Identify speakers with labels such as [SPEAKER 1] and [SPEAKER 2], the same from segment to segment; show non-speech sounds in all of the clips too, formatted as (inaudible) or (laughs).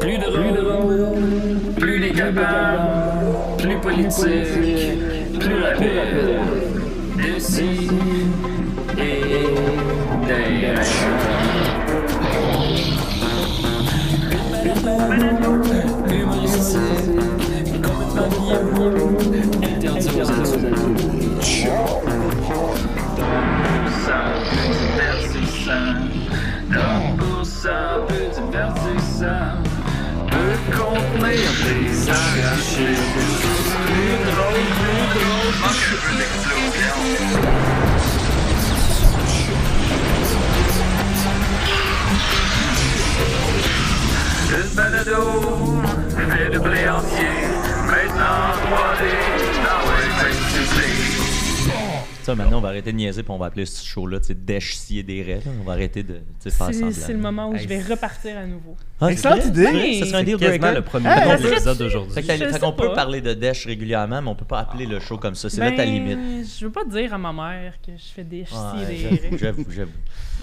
[SPEAKER 1] Plus drôle, plus décapable, plus politique, plus rapide. D'ici et d'ailleurs. Humoristique, complètement interdit aux adultes. Ça peut divertissant, donc pour ça peut divertissant, peut contenir des arrachés. Plus drôle, plus drôle, manque un peu d'explosion. Une balado, fait de blé entier, maintenant 3D, dans les
[SPEAKER 2] Ça, maintenant, on va arrêter de niaiser puis on va appeler ce show-là, tu sais, Dèche scier des raies. là. On va arrêter de faire
[SPEAKER 3] C'est
[SPEAKER 2] semblant.
[SPEAKER 3] c'est le moment où
[SPEAKER 4] Hey,
[SPEAKER 3] je vais repartir à nouveau.
[SPEAKER 2] Ah, c'est
[SPEAKER 5] Excellente idée.
[SPEAKER 3] Oui.
[SPEAKER 2] Ça serait un deal breaker.
[SPEAKER 4] le premier
[SPEAKER 5] Hey,
[SPEAKER 4] de l'épisode d'aujourd'hui.
[SPEAKER 2] fait qu'on peut parler de Dash régulièrement, mais on peut pas appeler le show comme ça. C'est là ta
[SPEAKER 3] Ben,
[SPEAKER 2] limite.
[SPEAKER 3] Je veux pas dire à ma mère que je fais des
[SPEAKER 2] Ouais,
[SPEAKER 3] chier
[SPEAKER 2] j'avoue,
[SPEAKER 3] des
[SPEAKER 2] j'avoue, j'avoue.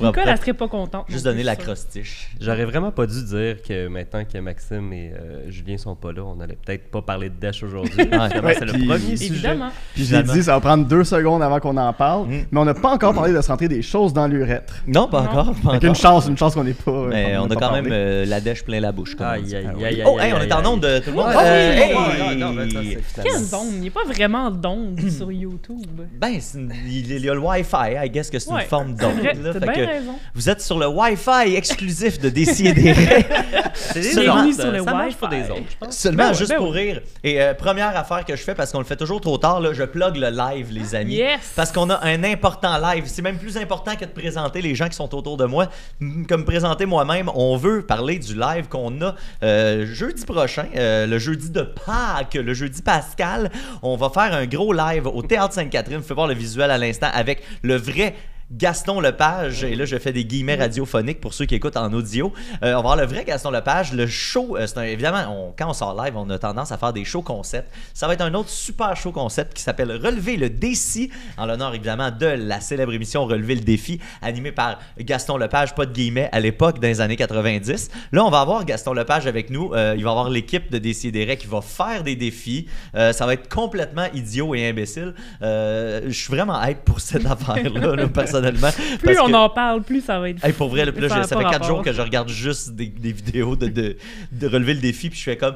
[SPEAKER 3] Nicole, elle serait pas contente.
[SPEAKER 2] Juste donner la crostiche.
[SPEAKER 4] J'aurais vraiment pas dû dire que maintenant que Maxime et euh, Julien sont pas là, on allait peut-être pas parler de Dash aujourd'hui.
[SPEAKER 5] Ouais,
[SPEAKER 4] c'est le premier sujet.
[SPEAKER 3] Évidemment.
[SPEAKER 5] Puis j'ai dit, ça va prendre deux secondes avant qu'on en parle.
[SPEAKER 2] Mm.
[SPEAKER 5] Mais on n'a pas encore parlé de se rentrer des choses dans l'urètre.
[SPEAKER 2] Non, pas
[SPEAKER 3] Non.
[SPEAKER 2] encore. Pas encore.
[SPEAKER 5] chance, une chance qu'on n'est pas.
[SPEAKER 2] Mais
[SPEAKER 5] qu'on
[SPEAKER 2] on a quand même euh, la dèche plein la bouche. comme
[SPEAKER 4] Aïe, aïe,
[SPEAKER 5] Ah
[SPEAKER 4] aïe, aïe,
[SPEAKER 2] Oh, hey, on
[SPEAKER 4] aïe,
[SPEAKER 2] est en onde de tout le monde. Euh,
[SPEAKER 3] oui,
[SPEAKER 2] hey!
[SPEAKER 3] ouais,
[SPEAKER 4] non, mais ça, c'est
[SPEAKER 3] Quelle zone? Il n'y a pas vraiment d'onde sur YouTube.
[SPEAKER 2] Ben, une- il y a le Wi-Fi. I guess que c'est une
[SPEAKER 3] Ouais,
[SPEAKER 2] forme d'onde.
[SPEAKER 3] bien raison.
[SPEAKER 2] Vous êtes sur le Wi-Fi exclusif de Décider des. (laughs)
[SPEAKER 4] C'est
[SPEAKER 2] Seulement-
[SPEAKER 4] des ondes,
[SPEAKER 3] sur le
[SPEAKER 4] ça marche
[SPEAKER 3] Wi-Fi.
[SPEAKER 4] pour des ondes, je pense.
[SPEAKER 2] Seulement
[SPEAKER 3] Ben ouais,
[SPEAKER 2] juste
[SPEAKER 3] ben
[SPEAKER 2] pour rire. Et euh, première affaire que je fais, parce qu'on le fait toujours trop tard, là, je plug le live, les amis.
[SPEAKER 3] Yes!
[SPEAKER 2] Parce qu'on a un important live. C'est même plus important que de présenter les gens qui sont autour de moi. Comme présenter moi-même, on veut parler du live qu'on a euh, jeudi prochain, euh, le jeudi de Pâques, le jeudi pascal. On va faire un gros live au Théâtre Sainte-Catherine. Vous voir le visuel à l'instant avec le vrai Gaston Lepage, et là je fais des guillemets radiophoniques pour ceux qui écoutent en audio. Euh, on va voir le vrai Gaston Lepage. Le show, euh, c'est un- évidemment, on- quand on sort live, on a tendance à faire des shows concept. Ça va être un autre super show concept qui s'appelle Relever le défi, en l'honneur évidemment de la célèbre émission Relever le défi, animée par Gaston Lepage, pas de guillemets, à l'époque, dans les années 90. Là, on va avoir Gaston Lepage avec nous. Euh, il va avoir l'équipe de Décideret qui va faire des défis. Euh, ça va être complètement idiot et imbécile. Euh, je suis vraiment hype pour cette (laughs) affaire-là, là, personnellement.
[SPEAKER 3] Plus on
[SPEAKER 2] que-
[SPEAKER 3] en parle, plus ça va être.
[SPEAKER 2] Hey, pour vrai, là,
[SPEAKER 3] Ça
[SPEAKER 2] je- fait 4
[SPEAKER 3] rapport.
[SPEAKER 2] jours que je regarde juste des, des vidéos de, de, de relever le défi, puis je fais comme.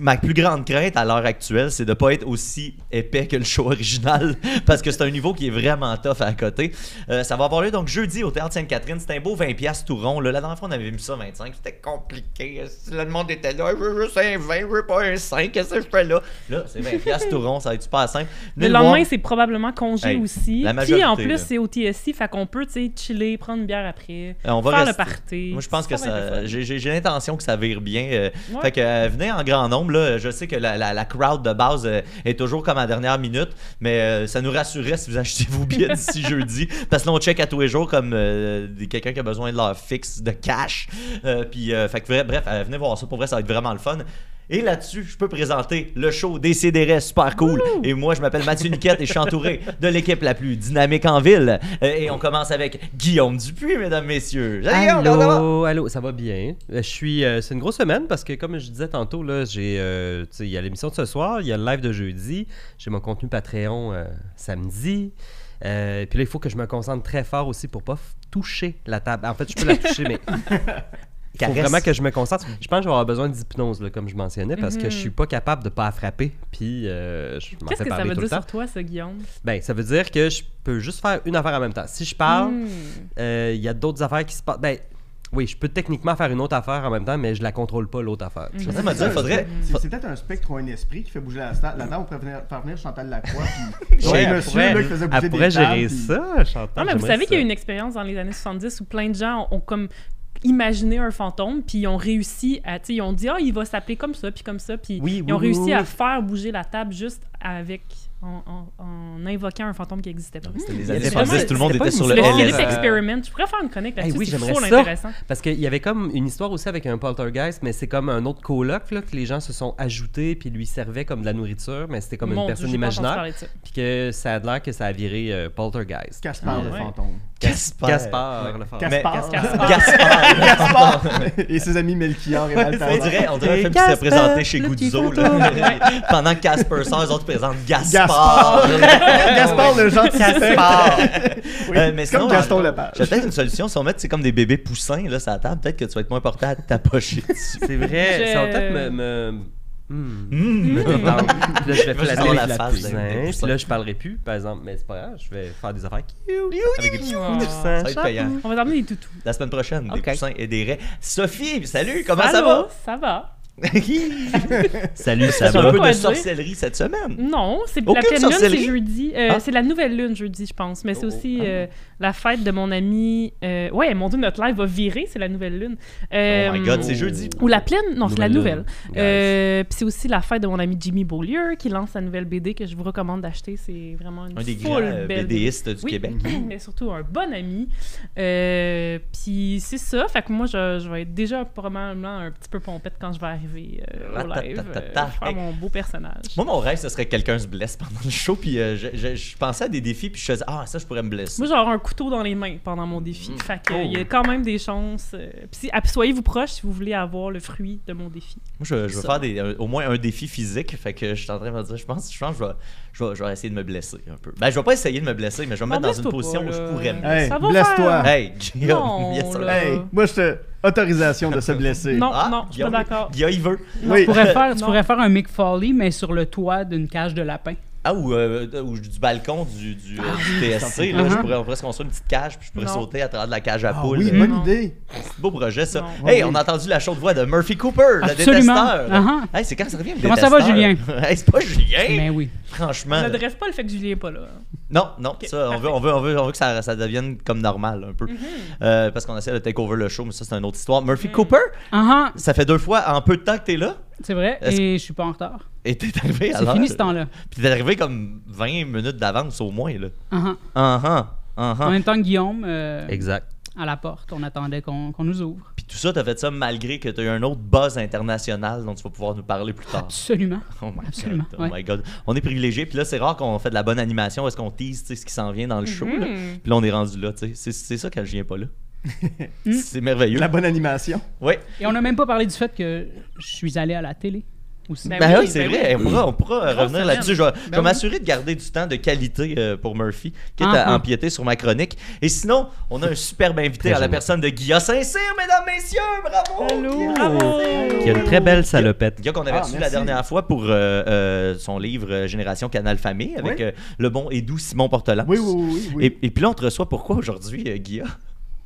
[SPEAKER 2] Ma plus grande crainte à l'heure actuelle, c'est de pas être aussi épais que le show original, (laughs) parce que c'est un niveau qui est vraiment tough à côté. Euh, ça va avoir lieu donc jeudi au Théâtre Sainte-Catherine. C'est un beau 20$ tout rond. Là. La dernière fois, on avait mis ça 25. C'était compliqué. Le monde était là. Je veux juste un 20, je veux pas un 5. Qu'est-ce que je fais là? Là, c'est 20$ tout rond. Ça va être super simple.
[SPEAKER 3] Le
[SPEAKER 2] Venez
[SPEAKER 3] lendemain,
[SPEAKER 2] voir.
[SPEAKER 3] c'est probablement congé
[SPEAKER 2] Hey,
[SPEAKER 3] aussi.
[SPEAKER 2] la
[SPEAKER 3] Puis en plus, c'est au Fait qu'on peut, tu sais, chiller, prendre une bière après,
[SPEAKER 2] Euh, on va
[SPEAKER 3] faire le party.
[SPEAKER 2] Moi, je pense que ça. J'ai l'intention que ça vire bien. euh,
[SPEAKER 3] Ouais.
[SPEAKER 2] Fait que euh, venez en grand nombre. Là. Je sais que la, la, la crowd de base est toujours comme à la dernière minute, mais ça nous rassurerait si vous achetez vos billets (laughs) d'ici jeudi. Parce que là, on check à tous les jours comme quelqu'un qui a besoin de leur fixe de cash. Puis, fait que bref, venez voir ça. Pour vrai, ça va être vraiment le fun. Et là-dessus, je peux présenter le show des CDR super cool. Et moi, je m'appelle Mathieu Niquette et je suis entouré de l'équipe la plus dynamique en ville. Euh, et on commence avec Guillaume Dupuis, mesdames, messieurs.
[SPEAKER 4] Allô, allô, ça va bien? Euh, Je suis, euh, c'est une grosse semaine parce que comme je disais tantôt là, j'ai, euh, il y a l'émission de ce soir, il y a le live de jeudi, j'ai mon contenu Patreon euh, samedi. Euh, puis là, il faut que je me concentre très fort aussi pour pas toucher la table. En fait, je peux la toucher, mais (laughs) il faut vraiment que je me concentre. Je pense que je vais avoir besoin d'hypnose, là, comme je mentionnais, parce que
[SPEAKER 3] Mhm.
[SPEAKER 4] je suis pas capable de pas la frapper. Puis euh, je m'en
[SPEAKER 3] Qu'est-ce que ça veut dire sur toi, ça, Guillaume?
[SPEAKER 4] Ben, ça veut dire que je peux juste faire une affaire en même temps. Si je parle,
[SPEAKER 3] Hmm.
[SPEAKER 4] euh, il y a d'autres affaires qui se passent. Ben, oui, je peux techniquement faire une autre affaire en même temps, mais je la contrôle pas, l'autre affaire.
[SPEAKER 3] Mhm.
[SPEAKER 2] Dire, faudrait.
[SPEAKER 5] C'est c'est peut-être un spectre ou un esprit qui fait bouger la table. Là-dedans, on pourrait venir, faire venir Chantal Lacroix. Puis... (laughs)
[SPEAKER 4] Ouais,
[SPEAKER 5] monsieur
[SPEAKER 4] pourrait-
[SPEAKER 5] là, qui faisait bouger
[SPEAKER 4] Elle
[SPEAKER 5] des
[SPEAKER 4] pourrait
[SPEAKER 5] tables,
[SPEAKER 4] gérer
[SPEAKER 5] puis-
[SPEAKER 4] ça, Chantal.
[SPEAKER 3] Non, mais vous savez qu'il y a eu une expérience dans les années 70 où plein de gens ont comme imaginé un fantôme, puis ils ont réussi à, tu sais, ils ont dit, ah, il va s'appeler comme ça, puis comme ça, puis
[SPEAKER 4] Oui,
[SPEAKER 3] ils ont
[SPEAKER 4] oui,
[SPEAKER 3] réussi
[SPEAKER 4] oui,
[SPEAKER 3] à
[SPEAKER 4] oui.
[SPEAKER 3] faire bouger la table juste avec en, en- en invoquant un fantôme qui n'existait pas.
[SPEAKER 2] C'était les années
[SPEAKER 4] avait
[SPEAKER 2] 70,
[SPEAKER 4] pas-
[SPEAKER 2] tout le monde était sur le
[SPEAKER 3] Le
[SPEAKER 4] Oh.
[SPEAKER 3] Experiment, je pourrais faire une chronique là-dessus,
[SPEAKER 4] Hey, oui,
[SPEAKER 3] c'est
[SPEAKER 4] ça.
[SPEAKER 3] intéressant.
[SPEAKER 4] Parce qu'il y avait comme une histoire aussi avec un poltergeist, mais c'est comme un autre coloc, là, que les gens se sont ajoutés puis lui servaient comme de la nourriture, mais c'était comme
[SPEAKER 3] Mon
[SPEAKER 4] une
[SPEAKER 3] Dieu,
[SPEAKER 4] personne
[SPEAKER 3] entendu
[SPEAKER 4] imaginaire. Puis que ça a l'air que ça a viré euh, poltergeist.
[SPEAKER 5] Caspar le
[SPEAKER 3] Ouais.
[SPEAKER 5] fantôme.
[SPEAKER 2] Gaspard.
[SPEAKER 4] Gaspard,
[SPEAKER 5] Gaspard.
[SPEAKER 3] Gaspard.
[SPEAKER 2] Gaspard.
[SPEAKER 5] Gaspard. Et ses amis Melchior et
[SPEAKER 2] On
[SPEAKER 5] Balthazar.
[SPEAKER 2] dirait, on dirait un film qui s'est présenté chez Guzzo. là. (laughs) Pendant que Casper sort, les autres présentent
[SPEAKER 5] Gaspard.
[SPEAKER 2] Gaspard. (laughs)
[SPEAKER 5] Le gentil.
[SPEAKER 2] Gaspard. Euh, mais
[SPEAKER 5] c'est comme
[SPEAKER 2] sinon,
[SPEAKER 5] Gaston
[SPEAKER 2] euh,
[SPEAKER 5] Lepage.
[SPEAKER 2] J'ai peut-être une solution. Si on met c'est comme des bébés poussins là, sur la table, peut-être que tu vas être moins porté à t'approcher dessus.
[SPEAKER 4] C'est vrai, ça va peut-être me. Hmm.
[SPEAKER 2] Mmh.
[SPEAKER 4] là, je vais flatter (laughs)
[SPEAKER 2] la
[SPEAKER 4] la
[SPEAKER 2] face
[SPEAKER 4] poussins. Puis là, je parlerai plus, par exemple. Mais c'est pas grave, je vais faire des affaires cute avec des petits coups de
[SPEAKER 2] Ça
[SPEAKER 4] sang.
[SPEAKER 2] va être payant.
[SPEAKER 3] On va t'emmener des toutous.
[SPEAKER 2] La semaine prochaine, des
[SPEAKER 4] Ok.
[SPEAKER 2] poussins et des raies. Sophie, salut, comment ça va?
[SPEAKER 3] Ça va. (laughs)
[SPEAKER 4] Salut,
[SPEAKER 2] Ça fait un
[SPEAKER 3] va?
[SPEAKER 2] peu de sorcellerie cette semaine.
[SPEAKER 3] Non, c'est la pleine lune, c'est jeudi. Euh,
[SPEAKER 2] Ah.
[SPEAKER 3] C'est la nouvelle lune jeudi, je pense. Mais c'est
[SPEAKER 2] Oh,
[SPEAKER 3] aussi
[SPEAKER 2] ah.
[SPEAKER 3] euh, la fête de mon ami. euh, Ouais, mon Dieu, notre live va virer, c'est la nouvelle lune. Euh,
[SPEAKER 2] oh my god, c'est jeudi.
[SPEAKER 3] Ou la pleine, non, c'est la
[SPEAKER 4] Nouvelle.
[SPEAKER 3] Euh, Puis c'est aussi la fête de mon ami Jimmy Beaulieu qui lance sa nouvelle BD que je vous recommande d'acheter. C'est vraiment une
[SPEAKER 2] Un des
[SPEAKER 3] full
[SPEAKER 2] grands
[SPEAKER 3] belle
[SPEAKER 2] BDistes du
[SPEAKER 3] Oui,
[SPEAKER 2] Québec. (clears throat)
[SPEAKER 3] mais surtout un bon ami. Euh, puis c'est ça, fait que moi je, je vais être déjà probablement un petit peu pompette quand je vais arriver euh, au live. euh, faire
[SPEAKER 2] Hey.
[SPEAKER 3] mon beau personnage.
[SPEAKER 2] Moi, mon rêve, ce serait que quelqu'un se blesse pendant le show. Puis euh, je, je- je pensais à des défis, puis je faisais Ah, ça, je pourrais me blesser.
[SPEAKER 3] Moi, avoir un couteau dans les mains pendant mon défi.
[SPEAKER 2] Mm.
[SPEAKER 3] Fait que,
[SPEAKER 2] Oh.
[SPEAKER 3] il y a quand même des chances. euh, puis soyez-vous proches si vous voulez avoir le fruit de mon défi.
[SPEAKER 2] Moi, je, je veux
[SPEAKER 3] Ça.
[SPEAKER 2] faire des, un- au moins un défi physique. Fait que je suis en train de me dire, je pense, je pense que je vais, je, vais, je vais essayer de me blesser un peu. Ben, je vais pas essayer de me blesser, mais je vais me mettre dans une position
[SPEAKER 3] pas,
[SPEAKER 2] où je pourrais me
[SPEAKER 5] Hey,
[SPEAKER 3] Ça va
[SPEAKER 5] blesse-toi.
[SPEAKER 3] faire.
[SPEAKER 2] Hey,
[SPEAKER 3] Non,
[SPEAKER 2] yes.
[SPEAKER 5] Hey, moi, je te. Autorisation de se blesser.
[SPEAKER 3] Non,
[SPEAKER 2] Ah,
[SPEAKER 3] non, je suis pas d'accord.
[SPEAKER 2] Guillaume, il veut.
[SPEAKER 5] Oui.
[SPEAKER 6] Tu pourrais (laughs) faire, tu pourrais faire un Mick Foley, mais sur le toit d'une cage de lapin.
[SPEAKER 2] Ah, ou, euh, ou du balcon du, du, euh, du TSC. Là, je pourrais, on pourrait se construire une petite cage, puis je pourrais
[SPEAKER 3] Non.
[SPEAKER 2] sauter à travers de la cage à
[SPEAKER 5] Ah
[SPEAKER 2] poules.
[SPEAKER 5] oui,
[SPEAKER 2] Euh,
[SPEAKER 5] bonne
[SPEAKER 3] Non.
[SPEAKER 5] idée.
[SPEAKER 2] Beau projet, ça.
[SPEAKER 3] Non.
[SPEAKER 2] Hey,
[SPEAKER 5] Oui.
[SPEAKER 2] on a entendu la chaude voix de Murphy Cooper, le
[SPEAKER 6] Absolument.
[SPEAKER 2] détesteur.
[SPEAKER 6] Uh-huh.
[SPEAKER 2] Hey, c'est quand ça revient, le
[SPEAKER 6] Comment ça va? Julien? (laughs)
[SPEAKER 2] hey, c'est pas Julien.
[SPEAKER 6] Mais oui.
[SPEAKER 2] Franchement.
[SPEAKER 3] On n'adresse pas le fait que Julien est pas là.
[SPEAKER 2] Non, non, ça, on veut, on veut, on veut, on veut que ça, ça devienne comme normal un peu. Euh, parce qu'on essaie de take over le show, mais ça, c'est une autre histoire. Murphy Cooper,
[SPEAKER 6] Ah ah,
[SPEAKER 2] ça fait deux fois en peu de temps que t'es là?
[SPEAKER 6] C'est vrai.
[SPEAKER 2] Est-ce-
[SPEAKER 6] Et je suis pas en retard.
[SPEAKER 2] Et t'es arrivé à
[SPEAKER 6] C'est
[SPEAKER 2] l'heure.
[SPEAKER 6] fini ce temps-là.
[SPEAKER 2] Puis t'es arrivé comme 20 minutes d'avance au moins, là.
[SPEAKER 6] Ah ah.
[SPEAKER 2] Ah ah, ah
[SPEAKER 6] En même temps que Guillaume, euh,
[SPEAKER 4] Exact.
[SPEAKER 6] à la porte, on attendait qu'on qu'on nous ouvre.
[SPEAKER 2] Puis tout ça, t'as fait ça malgré que t'as eu un autre buzz international dont tu vas pouvoir nous parler plus tard.
[SPEAKER 6] Absolument.
[SPEAKER 2] Oh my
[SPEAKER 6] Absolument,
[SPEAKER 2] god, oh
[SPEAKER 6] ouais.
[SPEAKER 2] my god. On est privilégiés, puis là, c'est rare qu'on fait de la bonne animation, est-ce qu'on tease tu sais, ce qui s'en vient dans le show, là.
[SPEAKER 3] Mhm.
[SPEAKER 2] Puis là, on est rendu là, tu sais. C'est- C'est ça quand je viens pas là. (laughs)
[SPEAKER 6] Hmm.
[SPEAKER 2] c'est merveilleux.
[SPEAKER 5] La bonne animation.
[SPEAKER 2] Ouais.
[SPEAKER 6] Et on n'a même pas parlé du fait que je suis allé à la télé aussi.
[SPEAKER 3] Ben
[SPEAKER 2] Ben,
[SPEAKER 3] oui,
[SPEAKER 2] oui, c'est
[SPEAKER 3] ben
[SPEAKER 2] vrai.
[SPEAKER 3] oui.
[SPEAKER 2] On pourra, on pourra,
[SPEAKER 3] Grosse
[SPEAKER 2] revenir là-dessus. Je vais,
[SPEAKER 6] oui.
[SPEAKER 2] m'assurer de garder du temps de qualité euh, pour Murphy, quitte
[SPEAKER 6] Ah,
[SPEAKER 2] à
[SPEAKER 6] ah.
[SPEAKER 2] empiéter sur ma chronique. Et sinon, on a un superbe invité à la personne de Guilla Saint-Cyr, mesdames, messieurs. Bravo!
[SPEAKER 3] Allô,
[SPEAKER 2] Guilla.
[SPEAKER 3] bravo!
[SPEAKER 4] Il y a une très belle salopette.
[SPEAKER 2] Guilla qu'on avait
[SPEAKER 5] Ah,
[SPEAKER 2] reçu la dernière fois pour euh, euh, son livre Génération Canal Famille avec
[SPEAKER 5] Oui.
[SPEAKER 2] euh, le bon et doux Simon Portelan.
[SPEAKER 5] Oui, oui, oui. oui.
[SPEAKER 2] Et, et puis là, on te reçoit pourquoi aujourd'hui, euh, Guilla?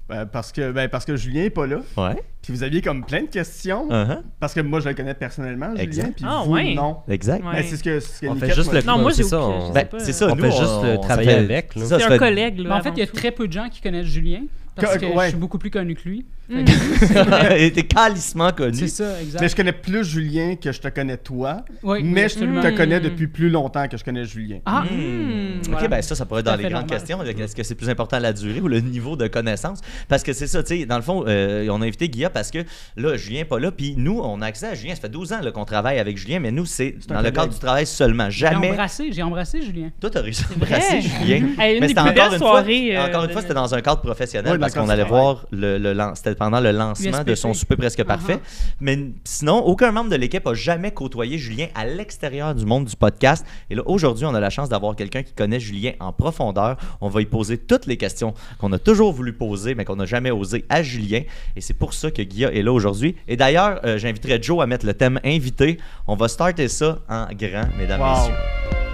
[SPEAKER 5] Ben, parce, que, ben, parce que Julien est pas là.
[SPEAKER 2] Ouais.
[SPEAKER 5] Puis vous aviez comme plein de questions.
[SPEAKER 2] Uh-huh.
[SPEAKER 5] Parce que moi, je le connais personnellement, Julien.
[SPEAKER 2] Exact.
[SPEAKER 5] Puis
[SPEAKER 3] Ah,
[SPEAKER 5] vous,
[SPEAKER 3] ouais.
[SPEAKER 5] non.
[SPEAKER 2] Exact.
[SPEAKER 3] Ouais.
[SPEAKER 5] Ben, c'est ce que, ce que
[SPEAKER 4] On fait juste le.
[SPEAKER 3] Non, moi, j'ai
[SPEAKER 4] ça, on-
[SPEAKER 2] Ben, c'est ça,
[SPEAKER 4] On
[SPEAKER 2] nous,
[SPEAKER 4] fait juste
[SPEAKER 2] on-
[SPEAKER 4] travailler avec,
[SPEAKER 3] C'est
[SPEAKER 2] ça
[SPEAKER 3] un
[SPEAKER 2] fait-
[SPEAKER 3] collègue, là.
[SPEAKER 6] Mais en fait, il y a
[SPEAKER 3] tout.
[SPEAKER 6] très peu de gens qui connaissent Julien. Parce
[SPEAKER 5] Que-
[SPEAKER 6] que
[SPEAKER 5] ouais.
[SPEAKER 6] je suis beaucoup plus connu que lui. (laughs)
[SPEAKER 2] Il était calissement connu.
[SPEAKER 6] C'est ça,
[SPEAKER 5] Mais
[SPEAKER 6] exact.
[SPEAKER 5] je connais plus Julien que je te connais toi.
[SPEAKER 6] Oui, oui,
[SPEAKER 5] mais je
[SPEAKER 6] absolument.
[SPEAKER 5] te
[SPEAKER 3] Mm.
[SPEAKER 5] connais depuis plus longtemps que je connais Julien.
[SPEAKER 6] Ah,
[SPEAKER 2] Hmm. Ok,
[SPEAKER 6] Voilà.
[SPEAKER 2] ben ça, ça pourrait être dans les grandes
[SPEAKER 6] normal.
[SPEAKER 2] questions. Est-ce que c'est plus important la durée ou le niveau de connaissance? Parce que c'est ça, tu sais, dans le fond, euh, on a invité Guilla parce que là, Julien n'est pas là, puis nous, on a accès à Julien. Ça fait 12 ans là, qu'on travaille avec Julien, mais nous, c'est dans le cadre du travail seulement.
[SPEAKER 6] j'ai
[SPEAKER 2] Jamais.
[SPEAKER 6] embrassé, j'ai embrassé Julien.
[SPEAKER 2] Toi, t'as réussi à embrasser Julien.
[SPEAKER 3] Hey, une
[SPEAKER 2] mais c'était
[SPEAKER 3] plus
[SPEAKER 2] encore une fois,
[SPEAKER 3] euh,
[SPEAKER 2] encore une fois, c'était dans un cadre professionnel parce qu'on allait voir le, le c'était pendant le lancement de son souper presque parfait.
[SPEAKER 6] Uh-huh.
[SPEAKER 2] Mais sinon, aucun membre de l'équipe a jamais côtoyé Julien à l'extérieur du monde du podcast. Et là, aujourd'hui, on a la chance d'avoir quelqu'un qui connaît Julien en profondeur. On va y poser toutes les questions qu'on a toujours voulu poser, mais qu'on n'a jamais osé à Julien. Et c'est pour ça que Guilla est là aujourd'hui. Et d'ailleurs, euh, j'inviterai Joe à mettre le thème invité. On va starter ça en grand, mesdames,
[SPEAKER 5] Wow.
[SPEAKER 2] messieurs.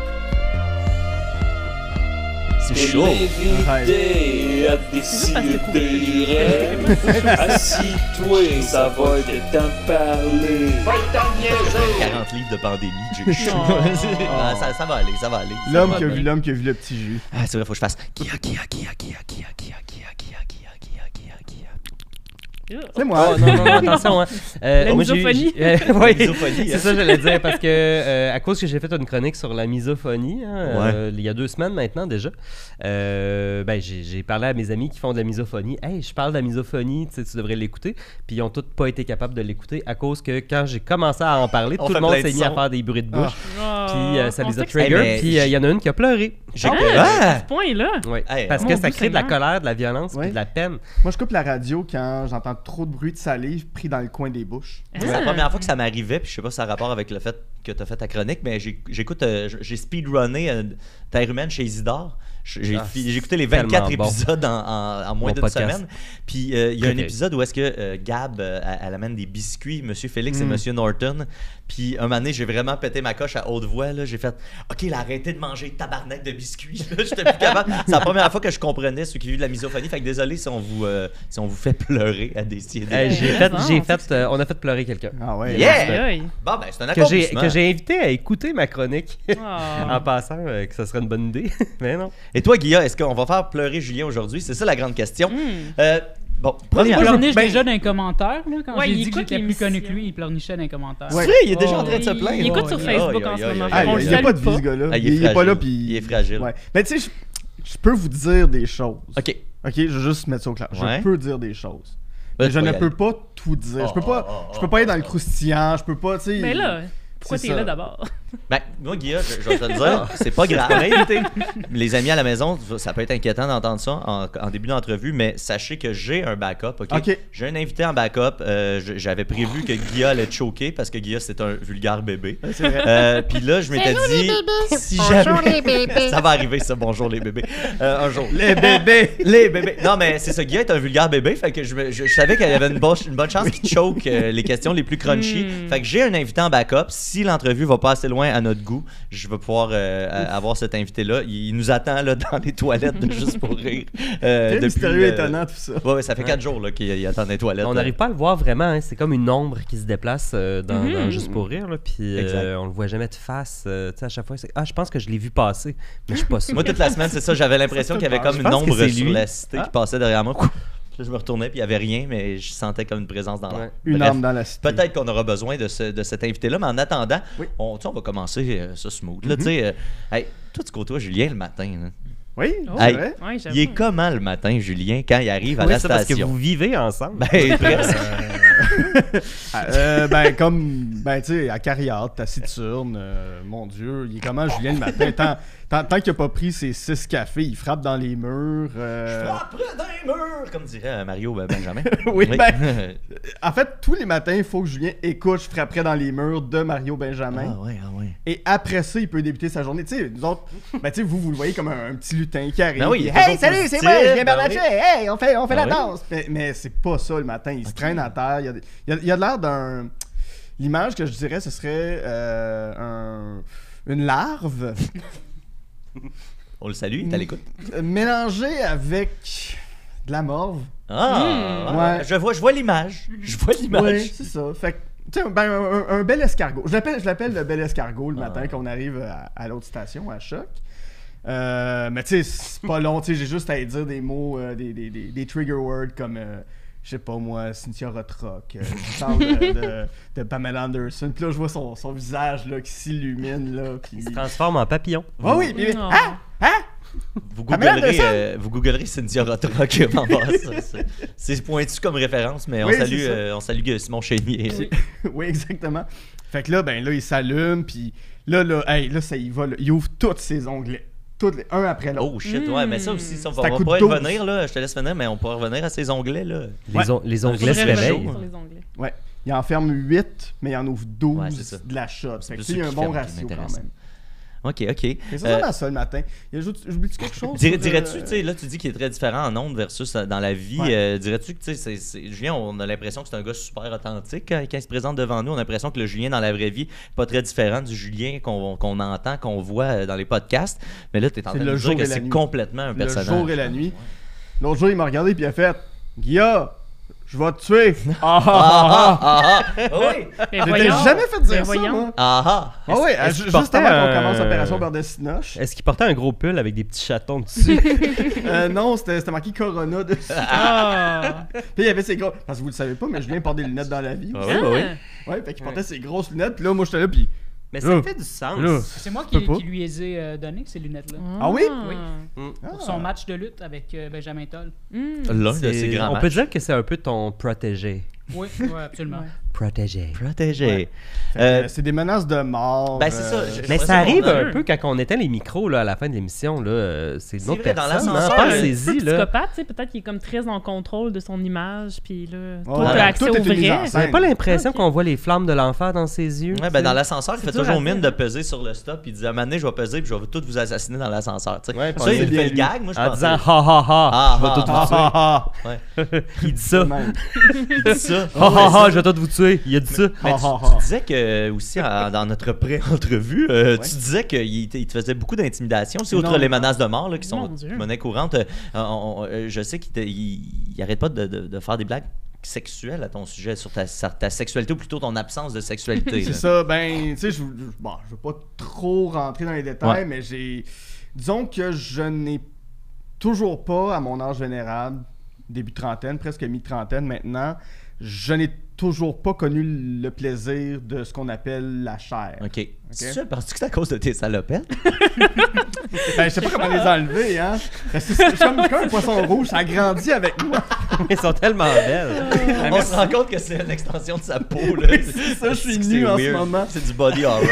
[SPEAKER 2] C'est chaud.
[SPEAKER 1] L'invité à décider. (laughs) Assis-toi, ça va être temps de parler.
[SPEAKER 2] 40 livres de pandémie, j'ai chaud. (laughs)
[SPEAKER 3] Oh.
[SPEAKER 2] Ah, ça, ça va aller, ça va aller.
[SPEAKER 5] L'homme qui a vu l'homme qui a vu le petit jus.
[SPEAKER 2] Ah, c'est vrai, faut que je fasse. Kia, kia, kia, kia, kia, kia, kia, kia, kia, kia, kia, kia, kia.
[SPEAKER 5] C'est moi.
[SPEAKER 4] Oh, non, non, non, attention. Hein. (laughs) Euh,
[SPEAKER 3] La misophonie. (laughs)
[SPEAKER 4] euh,
[SPEAKER 2] misophonie,
[SPEAKER 4] c'est
[SPEAKER 2] hein.
[SPEAKER 4] ça, j'allais dire, parce que euh, à cause que j'ai fait une chronique sur la misophonie, hein, euh, il y a deux semaines maintenant déjà, euh, ben, j'ai parlé à mes amis qui font de la misophonie. Hey, je parle de la misophonie, tu sais, tu devrais l'écouter. Puis ils ont tous pas été capables de l'écouter à cause que quand j'ai commencé à en parler, tout le monde s'est mis à faire des bruits de bouche.
[SPEAKER 3] Ah,
[SPEAKER 4] Puis euh, ça
[SPEAKER 3] on
[SPEAKER 4] les a
[SPEAKER 3] que
[SPEAKER 4] trigger.
[SPEAKER 2] mais
[SPEAKER 4] Puis euh, il y en a une qui a pleuré.
[SPEAKER 2] J'ai
[SPEAKER 3] Ah!
[SPEAKER 2] que-
[SPEAKER 3] à
[SPEAKER 2] Ah!
[SPEAKER 3] ce point-là.
[SPEAKER 4] Ouais.
[SPEAKER 2] Hey,
[SPEAKER 4] Parce
[SPEAKER 3] mon
[SPEAKER 4] que ça crée de la colère, de la violence, puis de la peine.
[SPEAKER 5] Moi, je coupe la radio quand j'entends trop de bruit de salive pris dans le coin des bouches.
[SPEAKER 2] C'est la première fois que ça m'arrivait, puis je sais pas si ça a rapport avec le fait que tu as fait ta chronique, mais j'ai- j'écoute, euh, j'ai speedrunné euh, Terre humaine chez Isidore. J'ai
[SPEAKER 4] Ah,
[SPEAKER 2] écouté les
[SPEAKER 4] tellement
[SPEAKER 2] 24
[SPEAKER 4] bon.
[SPEAKER 2] épisodes en, en- en moins d'une
[SPEAKER 4] podcast.
[SPEAKER 2] semaine. Puis euh, il y a un épisode où est-ce que euh, Gab, euh, elle, amène des biscuits, Monsieur Félix et
[SPEAKER 5] Mm.
[SPEAKER 2] Monsieur Norton. Puis un moment donné, j'ai vraiment pété ma coche à haute voix. là. J'ai fait OK, là, arrêtez de manger tabarnak de biscuits. là. (laughs) J'étais plus capable. C'est la première fois que je comprenais ceux qui vivent de la misophonie. Fait que désolé si on vous, euh, si on vous fait pleurer à décider.
[SPEAKER 4] Hey, j'ai fait, j'ai fait, euh, on a fait pleurer quelqu'un.
[SPEAKER 5] Ah ouais.
[SPEAKER 2] Yeah! Bon, ben, c'est un
[SPEAKER 4] Que j'ai,
[SPEAKER 2] accomplissement.
[SPEAKER 4] que j'ai invité à écouter ma chronique
[SPEAKER 3] Ah. (laughs)
[SPEAKER 4] en passant, euh, que ça serait une bonne idée. (laughs) Mais non.
[SPEAKER 2] Et toi, Guilla, est-ce qu'on va faire pleurer Julien aujourd'hui? C'est ça la grande question.
[SPEAKER 3] Hmm.
[SPEAKER 2] Euh, bon,
[SPEAKER 6] Moi, il
[SPEAKER 2] première
[SPEAKER 6] pleurniche
[SPEAKER 5] ben-
[SPEAKER 6] déjà dans les commentaires. Là, quand
[SPEAKER 3] Ouais,
[SPEAKER 6] j'ai
[SPEAKER 3] il
[SPEAKER 6] dit que j'étais plus connu que lui, il pleurnichait dans les commentaires.
[SPEAKER 5] Ouais.
[SPEAKER 2] C'est vrai, il est déjà
[SPEAKER 6] Oh,
[SPEAKER 2] en train de se
[SPEAKER 6] il-
[SPEAKER 2] plaindre.
[SPEAKER 3] Il écoute sur
[SPEAKER 6] Ouais,
[SPEAKER 3] Facebook en ce moment.
[SPEAKER 5] Ah,
[SPEAKER 3] On
[SPEAKER 5] il n'y a pas de vie, ce gars-là.
[SPEAKER 2] Ah, il est
[SPEAKER 5] il, est pas
[SPEAKER 2] fragile.
[SPEAKER 5] là, puis...
[SPEAKER 2] Il est fragile.
[SPEAKER 5] Ouais. Mais tu sais, je, je peux vous dire des choses.
[SPEAKER 2] OK.
[SPEAKER 5] Ok, je vais juste mettre ça au clair.
[SPEAKER 2] Ouais.
[SPEAKER 5] Je peux dire des choses. Mais je
[SPEAKER 2] tu vas
[SPEAKER 5] ne peux pas tout dire. je peux
[SPEAKER 2] Oh,
[SPEAKER 5] pas,
[SPEAKER 2] oh, oh,
[SPEAKER 5] je peux pas être dans le
[SPEAKER 2] oh.
[SPEAKER 5] croustillant. Je peux pas, tu sais.
[SPEAKER 3] Mais là, pourquoi
[SPEAKER 5] C'est
[SPEAKER 3] t'es là d'abord?
[SPEAKER 2] Ben, moi, Guilla, je, je vais te le dire, c'est pas grave. Les amis à la maison, ça peut être inquiétant d'entendre ça en, en début d'entrevue, mais sachez que j'ai un backup, OK?
[SPEAKER 5] OK.
[SPEAKER 2] J'ai un invité en backup. euh, je- J'avais prévu que Guilla allait te choquer parce que Guilla, c'est un vulgaire bébé.
[SPEAKER 5] Ouais, C'est vrai.
[SPEAKER 2] Euh, Puis là, je m'étais dit, si jamais... (laughs) ça va arriver, ça, bonjour les bébés. Euh, un jour.
[SPEAKER 5] Les bébés.
[SPEAKER 2] Les bébés. Non, mais c'est ça. Guy est un vulgaire bébé. Fait que je, me- je- je savais qu'il y avait une, bonne- une bonne chance qu'il choke euh, les questions les plus crunchy.
[SPEAKER 3] Hmm.
[SPEAKER 2] Fait que j'ai un invité en backup. Si l'entrevue va pas assez loin à notre goût, je vais pouvoir euh, avoir cet invité-là. Il, il nous attend là, dans les toilettes de Juste pour rire. euh, depuis,
[SPEAKER 5] mystérieux,
[SPEAKER 2] euh,
[SPEAKER 5] étonnant, tout ça.
[SPEAKER 2] Ouais, ouais, ça fait quatre jours là, qu'il il attend les toilettes.
[SPEAKER 4] On n'arrive pas à le voir vraiment. hein. C'est comme une ombre qui se déplace euh, dans,
[SPEAKER 3] Mhm.
[SPEAKER 4] dans Juste pour rire. Là, puis euh, on le voit jamais de face. euh, tu sais, à chaque fois, c'est Ah, je pense que je l'ai vu passer. Mais je suis pas (laughs) sûr.
[SPEAKER 2] Moi, toute la semaine, c'est ça. J'avais l'impression qu'il y avait comme une ombre sur la cité
[SPEAKER 4] Ah.
[SPEAKER 2] qui passait derrière moi. Là, je me retournais, puis il y avait rien, mais je sentais comme une présence dans l'air.
[SPEAKER 5] Une
[SPEAKER 2] Bref.
[SPEAKER 5] arme dans la cité.
[SPEAKER 2] Peut-être qu'on aura besoin de, ce- de cet invité-là, mais en attendant,
[SPEAKER 5] Oui.
[SPEAKER 2] on, on va commencer euh, ça smooth. Là,
[SPEAKER 5] Mhm.
[SPEAKER 2] tu sais, euh, hey, toi, tu côtoies Julien le matin. là.
[SPEAKER 5] Oui,
[SPEAKER 3] Oh.
[SPEAKER 5] c'est
[SPEAKER 2] Hey.
[SPEAKER 5] vrai.
[SPEAKER 3] Ouais.
[SPEAKER 2] Il est comment le matin, Julien, quand il arrive à
[SPEAKER 4] Oui,
[SPEAKER 2] la
[SPEAKER 4] c'est parce que
[SPEAKER 2] station?
[SPEAKER 4] vous vivez ensemble.
[SPEAKER 2] Ben, (laughs) presque.
[SPEAKER 5] Ah, euh, ben, comme, ben, tu sais, à carrière, taciturne, euh, mon Dieu, il est comment Julien le matin? Tant, tant, tant qu'il a pas pris ses six cafés, il frappe dans les murs. euh,
[SPEAKER 2] Frappe dans les murs, comme dirait Mario ben, Benjamin. (laughs)
[SPEAKER 5] Oui, ben- (laughs) En fait, tous les matins, il faut que Julien écoute Je frapperai dans les murs de Mario Benjamin.
[SPEAKER 2] ah ouais, ah ouais.
[SPEAKER 5] Et après ça, il peut débuter sa journée. Tu sais, nous autres, ben, tu sais, vous, vous le voyez comme un, un petit lutin qui arrive.
[SPEAKER 2] Ben oui,
[SPEAKER 5] puis, hey, salut, c'est moi, je viens
[SPEAKER 2] ben
[SPEAKER 5] Bernatchez. Hey, on fait, on fait
[SPEAKER 2] Ben
[SPEAKER 5] la
[SPEAKER 2] oui.
[SPEAKER 5] danse. Mais, mais c'est pas ça le matin. Il se traîne à terre. Il y a, il y a- il y a de l'air d'un. L'image que je dirais, ce serait euh, un- une larve
[SPEAKER 2] On le salue, t'as l'écoute.
[SPEAKER 5] mélangée avec de la morve.
[SPEAKER 2] Ah,
[SPEAKER 5] Mm.
[SPEAKER 2] ouais. Je vois, je vois l'image. Je vois l'image.
[SPEAKER 5] Oui, c'est ça. Fait que, tu sais, ben, un, un bel escargot. Je l'appelle, je l'appelle le bel escargot le
[SPEAKER 2] Ah.
[SPEAKER 5] matin qu'on arrive à, à l'autre station, à Choc. Euh, mais tu sais, c'est pas long. Tu sais, j'ai juste à dire des mots, euh, des, des, des, des trigger words comme, euh, je sais pas moi, Cynthia Rothrock. Euh, je parle de, de, de Pamela Anderson. Puis là, je vois son, son visage là, qui s'illumine. Là, puis...
[SPEAKER 4] Il se transforme en papillon.
[SPEAKER 5] Ah oui, puis-
[SPEAKER 3] Oh.
[SPEAKER 5] ah, ah,
[SPEAKER 2] Vous googlerez, euh, vous googlerez Cynthia Rothrock en c'est- pointu comme référence, mais on
[SPEAKER 5] Oui,
[SPEAKER 2] salue, euh, on salue Simon Chénier. (laughs)
[SPEAKER 5] oui, exactement. Fait que là, ben là, il s'allume, puis là, là, hey, là, ça y va. là. Il ouvre tous ses onglets. Toutes les, un après l'autre.
[SPEAKER 2] Oh shit, ouais, mais ça aussi, ça, on va, on pas y revenir, là. Je te laisse venir, mais on pourra revenir à ces onglets, là.
[SPEAKER 4] Les,
[SPEAKER 5] Ouais.
[SPEAKER 4] on- les onglets se réveillent.
[SPEAKER 5] Ouais. Il en ferme 8, mais il en ouvre 12
[SPEAKER 2] Ouais, c'est ça.
[SPEAKER 5] de la shot.
[SPEAKER 2] C'est
[SPEAKER 5] un bon ratio quand même.
[SPEAKER 2] Ok, ok.
[SPEAKER 5] Mais ça,
[SPEAKER 2] Euh,
[SPEAKER 5] ça ça le matin. J'oublie-tu quelque chose?
[SPEAKER 2] Dir- Dirais-tu,
[SPEAKER 5] euh,
[SPEAKER 2] tu sais, là, tu dis qu'il est très différent en ondes versus euh, dans la vie.
[SPEAKER 5] Ouais.
[SPEAKER 2] euh, Dirais-tu que, tu sais, c'est- c'est- Julien, on a l'impression que c'est un gars super authentique quand, quand il se présente devant nous. On a l'impression que le Julien dans la vraie vie, pas très différent du Julien qu'on qu'on entend, qu'on voit euh, dans les podcasts. Mais là, tu es en
[SPEAKER 5] C'est
[SPEAKER 2] train de
[SPEAKER 5] le
[SPEAKER 2] dire que
[SPEAKER 5] et
[SPEAKER 2] c'est
[SPEAKER 5] nuit.
[SPEAKER 2] complètement un
[SPEAKER 5] Le
[SPEAKER 2] personnage.
[SPEAKER 5] jour et la nuit. L'autre jour, il m'a regardé puis il a fait Guilla, je vais te tuer. (laughs) Ah, ah,
[SPEAKER 2] Ah
[SPEAKER 5] ah,
[SPEAKER 2] ah ah ah oui
[SPEAKER 5] Je t'ai
[SPEAKER 3] voyons.
[SPEAKER 5] jamais fait dire ça,
[SPEAKER 3] voyons.
[SPEAKER 5] moi.
[SPEAKER 2] ah ah
[SPEAKER 5] Ah oui,
[SPEAKER 4] est-ce
[SPEAKER 5] ju-
[SPEAKER 4] qu'il
[SPEAKER 5] juste
[SPEAKER 4] portait
[SPEAKER 5] avant qu'on
[SPEAKER 4] un-
[SPEAKER 5] commence Opération Bordel-Sinoche.
[SPEAKER 4] Est-ce qu'il portait un gros pull avec des petits chatons (laughs) dessus?
[SPEAKER 5] Euh, non, c'était c'était marqué Corona dessus.
[SPEAKER 3] Ah!
[SPEAKER 5] Puis il y avait ses gros. Parce que vous le savez pas, mais Julien porte des lunettes dans la vie.
[SPEAKER 2] Ah oui, bah oui.
[SPEAKER 5] Ouais, fait qu'il portait ses grosses lunettes. Puis là, moi, j'étais là, puis.
[SPEAKER 4] Mais ça
[SPEAKER 5] Là.
[SPEAKER 4] fait du sens.
[SPEAKER 5] Là.
[SPEAKER 6] C'est moi
[SPEAKER 5] peux
[SPEAKER 6] qui,
[SPEAKER 5] pas.
[SPEAKER 6] qui lui ai euh, donné ces lunettes-là.
[SPEAKER 5] Ah oui?
[SPEAKER 6] Oui.
[SPEAKER 5] Ah.
[SPEAKER 6] Pour son match de lutte avec euh, Benjamin Toll.
[SPEAKER 2] L'un de
[SPEAKER 4] C'est-
[SPEAKER 2] grands
[SPEAKER 4] On peut
[SPEAKER 2] matchs.
[SPEAKER 4] dire que c'est un peu ton protégé.
[SPEAKER 6] Oui, oui, absolument.
[SPEAKER 4] Protégé.
[SPEAKER 2] Protégé. Euh,
[SPEAKER 5] c'est des menaces de mort.
[SPEAKER 2] ben, c'est ça,
[SPEAKER 5] euh,
[SPEAKER 2] je-
[SPEAKER 4] Mais ça arrive un peu quand on éteint les micros là, à la fin de l'émission. là, euh, C'est autre
[SPEAKER 2] vrai, dans
[SPEAKER 4] personne. hein. Pensez-y.
[SPEAKER 3] psychopathe, peut-être qu'il est comme très en contrôle de son image, puis là,
[SPEAKER 5] Ouais,
[SPEAKER 3] toi,
[SPEAKER 2] ouais.
[SPEAKER 3] t'as accès
[SPEAKER 5] Tout
[SPEAKER 3] au vrai.
[SPEAKER 4] avez pas l'impression qu'on voit les flammes de l'enfer dans ses yeux?
[SPEAKER 2] Ouais, ben dans l'ascenseur, il fait toujours mine de peser sur le stop. Il dit à un moment donné, je vais peser puis je vais tout vous assassiner dans l'ascenseur.
[SPEAKER 4] Ouais,
[SPEAKER 2] ça, il fait le gag. Moi, je
[SPEAKER 4] En disant ha ha ha,
[SPEAKER 2] Ah,
[SPEAKER 4] je vais tout vous tuer. (laughs) (laughs) Il dit ça.
[SPEAKER 2] Il dit ça.
[SPEAKER 4] Ha ha ha,
[SPEAKER 2] ça.
[SPEAKER 4] je vais tout vous tuer. Il a dit ça.
[SPEAKER 2] Mais
[SPEAKER 5] Ah,
[SPEAKER 2] tu,
[SPEAKER 5] ah,
[SPEAKER 2] tu
[SPEAKER 5] ah.
[SPEAKER 2] disais que aussi en- dans notre pré-entrevue, euh, tu disais qu'il te, il te faisait beaucoup d'intimidation, aussi outre
[SPEAKER 5] Non.
[SPEAKER 2] les menaces de mort là, qui sont monnaie courante. euh, on- on- euh, je sais qu'il il, il arrête pas de, de- de faire des blagues sexuelles à ton sujet sur ta, sur ta sexualité ou plutôt ton absence de sexualité. (laughs)
[SPEAKER 5] C'est ça, ben, tu sais, je je- bon, je veux pas trop rentrer dans les détails,
[SPEAKER 2] Ouais.
[SPEAKER 5] mais j'ai. Disons que je n'ai toujours pas, à mon âge vénérable, début trentaine, presque mi-trentaine maintenant, je n'ai toujours pas connu le plaisir de ce qu'on appelle la chair.
[SPEAKER 2] C'est ça, penses-tu que c'est à cause de tes salopettes? (laughs)
[SPEAKER 5] Ben, je sais pas comment les enlever, hein. Ben, c'est comme, un poisson rouge, ça grandit avec moi. (laughs)
[SPEAKER 4] Ils sont tellement belles.
[SPEAKER 2] On se rend compte que c'est une extension de sa peau. Là.
[SPEAKER 5] c'est ça, je suis nu en ce moment.
[SPEAKER 2] C'est du body horror. (laughs)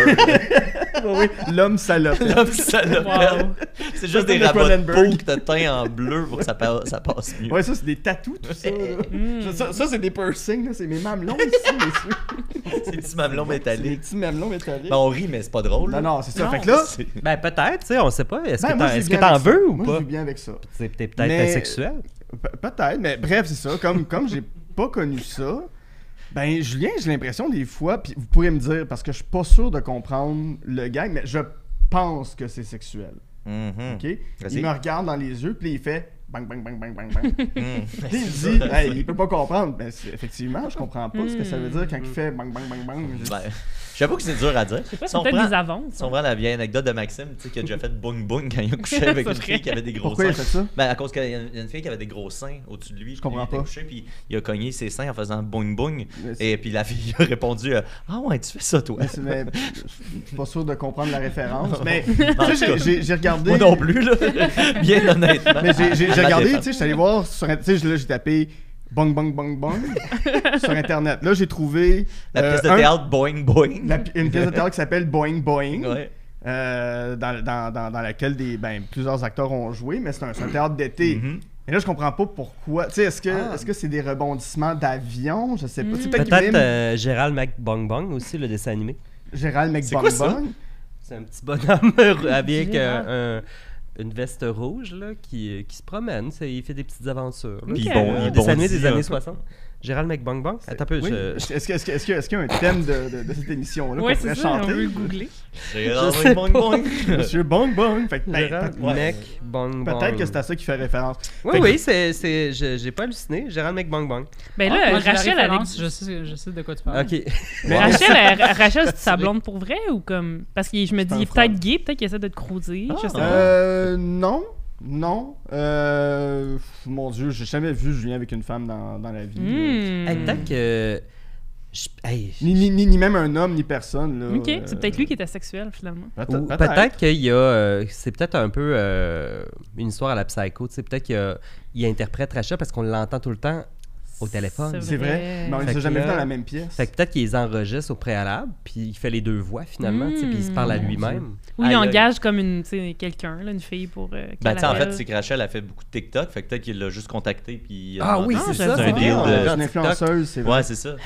[SPEAKER 5] Oui, l'homme salopette.
[SPEAKER 2] L'homme salopette.
[SPEAKER 3] Wow.
[SPEAKER 2] C'est juste des
[SPEAKER 5] le
[SPEAKER 2] rabots de peau que t'as teint en bleu pour que ça, pa- ça passe mieux.
[SPEAKER 5] Ouais, ça, c'est des tatous, tout ça. là.
[SPEAKER 3] Mm.
[SPEAKER 5] Ça, ça, c'est des piercings, là. C'est mes mamelons ici, messieurs.
[SPEAKER 2] C'est des petits mamelons
[SPEAKER 5] C'est des
[SPEAKER 2] métalliques.
[SPEAKER 5] petits mamelons métalliques.
[SPEAKER 2] Ben, on rit, mais c'est pas drôle.
[SPEAKER 5] Non, non, c'est ça.
[SPEAKER 3] Non.
[SPEAKER 5] Fait que là, (laughs)
[SPEAKER 4] Ben peut-être, tu sais, on sait pas. Est-ce
[SPEAKER 5] ben,
[SPEAKER 4] que
[SPEAKER 5] moi,
[SPEAKER 4] t'en-
[SPEAKER 5] ça.
[SPEAKER 4] veux ou
[SPEAKER 5] Moi,
[SPEAKER 4] pas?
[SPEAKER 5] je vis bien avec ça.
[SPEAKER 4] C'est t'es peut-être
[SPEAKER 5] Mais-
[SPEAKER 4] asexuel.
[SPEAKER 5] Pe- Peut-être, mais bref, c'est ça. Comme, comme j'ai pas connu ça, ben, Julien, j'ai l'impression des fois, puis vous pourrez me dire, parce que je suis pas sûr de comprendre le gag, mais je pense que c'est sexuel.
[SPEAKER 2] Mhm.
[SPEAKER 5] OK? Il me regarde dans les yeux, puis il fait bang, bang, bang, bang, bang, bang. Puis (laughs) il me dit, (laughs) hey, il peut pas comprendre. Ben, c'est- effectivement, je comprends pas ce que ça veut dire quand il fait bang, bang, bang, bang.
[SPEAKER 2] Ben, J'avoue que c'est dur à dire.
[SPEAKER 3] Je sais pas,
[SPEAKER 2] Si
[SPEAKER 3] c'est
[SPEAKER 2] on
[SPEAKER 3] peut-être des avances.
[SPEAKER 2] Si on prend la vieille anecdote de Maxime, tu sais, qui a déjà fait boing boing quand il a couché (laughs) avec une fille qui avait des gros
[SPEAKER 5] Pourquoi il a
[SPEAKER 2] seins.
[SPEAKER 5] fait ça?
[SPEAKER 2] Ben, à cause qu'il y a une fille qui avait des gros seins au-dessus de lui. Je
[SPEAKER 5] comprends pas.
[SPEAKER 2] Couché, puis il a cogné ses seins en faisant.
[SPEAKER 5] Mais c'est-
[SPEAKER 2] Et puis la fille a répondu euh, Ah ouais, tu fais ça toi.
[SPEAKER 5] Mais je suis pas sûr de comprendre la référence. (laughs) Mais j'ai- regardé.
[SPEAKER 2] Moi non plus, là. (laughs) Bien honnêtement.
[SPEAKER 5] Mais j'ai- regardé, tu sais, je suis allé voir sur. Tu sais, là, j'ai tapé bang, bang, bang, bang (laughs) sur Internet. Là, j'ai trouvé.
[SPEAKER 2] La
[SPEAKER 5] euh,
[SPEAKER 2] pièce de
[SPEAKER 5] un-
[SPEAKER 2] théâtre boing boing.
[SPEAKER 5] la une pièce de théâtre qui s'appelle Boing Boing.
[SPEAKER 2] Ouais.
[SPEAKER 5] euh, dans, dans, dans, dans laquelle des, ben, plusieurs acteurs ont joué, mais c'est un, un théâtre d'été.
[SPEAKER 2] Mhm.
[SPEAKER 5] Et là, je comprends pas pourquoi. Tu sais, est-ce que
[SPEAKER 2] Ah.
[SPEAKER 5] est-ce que c'est des rebondissements d'avion? Je sais pas.
[SPEAKER 3] Mm.
[SPEAKER 5] peut-être mime
[SPEAKER 4] euh, Gérald McBongbong aussi, le dessin animé.
[SPEAKER 5] Gérald? McBongbong.
[SPEAKER 4] C'est un petit bonhomme (laughs) avec euh, un- une veste rouge là, qui, qui se promène. c'est- Il fait des petites aventures. là.
[SPEAKER 2] Puis
[SPEAKER 3] Ok.
[SPEAKER 2] il bon-
[SPEAKER 4] Un
[SPEAKER 2] il
[SPEAKER 4] animé
[SPEAKER 2] bondit
[SPEAKER 4] des années
[SPEAKER 2] peu.
[SPEAKER 4] 60. Gérald McBongbong. Attends un peu.
[SPEAKER 5] Oui.
[SPEAKER 4] je-
[SPEAKER 5] Est-ce que- est-ce que- est-ce que- est-ce que- est-ce qu'il y a un thème de, de- de cette (laughs) émission-là
[SPEAKER 3] Ouais,
[SPEAKER 5] qu'on
[SPEAKER 3] c'est
[SPEAKER 5] pourrait
[SPEAKER 3] ça, on
[SPEAKER 5] chanter?
[SPEAKER 3] veut googler.
[SPEAKER 2] Boing.
[SPEAKER 5] Monsieur Bong Bong. Fait que,
[SPEAKER 4] Gérald
[SPEAKER 5] ouais. Peut-être que c'est à ça qu'il fait référence.
[SPEAKER 4] Oui,
[SPEAKER 5] Fait que-
[SPEAKER 4] oui, c'est, c'est, je- j'ai pas halluciné. Gérald McBongbong.
[SPEAKER 3] Ben
[SPEAKER 6] Ah,
[SPEAKER 3] là,
[SPEAKER 6] moi,
[SPEAKER 3] Rachel, elle
[SPEAKER 6] je, sais, je sais de quoi tu parles.
[SPEAKER 4] Ok.
[SPEAKER 5] Mais-
[SPEAKER 3] Rachel, elle- (laughs) Rachel, c'est sa blonde pour vrai ou comme? Parce que je me dis, il est peut-être gay, peut-être qu'il essaie de te croiser. Je sais pas.
[SPEAKER 5] Euh, non. Non. Euh, mon Dieu, j'ai jamais vu Julien avec une femme dans, dans la vie.
[SPEAKER 3] Hmm.
[SPEAKER 4] Hey, peut-être que. je- hey,
[SPEAKER 5] Ni, ni, ni, ni même un homme, ni personne. Là,
[SPEAKER 3] Ok,
[SPEAKER 5] Euh,
[SPEAKER 3] c'est peut-être lui qui était sexuel finalement.
[SPEAKER 5] Peut-être. Peut-être.
[SPEAKER 4] peut-être qu'il y a. euh, c'est peut-être un peu euh, une histoire à la psycho. tu sais, Peut-être qu'il y a- il interprète Rachel parce qu'on l'entend tout le temps au téléphone.
[SPEAKER 3] C'est
[SPEAKER 5] C'est vrai.
[SPEAKER 3] vrai.
[SPEAKER 5] Mais on
[SPEAKER 4] que
[SPEAKER 5] jamais
[SPEAKER 4] là-
[SPEAKER 5] vus dans la même pièce.
[SPEAKER 4] Fait que peut-être qu'il les enregistre au préalable, puis il fait les deux voix finalement, puis il se parle à
[SPEAKER 5] Hmm.
[SPEAKER 4] lui-même.
[SPEAKER 3] Ou il engage comme une, quelqu'un, une fille pour. euh,
[SPEAKER 2] Ben, en fait, c'est que Rachel a fait beaucoup de TikTok, fait que peut-être qu'il l'a juste contacté. Puis il a
[SPEAKER 4] Ah oui,
[SPEAKER 3] c'est
[SPEAKER 2] c'est
[SPEAKER 3] ça,
[SPEAKER 2] un
[SPEAKER 3] c'est
[SPEAKER 2] deal
[SPEAKER 5] Ah,
[SPEAKER 2] de.
[SPEAKER 5] une influenceuse, c'est vrai.
[SPEAKER 2] Ouais, c'est ça.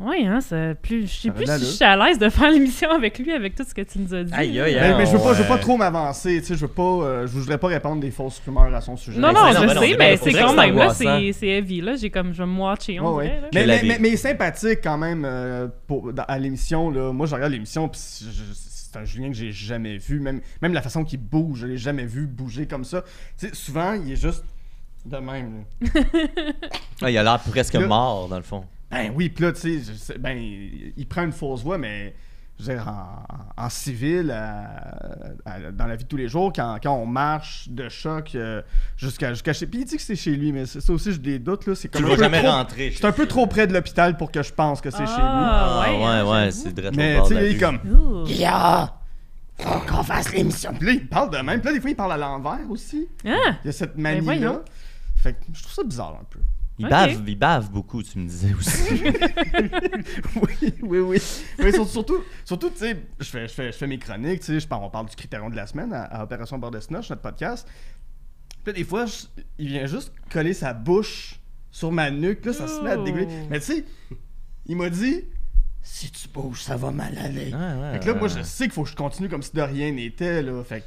[SPEAKER 3] Ouais, hein, ça, plus, je sais
[SPEAKER 5] Ça
[SPEAKER 3] plus si
[SPEAKER 5] de
[SPEAKER 3] je suis à l'aise de faire l'émission avec lui, avec tout ce que tu nous as dit.
[SPEAKER 4] Aïe,
[SPEAKER 3] là.
[SPEAKER 4] aïe,
[SPEAKER 5] Mais, mais je veux pas, je veux pas
[SPEAKER 4] Ouais.
[SPEAKER 5] trop m'avancer, tu sais, je veux pas, euh, je voudrais pas répandre des fausses rumeurs à son sujet.
[SPEAKER 3] Non, non, je
[SPEAKER 2] non,
[SPEAKER 3] sais,
[SPEAKER 2] mais
[SPEAKER 3] c'est quand même, là, c'est c'est heavy, là. J'ai comme, je vais me watcher, on
[SPEAKER 5] Ouais,
[SPEAKER 3] dirait,
[SPEAKER 5] ouais.
[SPEAKER 3] là.
[SPEAKER 5] Mais, mais, mais, mais sympathique quand même euh, pour, dans- à l'émission. là. Moi, je regarde l'émission, puis je- je- c'est un Julien que j'ai jamais vu. Même, même la façon qu'il bouge, je l'ai jamais vu bouger comme ça. Tu sais, souvent, il est juste De même, là. (laughs)
[SPEAKER 2] Ah, il a l'air presque
[SPEAKER 5] Là-
[SPEAKER 2] mort, dans le fond.
[SPEAKER 5] Ben oui, pis là, tu sais, ben, il prend une fausse voix, mais je veux dire, en, en civil, à- à- dans la vie de tous les jours, quand, quand on marche de choc euh, jusqu'à jusqu'à chez. Puis il dit que c'est chez lui, mais c'est- ça aussi, j'ai des doutes, là. C'est
[SPEAKER 2] Tu
[SPEAKER 5] comme
[SPEAKER 2] vois
[SPEAKER 5] peu
[SPEAKER 2] jamais
[SPEAKER 5] trop-
[SPEAKER 2] rentrer.
[SPEAKER 5] C'est un peu trop près de l'hôpital pour que je pense que c'est chez lui.
[SPEAKER 3] Ah,
[SPEAKER 2] Ah,
[SPEAKER 3] ouais,
[SPEAKER 2] ouais, ouais, c'est direct
[SPEAKER 5] Mais tu sais, il est comme. Yeah! Faut qu'on fasse l'émission. Puis là, il parle de même. Puis là, des fois, il parle à l'envers aussi.
[SPEAKER 3] Ah!
[SPEAKER 5] Il y a cette
[SPEAKER 3] Ben
[SPEAKER 5] manie-là.
[SPEAKER 3] voyons.
[SPEAKER 5] fait que je trouve ça bizarre un peu.
[SPEAKER 2] Il
[SPEAKER 3] Ok.
[SPEAKER 2] bave, il bave beaucoup, tu me disais aussi. (laughs)
[SPEAKER 5] oui, oui, oui. Mais surtout, surtout, surtout, tu sais, je fais, je, fais, je fais mes chroniques, tu sais, je parle, on parle du critérium de la semaine à, à Opération Bord de notre podcast. Puis des fois, je- il vient juste coller sa bouche sur ma nuque, là, ça se met à dégueuler. Mais tu sais, il m'a dit, si tu bouges, ça va mal aller.
[SPEAKER 2] Ouais, ouais,
[SPEAKER 5] Fait que là, moi, je sais qu'il faut que je continue comme si de rien n'était, là. Fait que,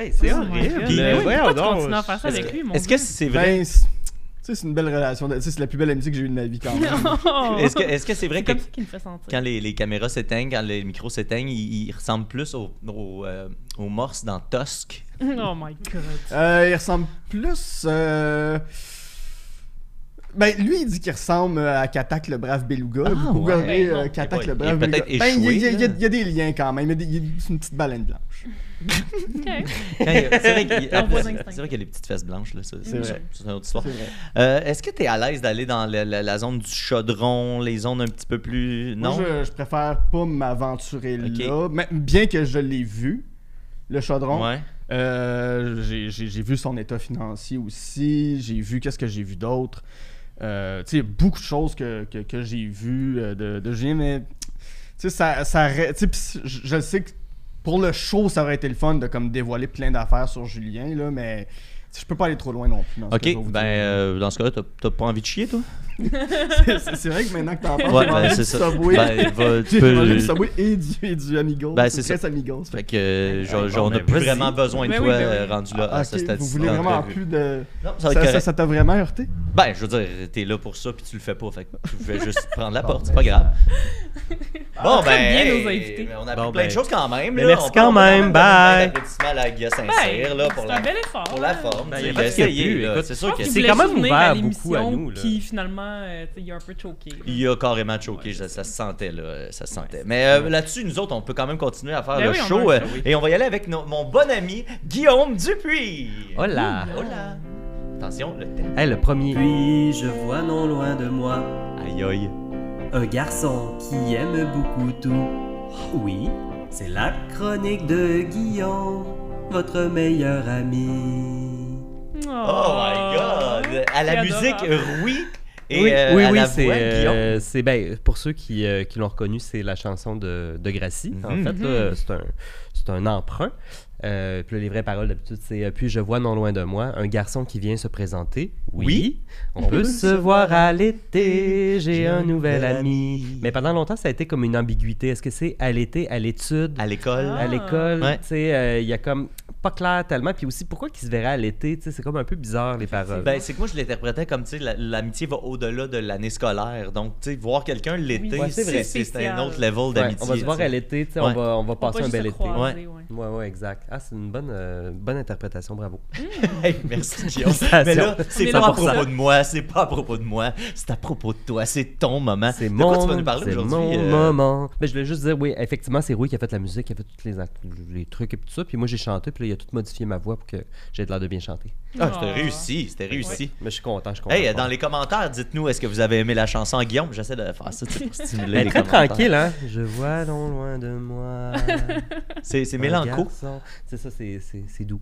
[SPEAKER 4] Hey, c'est
[SPEAKER 3] my
[SPEAKER 4] horrible.
[SPEAKER 2] Euh,
[SPEAKER 3] oui, lui, mon
[SPEAKER 2] Est-ce que c'est vrai?
[SPEAKER 5] ben, sais, c'est une belle relation. de- Tu sais, c'est la plus belle amitié que j'ai eue de ma vie, quand même. (laughs)
[SPEAKER 2] Est-ce que est-ce que c'est vrai
[SPEAKER 3] C'est
[SPEAKER 2] que
[SPEAKER 3] comme ça qu'il me fait sentir.
[SPEAKER 2] quand les, les caméras s'éteignent, quand les micros s'éteignent, il, il ressemble plus au, au, euh, au morse dans Tusk?
[SPEAKER 3] Oh my god.
[SPEAKER 5] Euh, il ressemble plus. euh, Ben, lui, il dit qu'il ressemble euh, à Katak le brave beluga.
[SPEAKER 2] Ah,
[SPEAKER 5] Vous
[SPEAKER 2] ouais.
[SPEAKER 5] regardez
[SPEAKER 3] Ben,
[SPEAKER 5] euh. Katak
[SPEAKER 2] Il
[SPEAKER 5] le brave
[SPEAKER 2] peut-être
[SPEAKER 5] beluga. Ben, il y a- il y, a- il y a-
[SPEAKER 2] échoué,
[SPEAKER 5] il y a des liens quand même. Il y a des- il y a- C'est une petite baleine blanche.
[SPEAKER 2] C'est vrai qu'il y a les petites fesses blanches, là. ça,
[SPEAKER 5] C'est.
[SPEAKER 2] C'est une autre histoire. Euh, Est-ce que tu es à l'aise d'aller dans la, la- la zone du chaudron, les zones un petit peu plus. Non?
[SPEAKER 5] Moi, je, je préfère pas m'aventurer
[SPEAKER 2] Ok.
[SPEAKER 5] là. Mais bien que je l'ai vu, le chaudron.
[SPEAKER 2] Ouais.
[SPEAKER 5] Euh, j'ai- vu son état financier aussi. J'ai vu qu'est-ce que j'ai vu d'autre. Euh, tu sais, il y a beaucoup de choses que, que, que j'ai vues euh, de, de Julien, mais tu sais, ça, ça, je sais que pour le show, ça aurait été le fun de comme dévoiler plein d'affaires sur Julien, là, mais je peux pas aller trop loin non plus.
[SPEAKER 2] Ok, ben euh, dans ce cas-là, t'as pas envie de chier, toi?
[SPEAKER 5] C'est vrai que maintenant que t'en parles,
[SPEAKER 2] Ouais, ben, c'est
[SPEAKER 5] du
[SPEAKER 2] ça.
[SPEAKER 5] Subway.
[SPEAKER 2] Ben, va- tu (laughs) peux-
[SPEAKER 5] du Subway et du, et du Amigos.
[SPEAKER 2] Ben, c'est ça.
[SPEAKER 5] Amigos.
[SPEAKER 2] Fait que euh, genre,
[SPEAKER 4] bon,
[SPEAKER 2] genre, on n'a plus vraiment besoin de
[SPEAKER 3] Ben
[SPEAKER 2] toi
[SPEAKER 3] oui, ben oui.
[SPEAKER 2] euh, rendu là
[SPEAKER 5] Ah,
[SPEAKER 2] à ce
[SPEAKER 5] ok,
[SPEAKER 2] stade
[SPEAKER 5] vous voulez vraiment plus de.
[SPEAKER 2] Non, ça
[SPEAKER 5] Ça
[SPEAKER 2] être
[SPEAKER 5] ça- ça t'a vraiment heurté?
[SPEAKER 2] Ben, je veux dire, t'es là pour ça, puis tu le fais pas, fait que tu fais juste (laughs) prendre la porte, c'est pas grave. (laughs) Bon, ben,
[SPEAKER 3] bien, nos invités.
[SPEAKER 2] on a plein de
[SPEAKER 4] ben,
[SPEAKER 2] choses quand même.
[SPEAKER 4] merci quand même, bye.
[SPEAKER 2] un applaudissement à Guy Sincère, là, pour
[SPEAKER 3] c'est
[SPEAKER 2] la,
[SPEAKER 3] un bel effort.
[SPEAKER 2] pour la forme. C'est sûr que
[SPEAKER 4] C'est quand même ouvert beaucoup à nous, là.
[SPEAKER 3] Puis euh, il a un peu choqué. là.
[SPEAKER 2] Il a carrément choqué, ça, ça se sentait là, ça se sentait. Mais euh, là-dessus, nous autres, on peut quand même continuer à faire
[SPEAKER 3] Ben
[SPEAKER 2] le
[SPEAKER 3] oui,
[SPEAKER 2] show euh,
[SPEAKER 3] show, oui.
[SPEAKER 2] et on va y aller avec mon bon ami Guillaume Dupuis.
[SPEAKER 4] Hola.
[SPEAKER 2] Hola. Attention, le thème.
[SPEAKER 4] Hey, le premier.
[SPEAKER 7] Puis je vois non loin de moi
[SPEAKER 2] Aïe aïe.
[SPEAKER 7] un garçon qui aime beaucoup tout. Oui, c'est la chronique de Guillaume, votre meilleur ami.
[SPEAKER 2] Oh my god! À la musique, oui. Et
[SPEAKER 4] oui,
[SPEAKER 2] euh,
[SPEAKER 4] oui, c'est, euh, c'est ben, pour ceux qui, euh, qui l'ont reconnu, c'est la chanson de, de Gracie. En
[SPEAKER 2] Mhm.
[SPEAKER 4] fait, là, c'est un, c'est un emprunt. Euh, puis les vraies paroles d'habitude, c'est Puis je vois non loin de moi un garçon qui vient se présenter. Oui.
[SPEAKER 2] Oui.
[SPEAKER 4] On, peut (laughs) se voir à l'été, j'ai un nouvel ami. Mais pendant longtemps, ça a été comme une ambiguïté. Est-ce que c'est à l'été, à l'étude,
[SPEAKER 2] À l'école.
[SPEAKER 3] Ah.
[SPEAKER 4] à l'école?
[SPEAKER 2] Ouais.
[SPEAKER 4] Tu sais, euh, il y a comme pas clair tellement. Puis aussi, pourquoi qu'il se verrait à l'été? Tu sais, C'est comme un peu bizarre, les paroles.
[SPEAKER 2] Ben, c'est que moi, je l'interprétais comme, tu sais, la- l'amitié va au-delà de l'année scolaire. Donc, tu sais, voir quelqu'un l'été,
[SPEAKER 3] Oui,
[SPEAKER 4] c'est
[SPEAKER 2] un autre level
[SPEAKER 4] Ouais,
[SPEAKER 2] d'amitié.
[SPEAKER 4] on va se voir à l'été, tu sais,
[SPEAKER 2] Ouais.
[SPEAKER 4] on, va, on va passer un bel été.
[SPEAKER 3] croiser, ouais.
[SPEAKER 4] Ouais, ouais, exact. Ah, c'est une bonne, euh, bonne interprétation, bravo. (laughs)
[SPEAKER 2] Hey, merci, Guillaume. Mais là, c'est pas à propos de moi, c'est pas à propos de moi, c'est à propos de toi, c'est ton moment.
[SPEAKER 4] C'est mon,
[SPEAKER 2] quoi tu vas nous parler
[SPEAKER 4] c'est
[SPEAKER 2] aujourd'hui?
[SPEAKER 4] mon
[SPEAKER 2] euh?
[SPEAKER 4] moment. Ben, je voulais juste dire, oui, effectivement, c'est Rui qui a fait la musique, qui a fait tous les, les trucs et tout ça. Puis moi, j'ai chanté, puis a tout modifié ma voix pour que j'ai l'air de bien chanter.
[SPEAKER 2] Ah, c'était réussi, c'était réussi.
[SPEAKER 4] Mais je suis content, je suis content.
[SPEAKER 2] Hey, dans les commentaires, dites-nous, est-ce que vous avez aimé la chanson? À Guillaume? J'essaie de faire ça pour stimuler les
[SPEAKER 4] très
[SPEAKER 2] commentaires.
[SPEAKER 4] tranquille, hein? Je vois non loin de moi.
[SPEAKER 2] C'est mélanco.
[SPEAKER 4] C'est ça, c'est doux.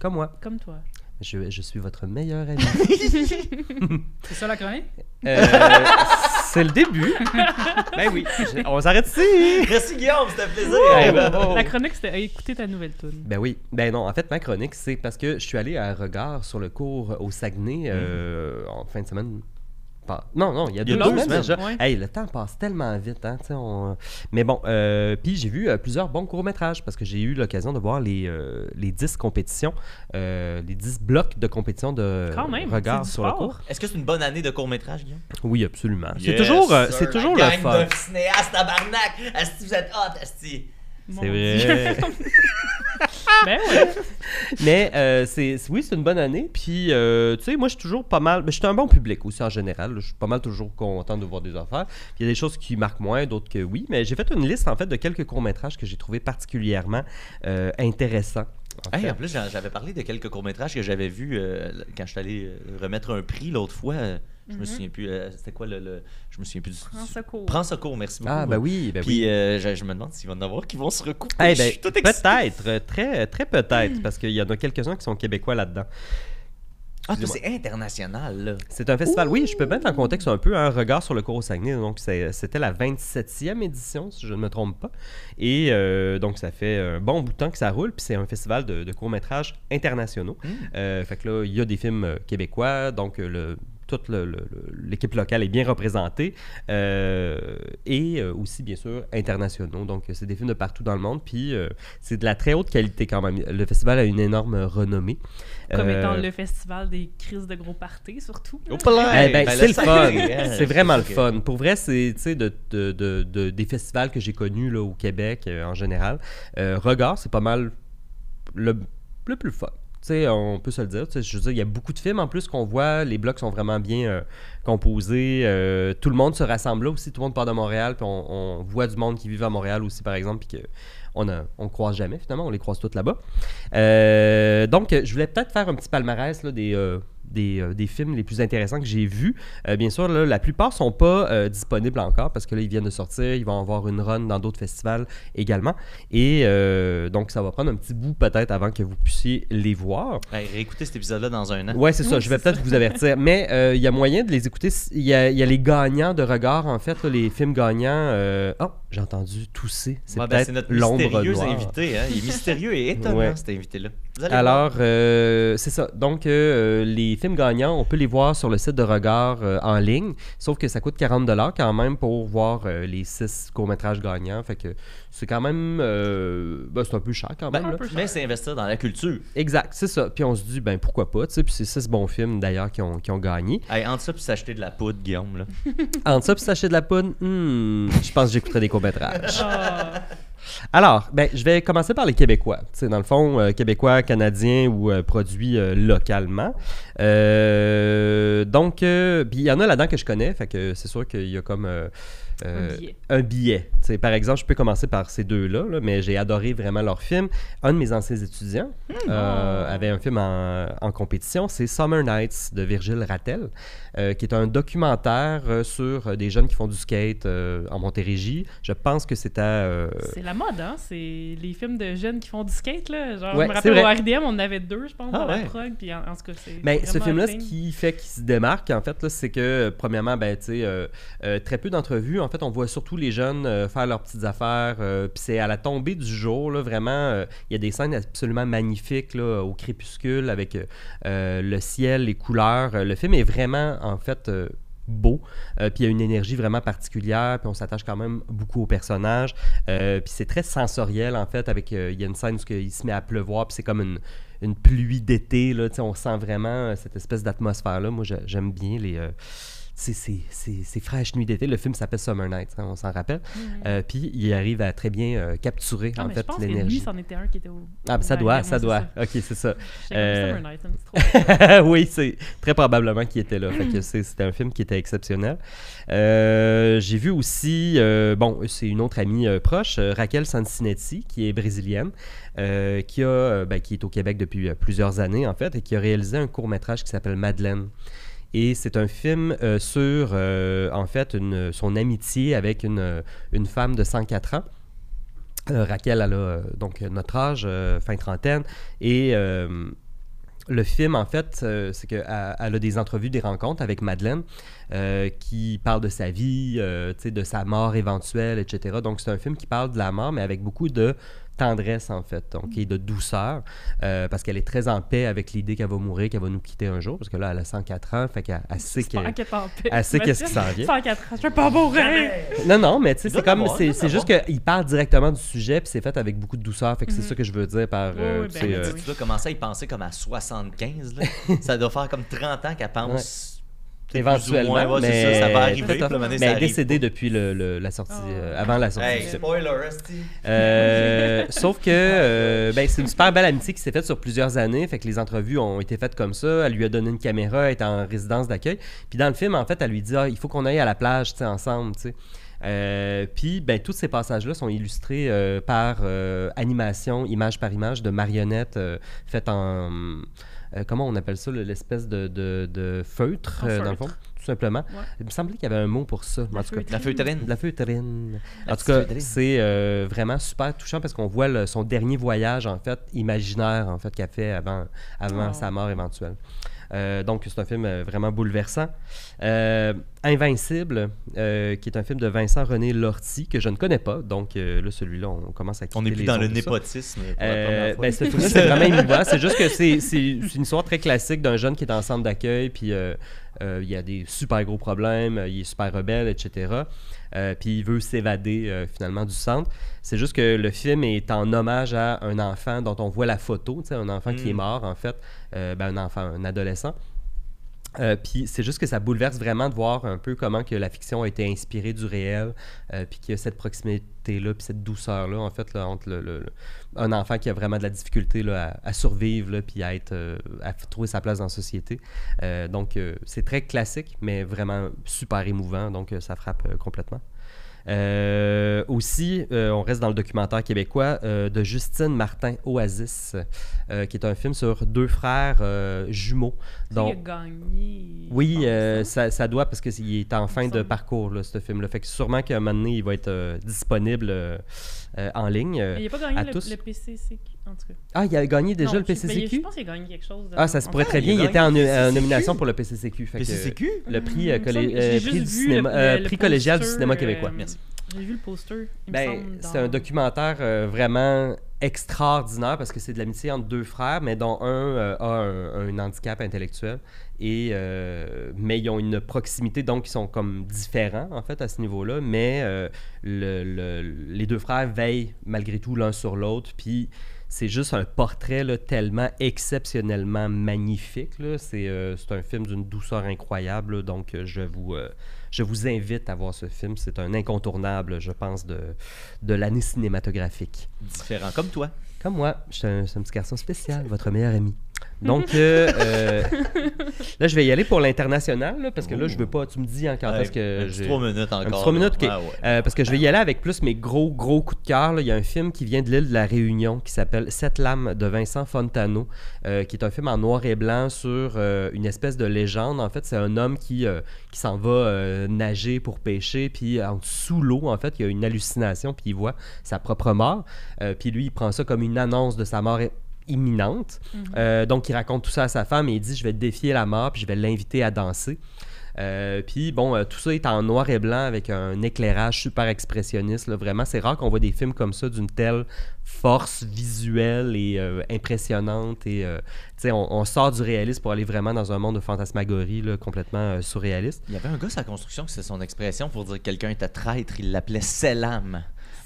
[SPEAKER 4] Comme moi.
[SPEAKER 3] Comme toi.
[SPEAKER 4] Je, je suis votre meilleur ami. (laughs)
[SPEAKER 6] C'est ça la chronique?
[SPEAKER 4] Euh, c'est le début. ben oui. je- on s'arrête ici.
[SPEAKER 2] Merci Guillaume, c'était un plaisir.
[SPEAKER 4] Hey, ben, oh.
[SPEAKER 3] La chronique, c'était écouter ta nouvelle tune.
[SPEAKER 4] Ben oui. Ben non, en fait, ma chronique, c'est parce que je suis allé à Regard sur le cours au Saguenay euh, en fin de semaine. Pas- Non, non, il y a
[SPEAKER 2] Il y a
[SPEAKER 4] deux,
[SPEAKER 2] deux
[SPEAKER 4] semaines,
[SPEAKER 2] semaines,
[SPEAKER 4] déjà.
[SPEAKER 3] ouais.
[SPEAKER 4] Hey, le temps passe tellement vite, hein, on- Mais bon, euh, puis j'ai vu euh, plusieurs bons courts-métrages parce que j'ai eu l'occasion de voir les, euh, les 10 compétitions, euh, les 10 blocs de compétition de
[SPEAKER 3] Quand même,
[SPEAKER 4] Regard sur le
[SPEAKER 3] sport.
[SPEAKER 4] cours.
[SPEAKER 2] Est-ce que c'est une bonne année de court-métrage, Guillaume?
[SPEAKER 4] Oui, absolument. c'est toujours, euh,
[SPEAKER 2] sir.
[SPEAKER 4] c'est toujours
[SPEAKER 2] La
[SPEAKER 4] le
[SPEAKER 2] gang
[SPEAKER 4] fun.
[SPEAKER 2] de cinéastes, tabarnak! Asti, vous êtes hot, Asti!
[SPEAKER 4] C'est vrai. (laughs)
[SPEAKER 3] ben ouais.
[SPEAKER 4] Mais euh, c'est oui, c'est une bonne année. Puis, euh, tu sais, moi, je suis toujours pas mal. Mais je suis un bon public aussi en général. Je suis pas mal toujours content de voir des affaires. Il y a des choses qui marquent moins, d'autres que oui. Mais j'ai fait une liste, en fait, de quelques courts-métrages que j'ai trouvé particulièrement euh, intéressants. en
[SPEAKER 2] Hey, en plus, j'avais parlé de quelques courts-métrages que j'avais vus euh, quand je suis allé remettre un prix l'autre fois. Je me souviens plus. euh, C'était quoi le, le- Je me souviens plus du.
[SPEAKER 3] Prends secours.
[SPEAKER 2] Prends secours, merci beaucoup.
[SPEAKER 4] Ah, ben oui, ben
[SPEAKER 2] Puis
[SPEAKER 4] oui.
[SPEAKER 2] euh, je, je me demande s'il va y en avoir qui vont se recouper.
[SPEAKER 4] Eh
[SPEAKER 2] je
[SPEAKER 4] ben,
[SPEAKER 2] suis tout excité.
[SPEAKER 4] peut-être, euh, très, très peut-être, parce qu'il y en a quelques-uns qui sont québécois là-dedans.
[SPEAKER 2] Ah, c'est international, là.
[SPEAKER 4] C'est un festival, oui, je peux mettre en contexte un peu un regard sur le cours au Saguenay. Donc, c'était la 27e édition, si je ne me trompe pas. Et euh, donc, ça fait un bon bout de temps que ça roule. Puis, c'est un festival de, de courts-métrages internationaux. Euh, fait que là, il y a des films québécois. Donc, le toute l'équipe locale est bien représentée. Euh, et euh, aussi, bien sûr, internationaux. Donc, c'est des films de partout dans le monde. Puis, euh, c'est de la très haute qualité quand même. Le festival a une énorme renommée.
[SPEAKER 3] Comme
[SPEAKER 4] Euh,
[SPEAKER 3] étant le festival des crises de gros parties, surtout.
[SPEAKER 4] eh ben,
[SPEAKER 2] Ben,
[SPEAKER 4] c'est le fun.
[SPEAKER 2] hein,
[SPEAKER 4] C'est vraiment le fun. Pour vrai, c'est tu sais, de, de- de- de- des festivals que j'ai connus là, au Québec euh, en général. Euh, Regard, c'est pas mal le, le plus fun. On peut se le dire. Je veux dire, il y a beaucoup de films en plus qu'on voit. Les blocs sont vraiment bien euh, composés. Euh, tout le monde se rassemble là aussi. Tout le monde part de Montréal. Puis on, voit du monde qui vit à Montréal aussi, par exemple. Puis que on ne on croise jamais, finalement. On les croise tous là-bas. Euh, donc, je voulais peut-être faire un petit palmarès là, des, des, euh, des films les plus intéressants que j'ai vus. Euh, bien sûr, là, la plupart sont pas euh, disponibles encore parce que là, ils viennent de sortir. Ils vont avoir une run dans d'autres festivals également. Et euh, donc, ça va prendre un petit bout peut-être avant que vous puissiez les voir.
[SPEAKER 2] Hey, réécoutez cet épisode-là dans un an.
[SPEAKER 4] Ouais, c'est ça. Je vais peut-être vous avertir. Mais euh, il y a moyen de les écouter. Il y a, il y a les gagnants de regard, en fait, là, les films gagnants. euh, Oh, j'ai entendu tousser. C'est
[SPEAKER 2] Ouais, ben,
[SPEAKER 4] peut-être
[SPEAKER 2] c'est notre mystérieux
[SPEAKER 4] noire.
[SPEAKER 2] invité. Hein? Il est mystérieux et (laughs) étonnant,
[SPEAKER 4] Ouais.
[SPEAKER 2] cet invité-là.
[SPEAKER 4] Alors, euh, c'est ça. Donc, euh, les films gagnants, on peut les voir sur le site de Regard euh, en ligne. Sauf que ça coûte 40 quand même pour voir euh, les six courts-métrages gagnants. Fait que c'est quand même. euh, ben, c'est un peu cher quand
[SPEAKER 2] Ben,
[SPEAKER 4] même. là.
[SPEAKER 2] mais c'est investir dans la culture.
[SPEAKER 4] Exact, c'est ça. Puis on se dit, ben pourquoi pas, tu sais. Puis c'est six bons films d'ailleurs qui ont, qui ont gagné.
[SPEAKER 2] Hey, entre ça puis s'acheter de la poudre, Guillaume. Là. (laughs)
[SPEAKER 4] Entre ça, puis s'acheter de la poudre, hmm, je pense que j'écouterai des courts-métrages. (laughs) Alors, ben, je vais commencer par les Québécois. Tu sais, dans le fond, euh, Québécois, Canadiens ou euh, produits euh, localement. Euh, donc, puis il y en a là-dedans que je connais, fait que c'est sûr qu'il y a comme euh,
[SPEAKER 3] Un billet.
[SPEAKER 4] un par exemple, je peux commencer par ces deux-là, là, mais j'ai adoré vraiment leur film. Un de mes anciens étudiants euh, avait un film en, en compétition, c'est Summer Nights de Virgile Rattel, euh, qui est un documentaire sur des jeunes qui font du skate en Montérégie. Je pense que c'était...
[SPEAKER 3] C'est la mode, hein? C'est les films de jeunes qui font du skate, là. Genre,
[SPEAKER 4] Ouais,
[SPEAKER 3] je me rappelle au. RDM, on en avait deux, je pense,
[SPEAKER 2] Ah
[SPEAKER 3] dans la prog. Puis en, en cas, c'est.
[SPEAKER 4] Mais ce film-là, ce qui fait qu'il se démarque, en fait, là, c'est que, premièrement, ben, tu sais, très peu d'entrevues. En fait, on voit surtout les jeunes euh, faire leurs petites affaires. euh, Puis c'est à la tombée du jour, là, vraiment. euh, Il y a des scènes absolument magnifiques, au crépuscule, avec le ciel, les couleurs. Le film est vraiment, en fait. beau, puis il y a une énergie vraiment particulière, puis on s'attache quand même beaucoup aux personnages, Euh, puis c'est très sensoriel en fait, avec il y a une scène où il se met à pleuvoir, puis c'est comme une, une pluie d'été, là, on sent vraiment cette espèce d'atmosphère-là. Moi, j'aime bien les... c'est ces, ces- ces fraîches nuits d'été. Le film s'appelle Summer Night, hein, on s'en rappelle. Euh, puis il arrive à très bien euh, capturer,
[SPEAKER 3] Ah,
[SPEAKER 4] en fait, l'énergie.
[SPEAKER 3] c'en était un qui était au.
[SPEAKER 4] Ah, ben, ça doit, ça doit. Ok, c'est ça.
[SPEAKER 3] J'étais
[SPEAKER 4] Euh,
[SPEAKER 3] Summer Night, un petit trop. (laughs)
[SPEAKER 4] oui, c'est très probablement qu'il était là. Fait que c'est- c'était un film qui était exceptionnel. J'ai vu aussi, bon, c'est une autre amie proche, Raquel Sancinetti, qui est brésilienne, qui, a, ben, qui est au Québec depuis plusieurs années, en fait, et qui a réalisé un court-métrage qui s'appelle Madeleine. Et c'est un film euh, sur, euh, en fait, son amitié avec une, euh, une femme de 104 ans. Raquel, elle a donc notre âge, fin trentaine, et le film, en fait, c'est qu'elle elle a des entrevues, des rencontres avec Madeleine qui parle de sa vie, de sa mort éventuelle, etc. Donc, c'est un film qui parle de la mort, mais avec beaucoup de tendresse, en fait, donc, et de douceur, euh, parce qu'elle est très en paix avec l'idée qu'elle va mourir, qu'elle va nous quitter un jour, parce que là, elle a 104 ans, fait qu'elle elle sait
[SPEAKER 3] qu'elle est en paix.
[SPEAKER 4] elle sait qu'est-ce qui s'en vient.
[SPEAKER 3] 104 ans, je veux pas mourir!
[SPEAKER 4] Non, non, mais tu sais, c'est comme, c'est juste qu'il parle directement du sujet, puis c'est fait avec beaucoup de douceur, fait que c'est
[SPEAKER 3] Mhm.
[SPEAKER 4] ça que je veux dire par...
[SPEAKER 3] Oui,
[SPEAKER 4] euh,
[SPEAKER 3] oui, ben
[SPEAKER 4] sais,
[SPEAKER 3] oui,
[SPEAKER 4] euh.
[SPEAKER 2] Tu dois commencer à y penser comme à 75. Là. (laughs) ça doit faire comme 30 ans qu'elle pense
[SPEAKER 4] Éventuellement,
[SPEAKER 2] moins, ouais,
[SPEAKER 4] mais
[SPEAKER 2] ça, ça va arriver,
[SPEAKER 4] mais
[SPEAKER 2] ça
[SPEAKER 4] elle est
[SPEAKER 2] arrive
[SPEAKER 4] décédée
[SPEAKER 2] pas.
[SPEAKER 4] depuis le, le- la sortie,
[SPEAKER 3] Oh.
[SPEAKER 4] euh, avant la sortie.
[SPEAKER 2] Hey, spoiler.
[SPEAKER 4] Euh, (laughs) sauf que euh, ben, c'est une super belle amitié qui s'est faite sur plusieurs années. Fait que les entrevues ont été faites comme ça. Elle lui a donné une caméra, elle est en résidence d'accueil. Puis dans le film, en fait, elle lui dit ah, il faut qu'on aille à la plage tu sais, ensemble. tu sais. Euh, puis ben, tous ces passages-là sont illustrés euh, par euh, animation, image par image, de marionnettes euh, faites en. Euh, comment on appelle ça, le- l'espèce de, de- de feutre, euh, dans le fond, tout simplement.
[SPEAKER 3] Ouais.
[SPEAKER 4] Il me semblait qu'il y avait un mot pour ça.
[SPEAKER 3] La
[SPEAKER 4] en tout cas.
[SPEAKER 3] feutrine.
[SPEAKER 2] La feutrine.
[SPEAKER 4] La feutrine.
[SPEAKER 2] La
[SPEAKER 4] En tout cas, c'est euh, vraiment super touchant parce qu'on voit le- son dernier voyage, en fait, imaginaire, en fait, qu'il a fait avant, avant
[SPEAKER 3] Oh.
[SPEAKER 4] sa mort éventuelle. Euh, donc, c'est un film euh, vraiment bouleversant. Euh, Invincible, euh, qui est un film de Vincent René Lortie, que je ne connais pas. Donc, là, celui-là, on commence à quitter
[SPEAKER 2] On n'est plus
[SPEAKER 4] les
[SPEAKER 2] dans le népotisme.
[SPEAKER 4] ben, ce film-là, c'est vraiment émouvant. C'est juste que c'est une histoire très classique d'un jeune qui est en centre d'accueil, puis il y a des super gros problèmes, il est super rebelle, etc. Euh, puis il veut s'évader euh, finalement du centre. C'est juste que le film est en hommage à un enfant dont on voit la photo, un enfant qui
[SPEAKER 2] Mm.
[SPEAKER 4] est mort en fait, Euh, ben, un enfant, un adolescent. Euh, puis c'est juste que ça bouleverse vraiment de voir un peu comment que la fiction a été inspirée du réel, euh, puis qu'il y a cette proximité-là, puis cette douceur-là, en fait, entre le, le- un enfant qui a vraiment de la difficulté à, survivre, puis à, euh, à trouver sa place dans la société. Euh, donc c'est très classique, mais vraiment super émouvant, donc ça frappe complètement. Euh, aussi, euh, on reste dans le documentaire québécois euh, de Justine Martin Oasis, qui est un film sur deux frères jumeaux. Dont-
[SPEAKER 3] Il a gagné.
[SPEAKER 4] oui,
[SPEAKER 3] hein?
[SPEAKER 4] ça, ça doit parce qu'il est en fin de parcours, là, ce film-là. Fait que sûrement qu'à un moment donné, il va être disponible en ligne.
[SPEAKER 3] il n'a pas gagné
[SPEAKER 4] à
[SPEAKER 3] le,
[SPEAKER 4] tous.
[SPEAKER 3] le PCCQ, en tout cas.
[SPEAKER 4] Ah, il a gagné déjà
[SPEAKER 3] Non,
[SPEAKER 4] le
[SPEAKER 3] je- ben, je
[SPEAKER 4] PCCQ?
[SPEAKER 3] pense qu'il a gagné quelque chose. de-
[SPEAKER 4] Ah, ça se pourrait très
[SPEAKER 2] il
[SPEAKER 4] bien.
[SPEAKER 2] a
[SPEAKER 4] Il était en,
[SPEAKER 2] PCCQ.
[SPEAKER 4] nomination pour le PCCQ. Fait que,
[SPEAKER 2] PCCQ?
[SPEAKER 4] le prix, euh, collé-
[SPEAKER 3] semble que
[SPEAKER 4] euh, prix du
[SPEAKER 3] vu
[SPEAKER 4] cinéma-
[SPEAKER 3] le-
[SPEAKER 4] euh,
[SPEAKER 3] le
[SPEAKER 4] prix collégial du cinéma
[SPEAKER 3] euh,
[SPEAKER 4] québécois.
[SPEAKER 2] Merci.
[SPEAKER 3] J'ai vu le poster. il me
[SPEAKER 4] Ben,
[SPEAKER 3] semble,
[SPEAKER 4] c'est
[SPEAKER 3] dans-
[SPEAKER 4] un documentaire euh, vraiment extraordinaire parce que c'est de l'amitié entre deux frères, mais dont un euh, a un, un handicap intellectuel. Et, euh, mais ils ont une proximité, donc ils sont comme différents en fait à ce niveau-là. Mais euh, le- le- les deux frères veillent malgré tout l'un sur l'autre. Puis c'est juste un portrait là, tellement exceptionnellement magnifique. là. C'est euh, c'est un film d'une douceur incroyable. là. donc euh, je vous, euh, je vous invite à voir ce film. C'est un incontournable, je pense, de, de l'année cinématographique.
[SPEAKER 2] Différent comme toi.
[SPEAKER 4] Comme moi, je suis un, je suis un petit garçon spécial, votre meilleur ami. Donc, euh, euh, là, je vais y aller pour l'international, parce que là, je veux pas. Tu me dis hein, quand est-ce que. J'ai-
[SPEAKER 2] trois minutes encore.
[SPEAKER 4] trois minutes, ok.
[SPEAKER 2] Ouais.
[SPEAKER 4] Euh, parce que je vais y aller avec plus mes gros, gros coups de cœur. Il y a un film qui vient de l'île de la Réunion qui s'appelle Sept lames de Vincent Fontano, qui est un film en noir et blanc sur une espèce de légende. En fait, c'est un homme qui, qui s'en va nager pour pêcher, puis en sous l'eau, en fait, il y a une hallucination, puis il voit sa propre mort. Puis lui, il prend ça comme une annonce de sa mort imminente. Euh, donc, il raconte tout ça à sa femme et il dit Je vais défier la mort, puis je vais l'inviter à danser. Euh, puis bon, euh, tout ça est en noir et blanc avec un éclairage super expressionniste. là. Vraiment, c'est rare qu'on voit des films comme ça d'une telle force visuelle et euh, impressionnante. Et euh, tu sais, on, on sort du réalisme pour aller vraiment dans un monde de fantasmagorie là, complètement euh, surréaliste.
[SPEAKER 2] Il y avait un gars sa construction que c'est son expression pour dire que quelqu'un était traître, il l'appelait Selam.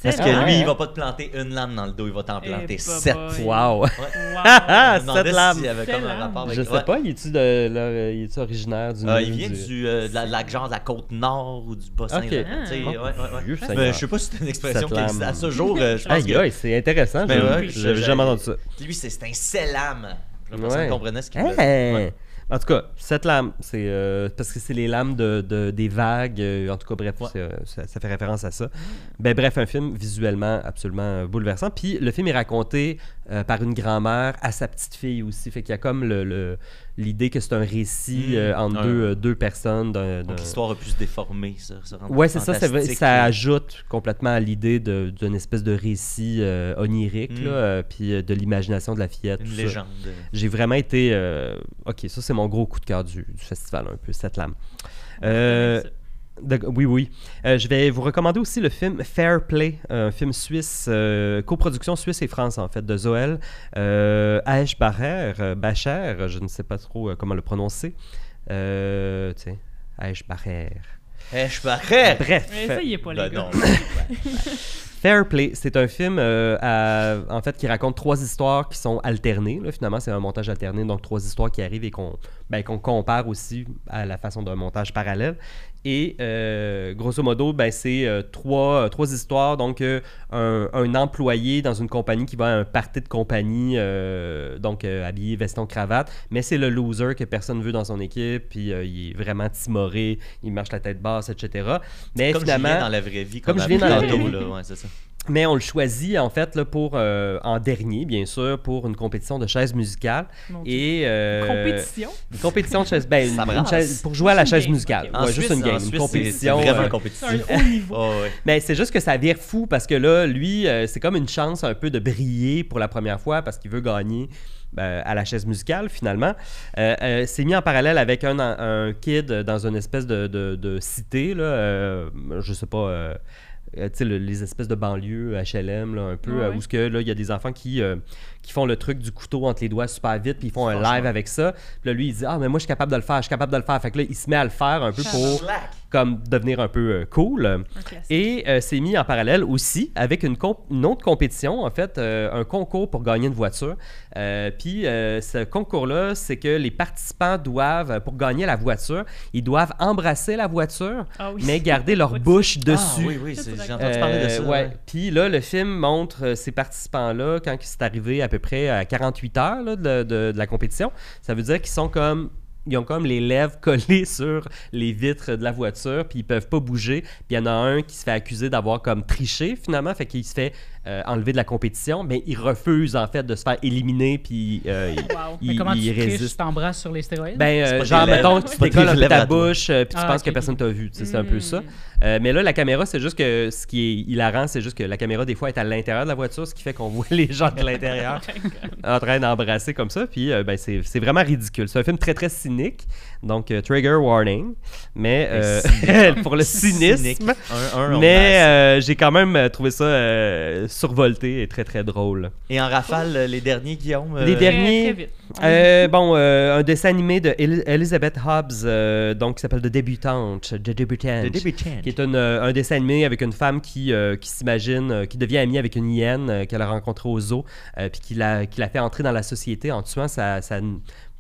[SPEAKER 2] Parce que
[SPEAKER 3] Selam.
[SPEAKER 2] lui, il va pas te planter une lame dans le dos, il va t'en
[SPEAKER 3] Eh,
[SPEAKER 2] planter sept.
[SPEAKER 3] boy.
[SPEAKER 4] Wow!
[SPEAKER 3] Wow. (laughs)
[SPEAKER 2] Je me demandais
[SPEAKER 4] Sept lames.
[SPEAKER 2] avait comme un rapport avec
[SPEAKER 4] Je sais
[SPEAKER 2] Ouais.
[SPEAKER 4] pas, il est-tu il est-tu originaire du.
[SPEAKER 2] Euh, il vient du, euh, de la, de la- genre de la côte nord ou du Bas-Saint.
[SPEAKER 4] Ok.
[SPEAKER 2] là, tu sais,
[SPEAKER 3] Ah.
[SPEAKER 2] ouais, ouais, ouais. Mais
[SPEAKER 4] Seigneur.
[SPEAKER 2] je sais pas si c'est une expression
[SPEAKER 4] Cette
[SPEAKER 2] qui existe.
[SPEAKER 4] lame.
[SPEAKER 2] À ce jour, euh, je pense que
[SPEAKER 4] c'est intéressant.
[SPEAKER 2] Ben
[SPEAKER 4] je-
[SPEAKER 2] ouais,
[SPEAKER 4] J'avais
[SPEAKER 2] je-
[SPEAKER 4] jamais entendu ça.
[SPEAKER 2] lui, c'est un selam. Là, personne
[SPEAKER 4] Ouais.
[SPEAKER 2] comprenait ce qu'il
[SPEAKER 4] Hey! En tout cas, cette lame, c'est euh, parce que c'est les lames de, de- des vagues. euh, en tout cas, bref,
[SPEAKER 2] Ouais.
[SPEAKER 4] euh, ça, ça fait référence à ça. Ben, bref, un film visuellement absolument bouleversant. Puis le film est raconté euh, par une grand-mère à sa petite fille aussi. Fait qu'il y a comme le, le- l'idée que c'est un récit
[SPEAKER 2] Mm.
[SPEAKER 4] euh, entre deux, euh, deux personnes.
[SPEAKER 2] Donc l'histoire a pu se déformer, ça. rendre
[SPEAKER 4] Ouais, c'est ça, ça ajoute complètement à l'idée d'une espèce de récit onirique,
[SPEAKER 2] Mm.
[SPEAKER 4] là, euh, puis de l'imagination de la fillette.
[SPEAKER 2] Une
[SPEAKER 4] ça.
[SPEAKER 2] légende.
[SPEAKER 4] J'ai vraiment été. ok, ça, c'est mon gros coup de cœur du, du festival, un peu, cette lame. De- oui, oui. Euh, je vais vous recommander aussi le film Fair Play, un film suisse, euh, coproduction Suisse et France, en fait, de Zoël euh, Aeschbacher, euh, Bacher, je ne sais pas trop euh, comment le prononcer. Euh, tu sais, Aeschbacher.
[SPEAKER 2] Eh, je parais.
[SPEAKER 4] Bref.
[SPEAKER 3] Mais ça, il est pas
[SPEAKER 2] Ben
[SPEAKER 3] les (laughs) gars.
[SPEAKER 4] Fair Play, c'est un film euh, à- en fait qui raconte trois histoires qui sont alternées. là. Finalement, c'est un montage alterné, donc trois histoires qui arrivent et qu'on ben, qu'on compare aussi à la façon d'un montage parallèle. Et euh, grosso modo, ben, c'est euh, trois, euh, trois histoires. Donc, un, un employé dans une compagnie qui va à un party de compagnie, donc habillé veston cravate, mais c'est le loser que personne veut dans son équipe, puis il est vraiment timoré, il marche la tête basse, etc. Mais
[SPEAKER 2] Comme
[SPEAKER 4] finalement,
[SPEAKER 2] Julien dans la vraie vie.
[SPEAKER 4] Comme
[SPEAKER 2] qu'on
[SPEAKER 4] Julien
[SPEAKER 2] a
[SPEAKER 4] dans la vraie vie.
[SPEAKER 2] là. Ouais, c'est ça.
[SPEAKER 4] Mais on le choisit en fait là, pour euh, en dernier, bien sûr, pour une compétition de chaises musicales. Et euh,
[SPEAKER 3] Compétition?
[SPEAKER 4] Une compétition de chaises. Ben, une chaise- pour jouer à la chaise
[SPEAKER 3] game,
[SPEAKER 4] musicale. Ouais, juste
[SPEAKER 2] Suisse,
[SPEAKER 4] une game. Une compétition.
[SPEAKER 2] C'est vraiment
[SPEAKER 4] euh,
[SPEAKER 2] compétitif.
[SPEAKER 3] C'est un haut niveau.
[SPEAKER 2] Oh, ouais.
[SPEAKER 4] mais c'est juste que ça vire fou parce que là, lui, euh, c'est comme une chance un peu de briller pour la première fois parce qu'il veut gagner ben, à la chaise musicale finalement. Euh, euh, c'est mis en parallèle avec un, un kid dans une espèce de, de- de cité, là, euh, je sais pas. Euh, le- les espèces de banlieues HLM, là, un peu,
[SPEAKER 3] Ouais,
[SPEAKER 4] euh, où ce que, là, il y a des enfants qui, euh, qui font le truc du couteau entre les doigts super vite, puis ils font un live avec ça. Puis là, lui, il dit Ah, mais moi, je suis capable de le faire, je suis capable de le faire. Fait que là, il se met à le faire un peu pour comme devenir un peu euh, cool. Et euh, c'est mis en parallèle aussi avec une, comp- une autre compétition, en fait, euh, un concours pour gagner une voiture. Euh, puis euh, ce concours-là, c'est que les participants doivent, pour gagner la voiture, ils doivent embrasser la voiture,
[SPEAKER 3] Ah oui.
[SPEAKER 4] mais garder leur
[SPEAKER 3] Oui. (laughs)
[SPEAKER 4] bouche
[SPEAKER 2] Ah,
[SPEAKER 4] dessus.
[SPEAKER 2] oui, oui, c'est- j'ai entendu parler de ça.
[SPEAKER 4] ouais. Puis là, le film montre euh, ces participants-là quand c'est arrivé à peu près à 48 heures de la compétition. Ça veut dire qu'ils sont comme. Ils ont comme les lèvres (laughs) collées sur les vitres de la voiture, puis ils peuvent pas bouger. Puis il y en a un qui se fait accuser d'avoir comme triché finalement, fait qu'il se fait euh, enlever de la compétition, mais il refuse en fait de se faire éliminer, puis euh, il, (laughs)
[SPEAKER 3] Wow.
[SPEAKER 4] il-
[SPEAKER 6] Mais comment
[SPEAKER 4] il
[SPEAKER 6] tu triches, tu
[SPEAKER 4] résiste.
[SPEAKER 6] t'embrasses sur les stéroïdes?
[SPEAKER 4] Ben, euh, genre, mettons, tu décolles un peu ta bouche, euh, puis tu
[SPEAKER 6] Ah,
[SPEAKER 4] penses que personne t'a vu. tu sais, C'est un peu ça. Euh, mais là, la caméra, c'est juste que ce qui est hilarant, c'est juste que la caméra, des fois, est à l'intérieur de la voiture, ce qui fait qu'on (laughs) voit les gens de l'intérieur (laughs) en train d'embrasser comme ça. Puis, euh, ben, c'est c'est vraiment ridicule. C'est un film très, très cynique. Donc, euh, trigger warning. Mais euh, (laughs) pour le cynisme.
[SPEAKER 2] Cynique. Un, un, on
[SPEAKER 4] Mais euh, j'ai quand même trouvé ça euh, survolté et très, très drôle.
[SPEAKER 2] Et en rafale, les derniers, Guillaume.
[SPEAKER 4] Les derniers-
[SPEAKER 3] Très, très vite.
[SPEAKER 4] Euh, bon, euh, un dessin animé de El- Elizabeth Hobbs, euh, donc qui s'appelle The Débutante, The Débutante,
[SPEAKER 2] The Débutant.
[SPEAKER 4] qui est une, euh, un dessin animé avec une femme qui, euh, qui s'imagine, euh, qui devient amie avec une hyène euh, qu'elle a rencontrée au zoo, euh, puis qui la, qui la fait entrer dans la société en tuant sa, sa,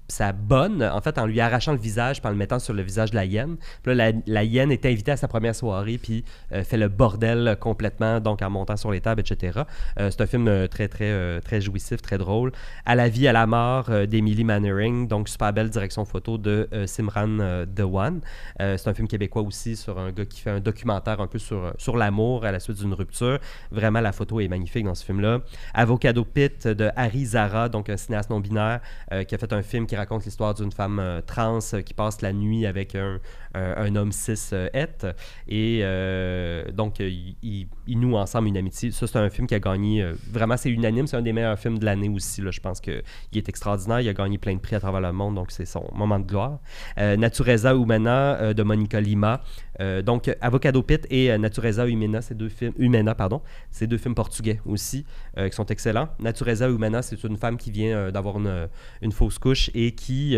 [SPEAKER 4] sa bonne, en fait, en lui arrachant le visage, en le mettant sur le visage de la hyène. Là, la, la hyène est invitée à sa première soirée, puis euh, fait le bordel complètement, donc en montant sur les tables, etc. Euh, c'est un film euh, très, très, très jouissif, très drôle. À la vie, à la mort d'Emily Mannering, donc super belle direction photo de Simran Dewan. C'est un film québécois aussi sur un gars qui fait un documentaire un peu sur, sur l'amour à la suite d'une rupture. Vraiment, la photo est magnifique dans ce film-là. Avocado Pit de Harry Zara, donc un cinéaste non-binaire qui a fait un film qui raconte l'histoire d'une femme euh, trans euh, qui passe la nuit avec un, un- un homme cis euh, het. Et euh, donc, euh, ils nouent ensemble une amitié. Ça, c'est un film qui a gagné. euh, vraiment, c'est unanime. C'est un des meilleurs films de l'année aussi. Là. Je pense qu'il est extraordinaire. Il a gagné plein de prix à travers le monde. Donc, c'est son moment de gloire. Euh, Natureza Humana euh, de Monica Lima. Euh, donc, Avocado Pit et euh, Natureza Humana, c'est deux films. Humana, pardon. C'est deux films portugais aussi euh, qui sont excellents. Natureza Humana, c'est une femme qui vient d'avoir une, fausse couche et qui.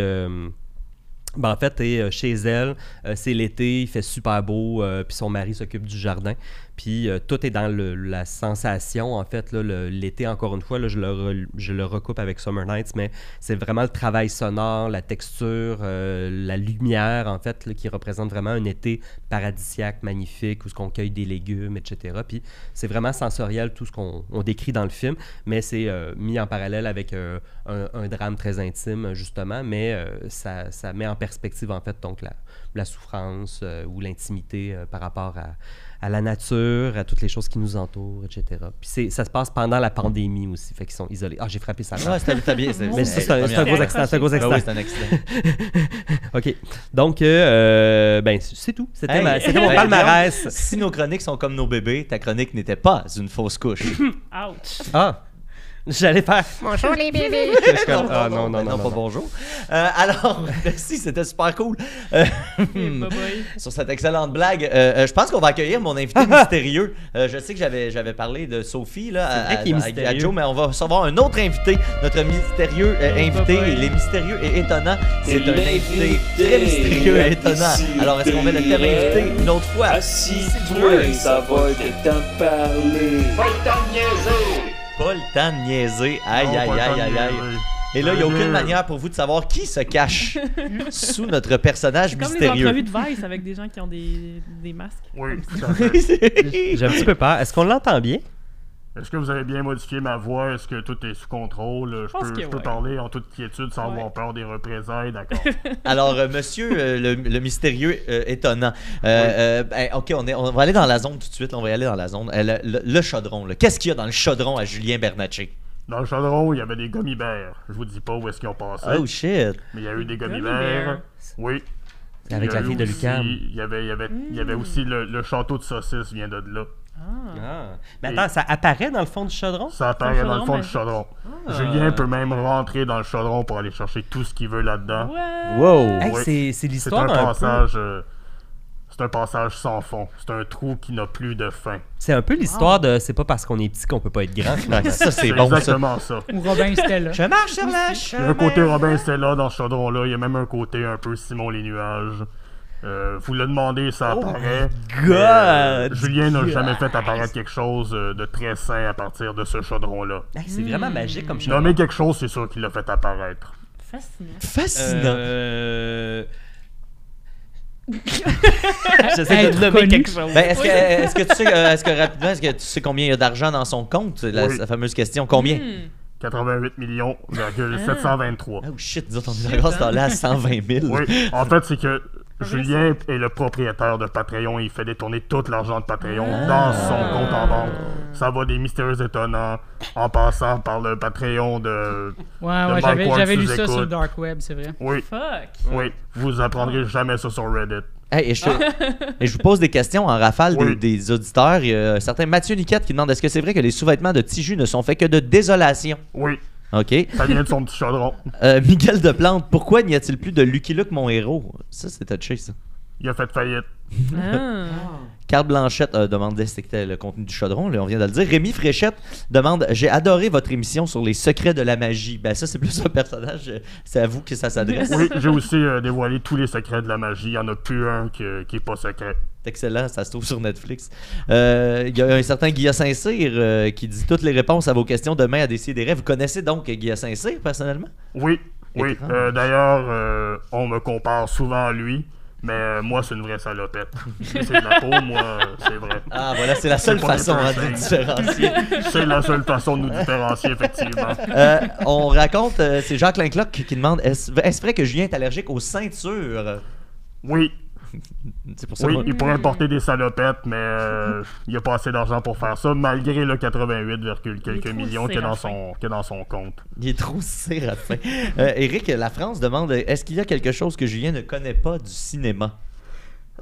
[SPEAKER 4] ben, en fait, est chez elle, c'est l'été, il fait super beau, puis son mari s'occupe du jardin. Puis euh, tout est dans la sensation, en fait. L'été, encore une fois, là, je, le je le recoupe avec Summer Nights, mais c'est vraiment le travail sonore, la texture, euh, la lumière, en fait, qui représente vraiment un été paradisiaque, magnifique, où ce qu'on cueille des légumes, etc. Puis c'est vraiment sensoriel, tout ce qu'on on décrit dans le film, mais c'est euh, mis en parallèle avec un, un drame très intime, justement, mais ça, ça met en perspective, en fait, donc la, la souffrance ou l'intimité par rapport à, à la nature, à toutes les choses qui nous entourent, etc. Puis c'est- ça se passe pendant la pandémie aussi, fait qu'ils sont isolés. Ah, j'ai frappé ça.
[SPEAKER 2] Ouais, c'était c'était bien.
[SPEAKER 4] Mais c'est un, c'est un gros accident. C'est un gros
[SPEAKER 2] Ah
[SPEAKER 4] accident.
[SPEAKER 2] oui, c'est un accident. (laughs)
[SPEAKER 4] OK. Donc, euh, ben, c'est tout. C'était
[SPEAKER 2] Hey,
[SPEAKER 4] ma- c'était mon
[SPEAKER 2] hey,
[SPEAKER 4] palmarès.
[SPEAKER 2] Si nos chroniques sont comme nos bébés, ta chronique n'était pas une fausse couche.
[SPEAKER 3] Ouch.
[SPEAKER 4] Ah! J'allais faire. (laughs)
[SPEAKER 8] Bonjour les bébés. (laughs)
[SPEAKER 4] Comme, Ah non, non,
[SPEAKER 2] Ben
[SPEAKER 4] non,
[SPEAKER 2] pas
[SPEAKER 4] non.
[SPEAKER 2] bonjour. Euh, alors, (laughs) merci, c'était super cool. Euh,
[SPEAKER 3] Et bye bye.
[SPEAKER 2] sur cette excellente blague, euh, je pense qu'on va accueillir mon invité mystérieux. Euh, je sais que j'avais, j'avais parlé de Sophie là, à, à- à- à
[SPEAKER 4] mystérieux.
[SPEAKER 2] Joe, mais on va recevoir un autre invité, notre mystérieux invité. Il est mystérieux et étonnant. C'est un invité très mystérieux et étonnant. Alors, est-ce qu'on met le thème invité une autre fois?
[SPEAKER 9] Assis-toi, ça va être temps de parler.
[SPEAKER 2] Pas le temps de niaiser. Aïe,
[SPEAKER 10] Non,
[SPEAKER 2] aïe, aïe, aïe, aïe. Et là, il n'y a aucune manière pour vous de savoir qui se cache (laughs) sous notre personnage
[SPEAKER 3] Comme les
[SPEAKER 2] mystérieux.
[SPEAKER 3] entrevues de Vice avec des gens qui ont des, des masques.
[SPEAKER 10] Oui, tout à fait. (laughs)
[SPEAKER 4] J'ai un petit peu peur. Est-ce qu'on l'entend bien?
[SPEAKER 10] Est-ce que vous avez bien modifié ma voix? Est-ce que tout est sous contrôle? Je,
[SPEAKER 3] pense
[SPEAKER 10] peux,
[SPEAKER 3] que
[SPEAKER 10] je peux
[SPEAKER 3] ouais.
[SPEAKER 10] parler en toute quiétude sans
[SPEAKER 3] Ouais.
[SPEAKER 10] avoir peur des représailles, d'accord? (laughs)
[SPEAKER 2] Alors, euh, monsieur euh, le, le mystérieux euh, étonnant. Euh, euh, ben, ok, on, est, on va aller dans la zone tout de suite. On va y aller dans la zone. Euh, le, le- le chaudron. là. Qu'est-ce qu'il y a dans le chaudron à Julien Bernatchez?
[SPEAKER 10] Dans le chaudron, il y avait des gummy bears. Je vous dis pas où est-ce qu'ils ont passé,
[SPEAKER 2] Oh shit.
[SPEAKER 10] mais il y a eu des bears. Oui.
[SPEAKER 4] Avec la fille de Lucam.
[SPEAKER 10] Il y avait, il y avait, il y avait
[SPEAKER 3] Mm.
[SPEAKER 10] aussi le, le château de saucisses vient de là.
[SPEAKER 3] Ah.
[SPEAKER 4] Ah. Mais attends, ça apparaît dans le fond du chaudron?
[SPEAKER 10] Ça apparaît dans le fond
[SPEAKER 3] mais-
[SPEAKER 10] du chaudron.
[SPEAKER 4] Ah.
[SPEAKER 10] Julien peut même rentrer dans le chaudron pour aller chercher tout ce qu'il veut là-dedans.
[SPEAKER 3] Ouais.
[SPEAKER 2] Wow.
[SPEAKER 4] Hey,
[SPEAKER 10] Oui.
[SPEAKER 4] c'est- c'est
[SPEAKER 10] C'est
[SPEAKER 4] l'histoire
[SPEAKER 10] un
[SPEAKER 4] un, peu.
[SPEAKER 10] passage. euh, c'est un passage sans fond. C'est un trou qui n'a plus de fin.
[SPEAKER 4] C'est un peu l'histoire de c'est pas parce qu'on est petit qu'on peut pas être grand.
[SPEAKER 2] ça, c'est bon, ça.
[SPEAKER 10] exactement ça.
[SPEAKER 6] Ou Robin Stella.
[SPEAKER 2] Je marche sur la
[SPEAKER 10] Il y a un côté Robin Stella dans ce chaudron-là. Il y a même un côté un peu Simon les nuages. Euh, vous le demandez, ça
[SPEAKER 2] Oh
[SPEAKER 10] apparaît.
[SPEAKER 4] God!
[SPEAKER 10] Euh, Julien n'a jamais fait apparaître quelque chose euh, de très sain à partir de ce chaudron-là.
[SPEAKER 4] Hey, c'est vraiment magique comme chaudron.
[SPEAKER 10] Nommer quelque chose, c'est sûr qu'il l'a fait apparaître.
[SPEAKER 3] Fascinant.
[SPEAKER 2] Fascinant.
[SPEAKER 4] Euh... (laughs) (laughs) J'essaie de nommer
[SPEAKER 6] connu.
[SPEAKER 4] quelque chose.
[SPEAKER 2] Ben, est-ce que, est-ce que tu sais, est-ce que rapidement, est-ce que tu sais combien il y a d'argent dans son compte? La,
[SPEAKER 10] Oui.
[SPEAKER 2] la fameuse question. Combien?
[SPEAKER 3] Hmm.
[SPEAKER 10] 88 millions, virgule 723.
[SPEAKER 2] Oh shit, autres, on est encore à 120 000.
[SPEAKER 10] Oui, en fait, c'est que Julien est le propriétaire de Patreon et il fait détourner tout l'argent de Patreon dans son compte en banque. Ça va des mystérieux étonnants en passant par le Patreon de.
[SPEAKER 6] Ouais,
[SPEAKER 10] De
[SPEAKER 6] ouais, j'avais, lu ça sur le. Dark Web, c'est vrai.
[SPEAKER 10] Oui,
[SPEAKER 3] Fuck.
[SPEAKER 10] oui, vous apprendrez jamais ça sur Reddit.
[SPEAKER 2] Hey, et, je te- et je vous pose des questions en rafale des,
[SPEAKER 10] Oui.
[SPEAKER 2] des auditeurs. Il y a un certain Mathieu Niquette qui demande est-ce que c'est vrai que les sous-vêtements de Tiju ne sont faits que de désolation?
[SPEAKER 10] Oui,
[SPEAKER 2] OK.
[SPEAKER 10] ça vient de son petit chaudron. (laughs)
[SPEAKER 2] Euh, Miguel de Plante, pourquoi n'y a-t-il plus de Lucky Luke, mon héros? Ça, c'est touché, ça.
[SPEAKER 10] Il a fait faillite.
[SPEAKER 3] Ah.
[SPEAKER 2] Carl Blanchette euh, demandait c'était le contenu du chaudron, là, on vient de le dire. Rémi Fréchette demande J'ai adoré votre émission sur les secrets de la magie. Ben, ça, c'est plus un personnage, euh, c'est à vous que ça s'adresse.
[SPEAKER 10] Oui, j'ai aussi euh, dévoilé tous les secrets de la magie. Il n'y en a plus un qui est pas secret.
[SPEAKER 2] C'est excellent, ça se trouve sur Netflix. Euh, Il y a un certain Guillaume Saint-Cyr euh, qui dit toutes les réponses à vos questions demain à décider. Vous connaissez donc Guillaume Saint-Cyr, personnellement?
[SPEAKER 10] Oui, oui. Euh, D'ailleurs, on me compare souvent à lui, mais euh, moi, c'est une vraie salopette. C'est de la peau, moi, euh, c'est vrai.
[SPEAKER 2] Ah, voilà, c'est la seule façon hein, de nous différencier.
[SPEAKER 10] C'est la seule façon de nous différencier, effectivement.
[SPEAKER 2] Euh, on raconte, euh, c'est Jacques Lincloc qui demande est-ce est-ce vrai que Julien est allergique aux ceintures?
[SPEAKER 10] Oui, (laughs)
[SPEAKER 2] C'est pour ça
[SPEAKER 10] oui, il pourrait porter des salopettes, mais euh, il n'y a pas assez d'argent pour faire ça, malgré le 88, virgule quelques millions qu'il y a dans son, a dans son compte.
[SPEAKER 2] Il est trop séraphin. Euh, Eric, la France demande est-ce qu'il y a quelque chose que Julien ne connaît pas du cinéma?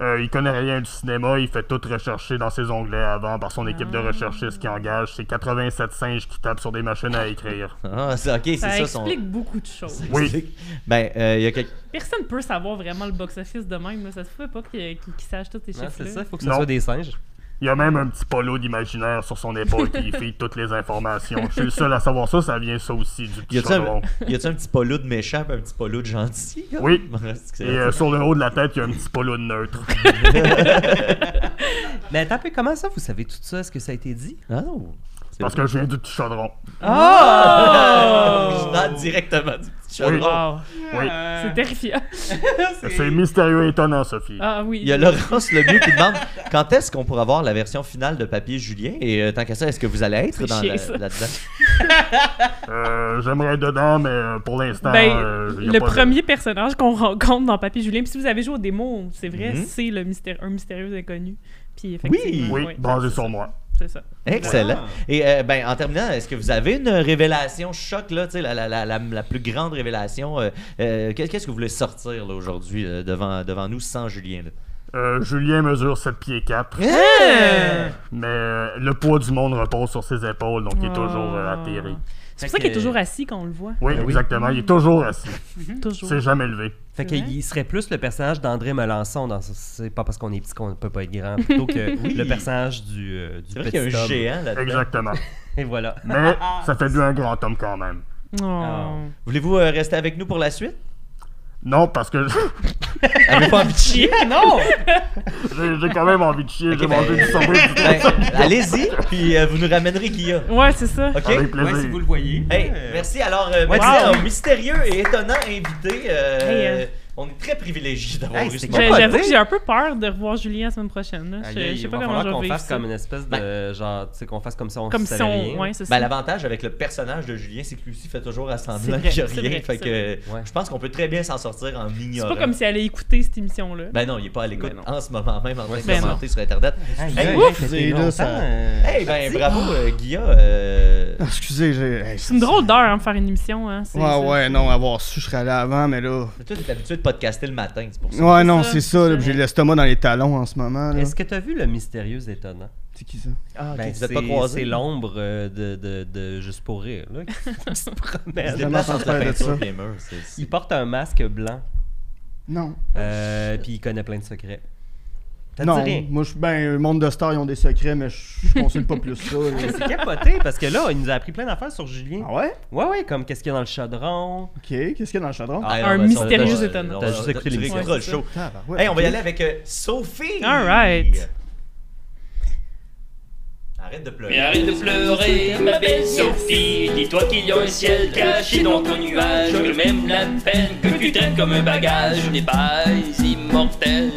[SPEAKER 10] Euh, il connaît rien du cinéma, il fait tout rechercher dans ses onglets avant par son équipe de recherchistes qui engage. C'est 87 singes qui tapent sur des machines à écrire. (laughs)
[SPEAKER 2] Ah, c'est ok, c'est
[SPEAKER 3] Ça,
[SPEAKER 2] ça, son.
[SPEAKER 3] explique beaucoup de choses. (laughs)
[SPEAKER 10] Oui.
[SPEAKER 2] Ben, euh, il y a.
[SPEAKER 3] Personne peut savoir vraiment le box-office de même. là. Ça se fait pas qu'il qu'il- qu'il sache tous ces
[SPEAKER 4] Non,
[SPEAKER 3] chiffres-là.
[SPEAKER 4] c'est ça, il faut que ce soit des singes.
[SPEAKER 10] Il y a même un petit polo d'imaginaire sur son épaule qui fait toutes les informations. Je suis le seul à savoir ça, ça vient ça aussi du
[SPEAKER 2] Y
[SPEAKER 10] petit
[SPEAKER 2] un,
[SPEAKER 10] chaudron.
[SPEAKER 2] y a-tu un petit polo de méchant et un petit polo de gentil?
[SPEAKER 10] Oui. (laughs) Et euh, sur le haut de la tête, il y a un petit polo de neutre. (laughs)
[SPEAKER 4] Mais attends comment ça, vous savez tout ça? Est-ce que ça a été dit?
[SPEAKER 2] Ah. C'est
[SPEAKER 10] Parce que je viens du petit chaudron. (laughs)
[SPEAKER 2] Je note directement du petit
[SPEAKER 10] Oui.
[SPEAKER 2] chaudron.
[SPEAKER 3] Wow.
[SPEAKER 10] Oui.
[SPEAKER 3] C'est terrifiant. (laughs)
[SPEAKER 10] C'est mystérieux et étonnant, Sophie.
[SPEAKER 3] Ah oui.
[SPEAKER 2] Il y a Laurence Lemieux qui demande quand est-ce qu'on pourra voir la version finale de Papier Julien? Et euh, tant qu'à ça, est-ce que vous allez être
[SPEAKER 3] C'est
[SPEAKER 2] dans la- là-dedans (laughs)
[SPEAKER 10] Euh, J'aimerais être dedans, mais euh, pour l'instant,
[SPEAKER 3] Ben,
[SPEAKER 10] euh, y a
[SPEAKER 3] le
[SPEAKER 10] pas de-
[SPEAKER 3] premier personnage qu'on rencontre dans Papy Julien, puis si vous avez joué au démo, c'est vrai,
[SPEAKER 2] Mhm.
[SPEAKER 3] c'est le mystère, un mystérieux inconnu. Puis effectivement,
[SPEAKER 10] Oui,
[SPEAKER 3] ouais,
[SPEAKER 10] basé sur
[SPEAKER 3] ça.
[SPEAKER 10] moi.
[SPEAKER 3] C'est ça.
[SPEAKER 2] Excellent. Et euh, ben, en terminant, est-ce que vous avez une révélation choc, là, tu sais, la, la, la, la, la plus grande révélation euh, euh, qu'est- Qu'est-ce que vous voulez sortir là, aujourd'hui euh, devant, devant nous sans Julien là?
[SPEAKER 10] Euh, Julien mesure 7 pieds 4,
[SPEAKER 3] Hein?
[SPEAKER 10] mais le poids du monde repose sur ses épaules, donc il est toujours atterré.
[SPEAKER 3] C'est pour ça qu'il est toujours assis quand on le voit.
[SPEAKER 10] Oui,
[SPEAKER 4] Ben oui.
[SPEAKER 10] exactement. Il est toujours assis.
[SPEAKER 3] Toujours.
[SPEAKER 10] C'est jamais levé.
[SPEAKER 4] Fait
[SPEAKER 3] C'est vrai?
[SPEAKER 4] qu'il serait plus le personnage d'André Melançon dans ce- C'est pas parce qu'on est petit qu'on peut pas être grand, plutôt que (laughs) le personnage du, euh, du
[SPEAKER 2] C'est vrai qu'il y a
[SPEAKER 4] petit
[SPEAKER 2] un
[SPEAKER 4] homme.
[SPEAKER 2] géant là-dedans.
[SPEAKER 10] Exactement. (laughs)
[SPEAKER 4] Et voilà.
[SPEAKER 10] Mais ça fait de lui un grand homme quand même.
[SPEAKER 3] Oh.
[SPEAKER 2] Voulez-vous euh, rester avec nous pour la suite?
[SPEAKER 10] Non, parce que
[SPEAKER 2] Avez pas envie de chier? (laughs) Non!
[SPEAKER 10] j'ai j'ai quand même envie de chier. J'ai
[SPEAKER 2] ben-
[SPEAKER 10] mangé du du
[SPEAKER 2] Ben, allez-y, puis euh, vous nous ramènerez Guilla.
[SPEAKER 3] Ouais, c'est ça.
[SPEAKER 2] OK?
[SPEAKER 10] Avec plaisir.
[SPEAKER 4] Ouais, si vous le voyez.
[SPEAKER 2] Hey, merci. Alors, euh, merci à un mystérieux et étonnant invité. euh,
[SPEAKER 3] Hey, euh,
[SPEAKER 2] On est très privilégiés d'avoir
[SPEAKER 4] Hey,
[SPEAKER 2] eu
[SPEAKER 4] c'est
[SPEAKER 2] ce.
[SPEAKER 3] J'avoue que j'ai un peu peur de revoir Julien la semaine prochaine. là. Je,
[SPEAKER 4] aïe,
[SPEAKER 3] je sais
[SPEAKER 4] il
[SPEAKER 3] pas
[SPEAKER 4] va
[SPEAKER 3] comment je
[SPEAKER 4] falloir
[SPEAKER 3] vais
[SPEAKER 4] qu'on fasse comme une espèce de genre, tu sais, qu'on fasse comme ça, on
[SPEAKER 3] Comme
[SPEAKER 4] savait
[SPEAKER 3] si on.
[SPEAKER 4] rien.
[SPEAKER 3] Ouais, c'est
[SPEAKER 2] Ben,
[SPEAKER 3] ça.
[SPEAKER 2] l'avantage avec le personnage de Julien, c'est que lui aussi fait toujours à semblant
[SPEAKER 3] C'est
[SPEAKER 2] qu'il n'y a
[SPEAKER 3] c'est
[SPEAKER 2] rien.
[SPEAKER 3] vrai,
[SPEAKER 2] fait
[SPEAKER 3] c'est
[SPEAKER 2] que je pense qu'on peut très bien s'en sortir en
[SPEAKER 3] C'est
[SPEAKER 2] ignorant.
[SPEAKER 3] pas comme si elle allait écouter cette émission-là.
[SPEAKER 2] Ben non, il est pas à l'écoute
[SPEAKER 3] Ben non.
[SPEAKER 2] en ce moment même en train de
[SPEAKER 3] Ben non.
[SPEAKER 2] commenter sur Internet.
[SPEAKER 5] Ouf, c'est
[SPEAKER 2] Hey, ben bravo, euh, Guilla. euh,
[SPEAKER 5] Ah, Excusez, j'ai.
[SPEAKER 3] C'est une drôle d'heure hein, de faire une émission. Hein. c'est-
[SPEAKER 5] Ouais,
[SPEAKER 3] c'est-
[SPEAKER 5] ouais, non, avoir su, je serais allé avant, mais là.
[SPEAKER 2] mais Toi, t'es habitué de podcaster le matin, c'est pour ça.
[SPEAKER 5] Ouais, non, c'est ça, là, j'ai l'estomac dans les talons en ce moment. là.
[SPEAKER 4] Est-ce que tu as vu le mystérieux étonnant?
[SPEAKER 5] C'est qui ça?
[SPEAKER 2] Ah, ok,
[SPEAKER 4] Ben,
[SPEAKER 2] vous êtes pas
[SPEAKER 4] c'est-
[SPEAKER 2] croisés.
[SPEAKER 4] C'est l'ombre euh, de, de, de Juste pour rire, là, qui se (laughs)
[SPEAKER 2] Il
[SPEAKER 4] promène.
[SPEAKER 2] se
[SPEAKER 5] Jamais
[SPEAKER 2] déplace entre la
[SPEAKER 5] entendu parler de
[SPEAKER 2] peinture
[SPEAKER 5] ça.
[SPEAKER 4] Il porte un masque blanc,
[SPEAKER 5] Non.
[SPEAKER 4] euh, puis il connaît plein de secrets.
[SPEAKER 5] Non,
[SPEAKER 4] dit rien?
[SPEAKER 5] moi, je ben, le monde de stars, ils ont des secrets, mais je je consulte pas plus ça. là. (laughs)
[SPEAKER 4] C'est capoté parce que là, il nous a appris plein d'affaires sur Julien.
[SPEAKER 5] Ah ouais?
[SPEAKER 4] Ouais, ouais, comme qu'est-ce qu'il y a dans le chaudron.
[SPEAKER 5] Ok, qu'est-ce qu'il y a dans le chaudron?
[SPEAKER 2] Ah,
[SPEAKER 3] Un
[SPEAKER 2] ben, ça,
[SPEAKER 3] mystérieux étonnant.
[SPEAKER 2] t'as
[SPEAKER 4] juste écouté
[SPEAKER 2] tu
[SPEAKER 4] l'émission.
[SPEAKER 2] réécouteras
[SPEAKER 3] Ouais,
[SPEAKER 2] le
[SPEAKER 3] c'est
[SPEAKER 2] show.
[SPEAKER 5] Tabarouette,
[SPEAKER 2] Hey, on va y aller avec euh, Sophie.
[SPEAKER 3] All right.
[SPEAKER 2] Arrête de pleurer.
[SPEAKER 9] Mais arrête de pleurer, ma belle Sophie. Dis-toi qu'il y a un ciel caché dans ton nuage. Que même la peine que tu traites comme un bagage n'est pas immortel.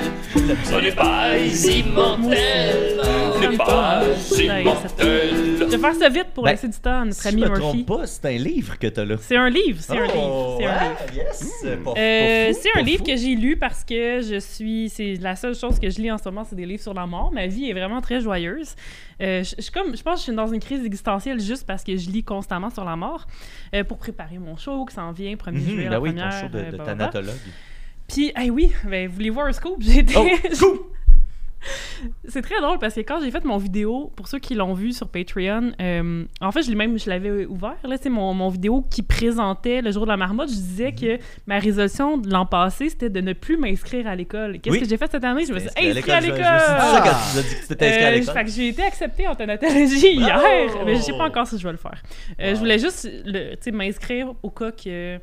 [SPEAKER 9] On n'est pas immortel. On n'est pas immortel.
[SPEAKER 3] Je vais faire ça vite pour
[SPEAKER 2] Ben,
[SPEAKER 3] laisser du temps à notre
[SPEAKER 2] Si
[SPEAKER 3] ami
[SPEAKER 2] je me
[SPEAKER 3] Murphy.
[SPEAKER 2] trompe pas, c'est un livre que t'as là.
[SPEAKER 3] C'est un livre, c'est un livre,
[SPEAKER 2] Oh,
[SPEAKER 3] c'est un livre.
[SPEAKER 2] yes, pas
[SPEAKER 3] Euh, c'est
[SPEAKER 2] pas
[SPEAKER 3] un livre
[SPEAKER 2] fou.
[SPEAKER 3] que j'ai lu parce que je suis. C'est la seule chose que je lis en ce moment, c'est des livres sur la mort. Ma vie est vraiment très joyeuse. Euh, je, je comme, je pense que je suis dans une crise existentielle juste parce que je lis constamment sur la mort euh, pour préparer mon show qui s'en vient, 1er
[SPEAKER 2] Mhm,
[SPEAKER 3] juillet,
[SPEAKER 2] ben oui, ton
[SPEAKER 3] première.
[SPEAKER 2] show de,
[SPEAKER 3] euh,
[SPEAKER 2] de
[SPEAKER 3] blablabla.
[SPEAKER 2] thanatologue.
[SPEAKER 3] Puis, hey, oui, ben, voulez voir un scoop? J'ai été.
[SPEAKER 2] Oh, scoop!
[SPEAKER 3] C'est très drôle parce que quand j'ai fait mon vidéo, pour ceux qui l'ont vu sur Patreon, euh, en fait, je l'ai même, je l'avais ouvert, là, c'est mon, mon vidéo qui présentait le jour de la marmotte. Je disais que ma résolution de l'an passé, c'était de ne plus m'inscrire à l'école. Qu'est-ce
[SPEAKER 2] Oui.
[SPEAKER 3] que j'ai fait cette année? Je me suis
[SPEAKER 2] Inscrit
[SPEAKER 3] inscrite à l'école!
[SPEAKER 2] C'est ça quand tu nous as dit que tu t'étais inscrit à l'école.
[SPEAKER 3] fait que j'ai été acceptée en thanatologie hier,
[SPEAKER 2] Bravo!
[SPEAKER 3] mais je sais pas encore si je vais le faire. Euh,
[SPEAKER 2] Wow.
[SPEAKER 3] Je voulais juste le- tu sais, m'inscrire au cas que,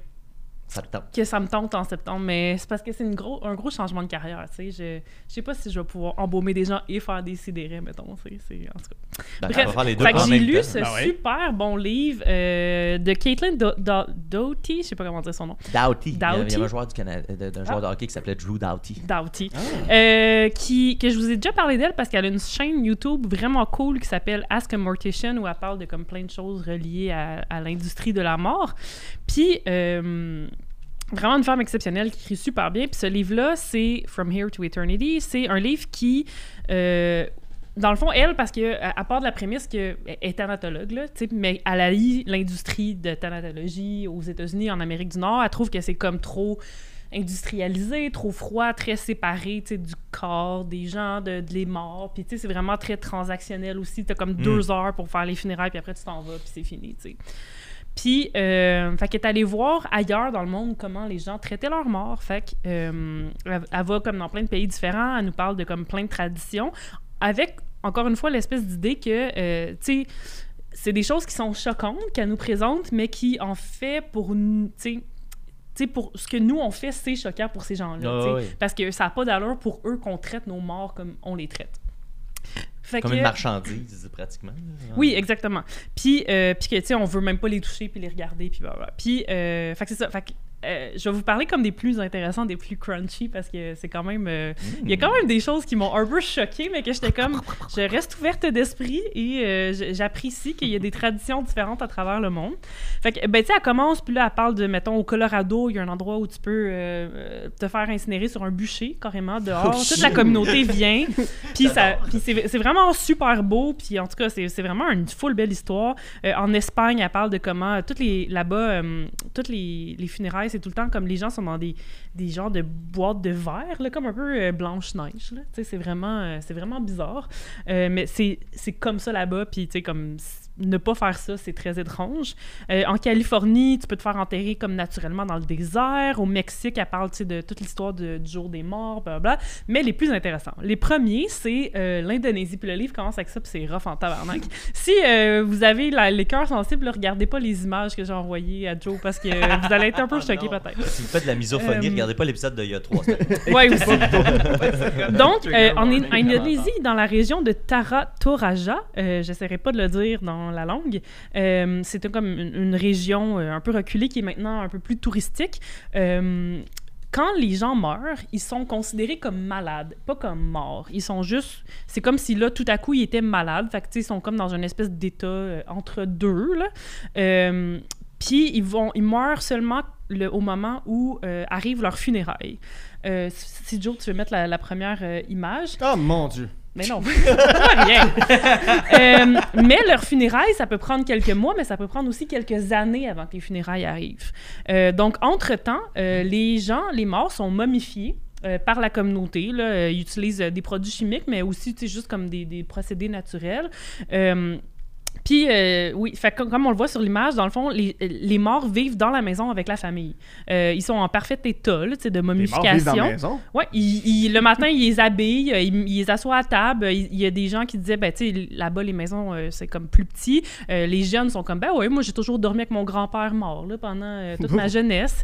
[SPEAKER 2] Ça te tente.
[SPEAKER 3] que ça me tente en septembre, mais c'est parce que c'est une gros, un gros changement de carrière. tu sais. Je, je sais pas si je vais pouvoir embaumer des gens et faire des sidérés, mettons. tu sais, c'est- En tout cas.
[SPEAKER 2] Ben,
[SPEAKER 3] Bref,
[SPEAKER 2] les deux
[SPEAKER 3] fait que j'ai lu
[SPEAKER 2] temps.
[SPEAKER 3] ce
[SPEAKER 5] Ben ouais.
[SPEAKER 3] super bon livre euh, de Caitlin Do- Do- Doughty, je sais pas comment dire son nom.
[SPEAKER 2] Doughty. Il y avait- un joueur, du Canada, de- d'un joueur de hockey qui s'appelait Drew Doughty.
[SPEAKER 3] Doughty. Euh, qui, que je vous ai déjà parlé d'elle parce qu'elle a une chaîne YouTube vraiment cool qui s'appelle Ask a Mortician où elle parle de comme plein de choses reliées à, à l'industrie de la mort. Puis, euh, vraiment une femme exceptionnelle qui écrit super bien. Puis ce livre-là, c'est From Here to Eternity. C'est un livre qui... euh, dans le fond, elle, parce que à à part de la prémisse qu'elle est thanatologue, là, tu sais, mais elle a lié l'industrie de thanatologie aux États-Unis, en Amérique du Nord, elle trouve que c'est comme trop industrialisé, trop froid, très séparé tu sais, du corps des gens, de, de les morts. Puis tu sais, c'est vraiment très transactionnel aussi. Tu as comme deux heures pour faire les funérailles, puis après tu t'en vas, puis c'est fini. tu sais. Puis, euh, fait qu'elle est allée voir ailleurs dans le monde comment les gens traitaient leurs morts. Fait que, euh, elle, elle va comme dans plein de pays différents, elle nous parle de comme plein de traditions, avec, encore une fois, l'espèce d'idée que, euh, tu sais, c'est des choses qui sont choquantes qu'elle nous présente, mais qui, en fait, pour nous, tu sais, tu sais, pour ce que nous on fait, c'est choquant pour ces gens-là.
[SPEAKER 2] Ah oui.
[SPEAKER 3] Parce que ça n'a pas d'allure pour eux qu'on traite nos morts comme on les traite. Fait
[SPEAKER 2] Comme
[SPEAKER 3] que-
[SPEAKER 2] une marchandise, pratiquement. là.
[SPEAKER 3] oui, exactement. Puis, euh, puis que, tu sais, on veut même pas les toucher puis les regarder, puis blablabla. Puis, euh, fait que c'est ça. Fait que, euh, je vais vous parler comme des plus intéressants, des plus crunchy, parce que c'est quand même... euh, Il y a quand même des choses qui m'ont un peu choquée, mais que j'étais comme... Je reste ouverte d'esprit et euh, j'apprécie qu'il y ait des traditions différentes à travers le monde. Fait que, ben, tu sais, elle commence, puis là, elle parle de, mettons, au Colorado, il y a un endroit où tu peux te faire incinérer sur un bûcher, carrément, dehors. Toute la communauté vient. (laughs) Puis c'est vraiment super beau. Puis en tout cas, c'est vraiment une full belle histoire. En Espagne, elle parle de comment toutes les là-bas, toutes les, les funérailles, c'est tout le temps comme les gens sont dans des, des genres de boîtes de verre, là, comme un peu euh, blanche-neige. C'est vraiment, euh, c'est vraiment bizarre. Euh, mais c'est comme ça là-bas. Puis tu sais, comme ne pas faire ça, c'est très étrange. Euh, en Californie, tu peux te faire enterrer comme naturellement dans le désert. Au Mexique, elle parle tu sais, de toute l'histoire de- du jour des morts, blablabla. Mais les plus intéressants. Les premiers, c'est euh, l'Indonésie. Puis le livre commence avec ça, puis c'est rough en tabarnak. (laughs) si euh, vous avez la- les cœurs sensibles, là, regardez pas les images que j'ai envoyées à Joe parce que vous allez être un peu
[SPEAKER 2] Ah,
[SPEAKER 3] choqué
[SPEAKER 2] non.
[SPEAKER 3] peut-être.
[SPEAKER 2] Si vous faites de la misophonie, regardez pas l'épisode d'il y a trois. (laughs)
[SPEAKER 3] Ouais, aussi. (laughs) Donc, euh, en, Indonésie, dans la région de Tara Toraja, euh, j'essaierai pas de le dire dans la langue, euh, c'était comme une, région euh, un peu reculée qui est maintenant un peu plus touristique. Euh, quand les gens meurent, ils sont considérés comme malades, pas comme morts. Ils sont juste. C'est comme si là, tout à coup, ils étaient malades. Ils sont comme dans une espèce d'état entre deux, là. Puis ils, vont, ils meurent seulement le- au moment où euh, arrivent leurs funérailles. Si Joe, tu veux mettre la, première image.
[SPEAKER 5] Oh mon dieu.
[SPEAKER 3] Mais non, (laughs) pas rien. Euh, mais leurs funérailles, ça peut prendre quelques mois, mais ça peut prendre aussi quelques années avant que les funérailles arrivent. Euh, donc, entre-temps, euh, les gens, les morts sont momifiés. par la communauté. Là. Ils utilisent des produits chimiques, mais aussi juste comme des, des procédés naturels. Puis, euh, oui, fait que, comme on le voit sur l'image, dans le fond, les, les morts vivent dans la maison avec la famille. Euh, ils sont en parfait état là, tu sais, de
[SPEAKER 5] Les morts vivent
[SPEAKER 3] momification.
[SPEAKER 5] dans la maison?
[SPEAKER 3] Il- le matin, ils les habillent, euh, ils, ils les assoient à table. Il, il y a des gens qui disaient, ben, tu sais, là-bas, les maisons, euh, c'est comme plus petit. Euh, les jeunes sont comme, ben, ouais, moi, j'ai toujours dormi avec mon grand-père mort, là, pendant euh, toute ma (laughs) jeunesse.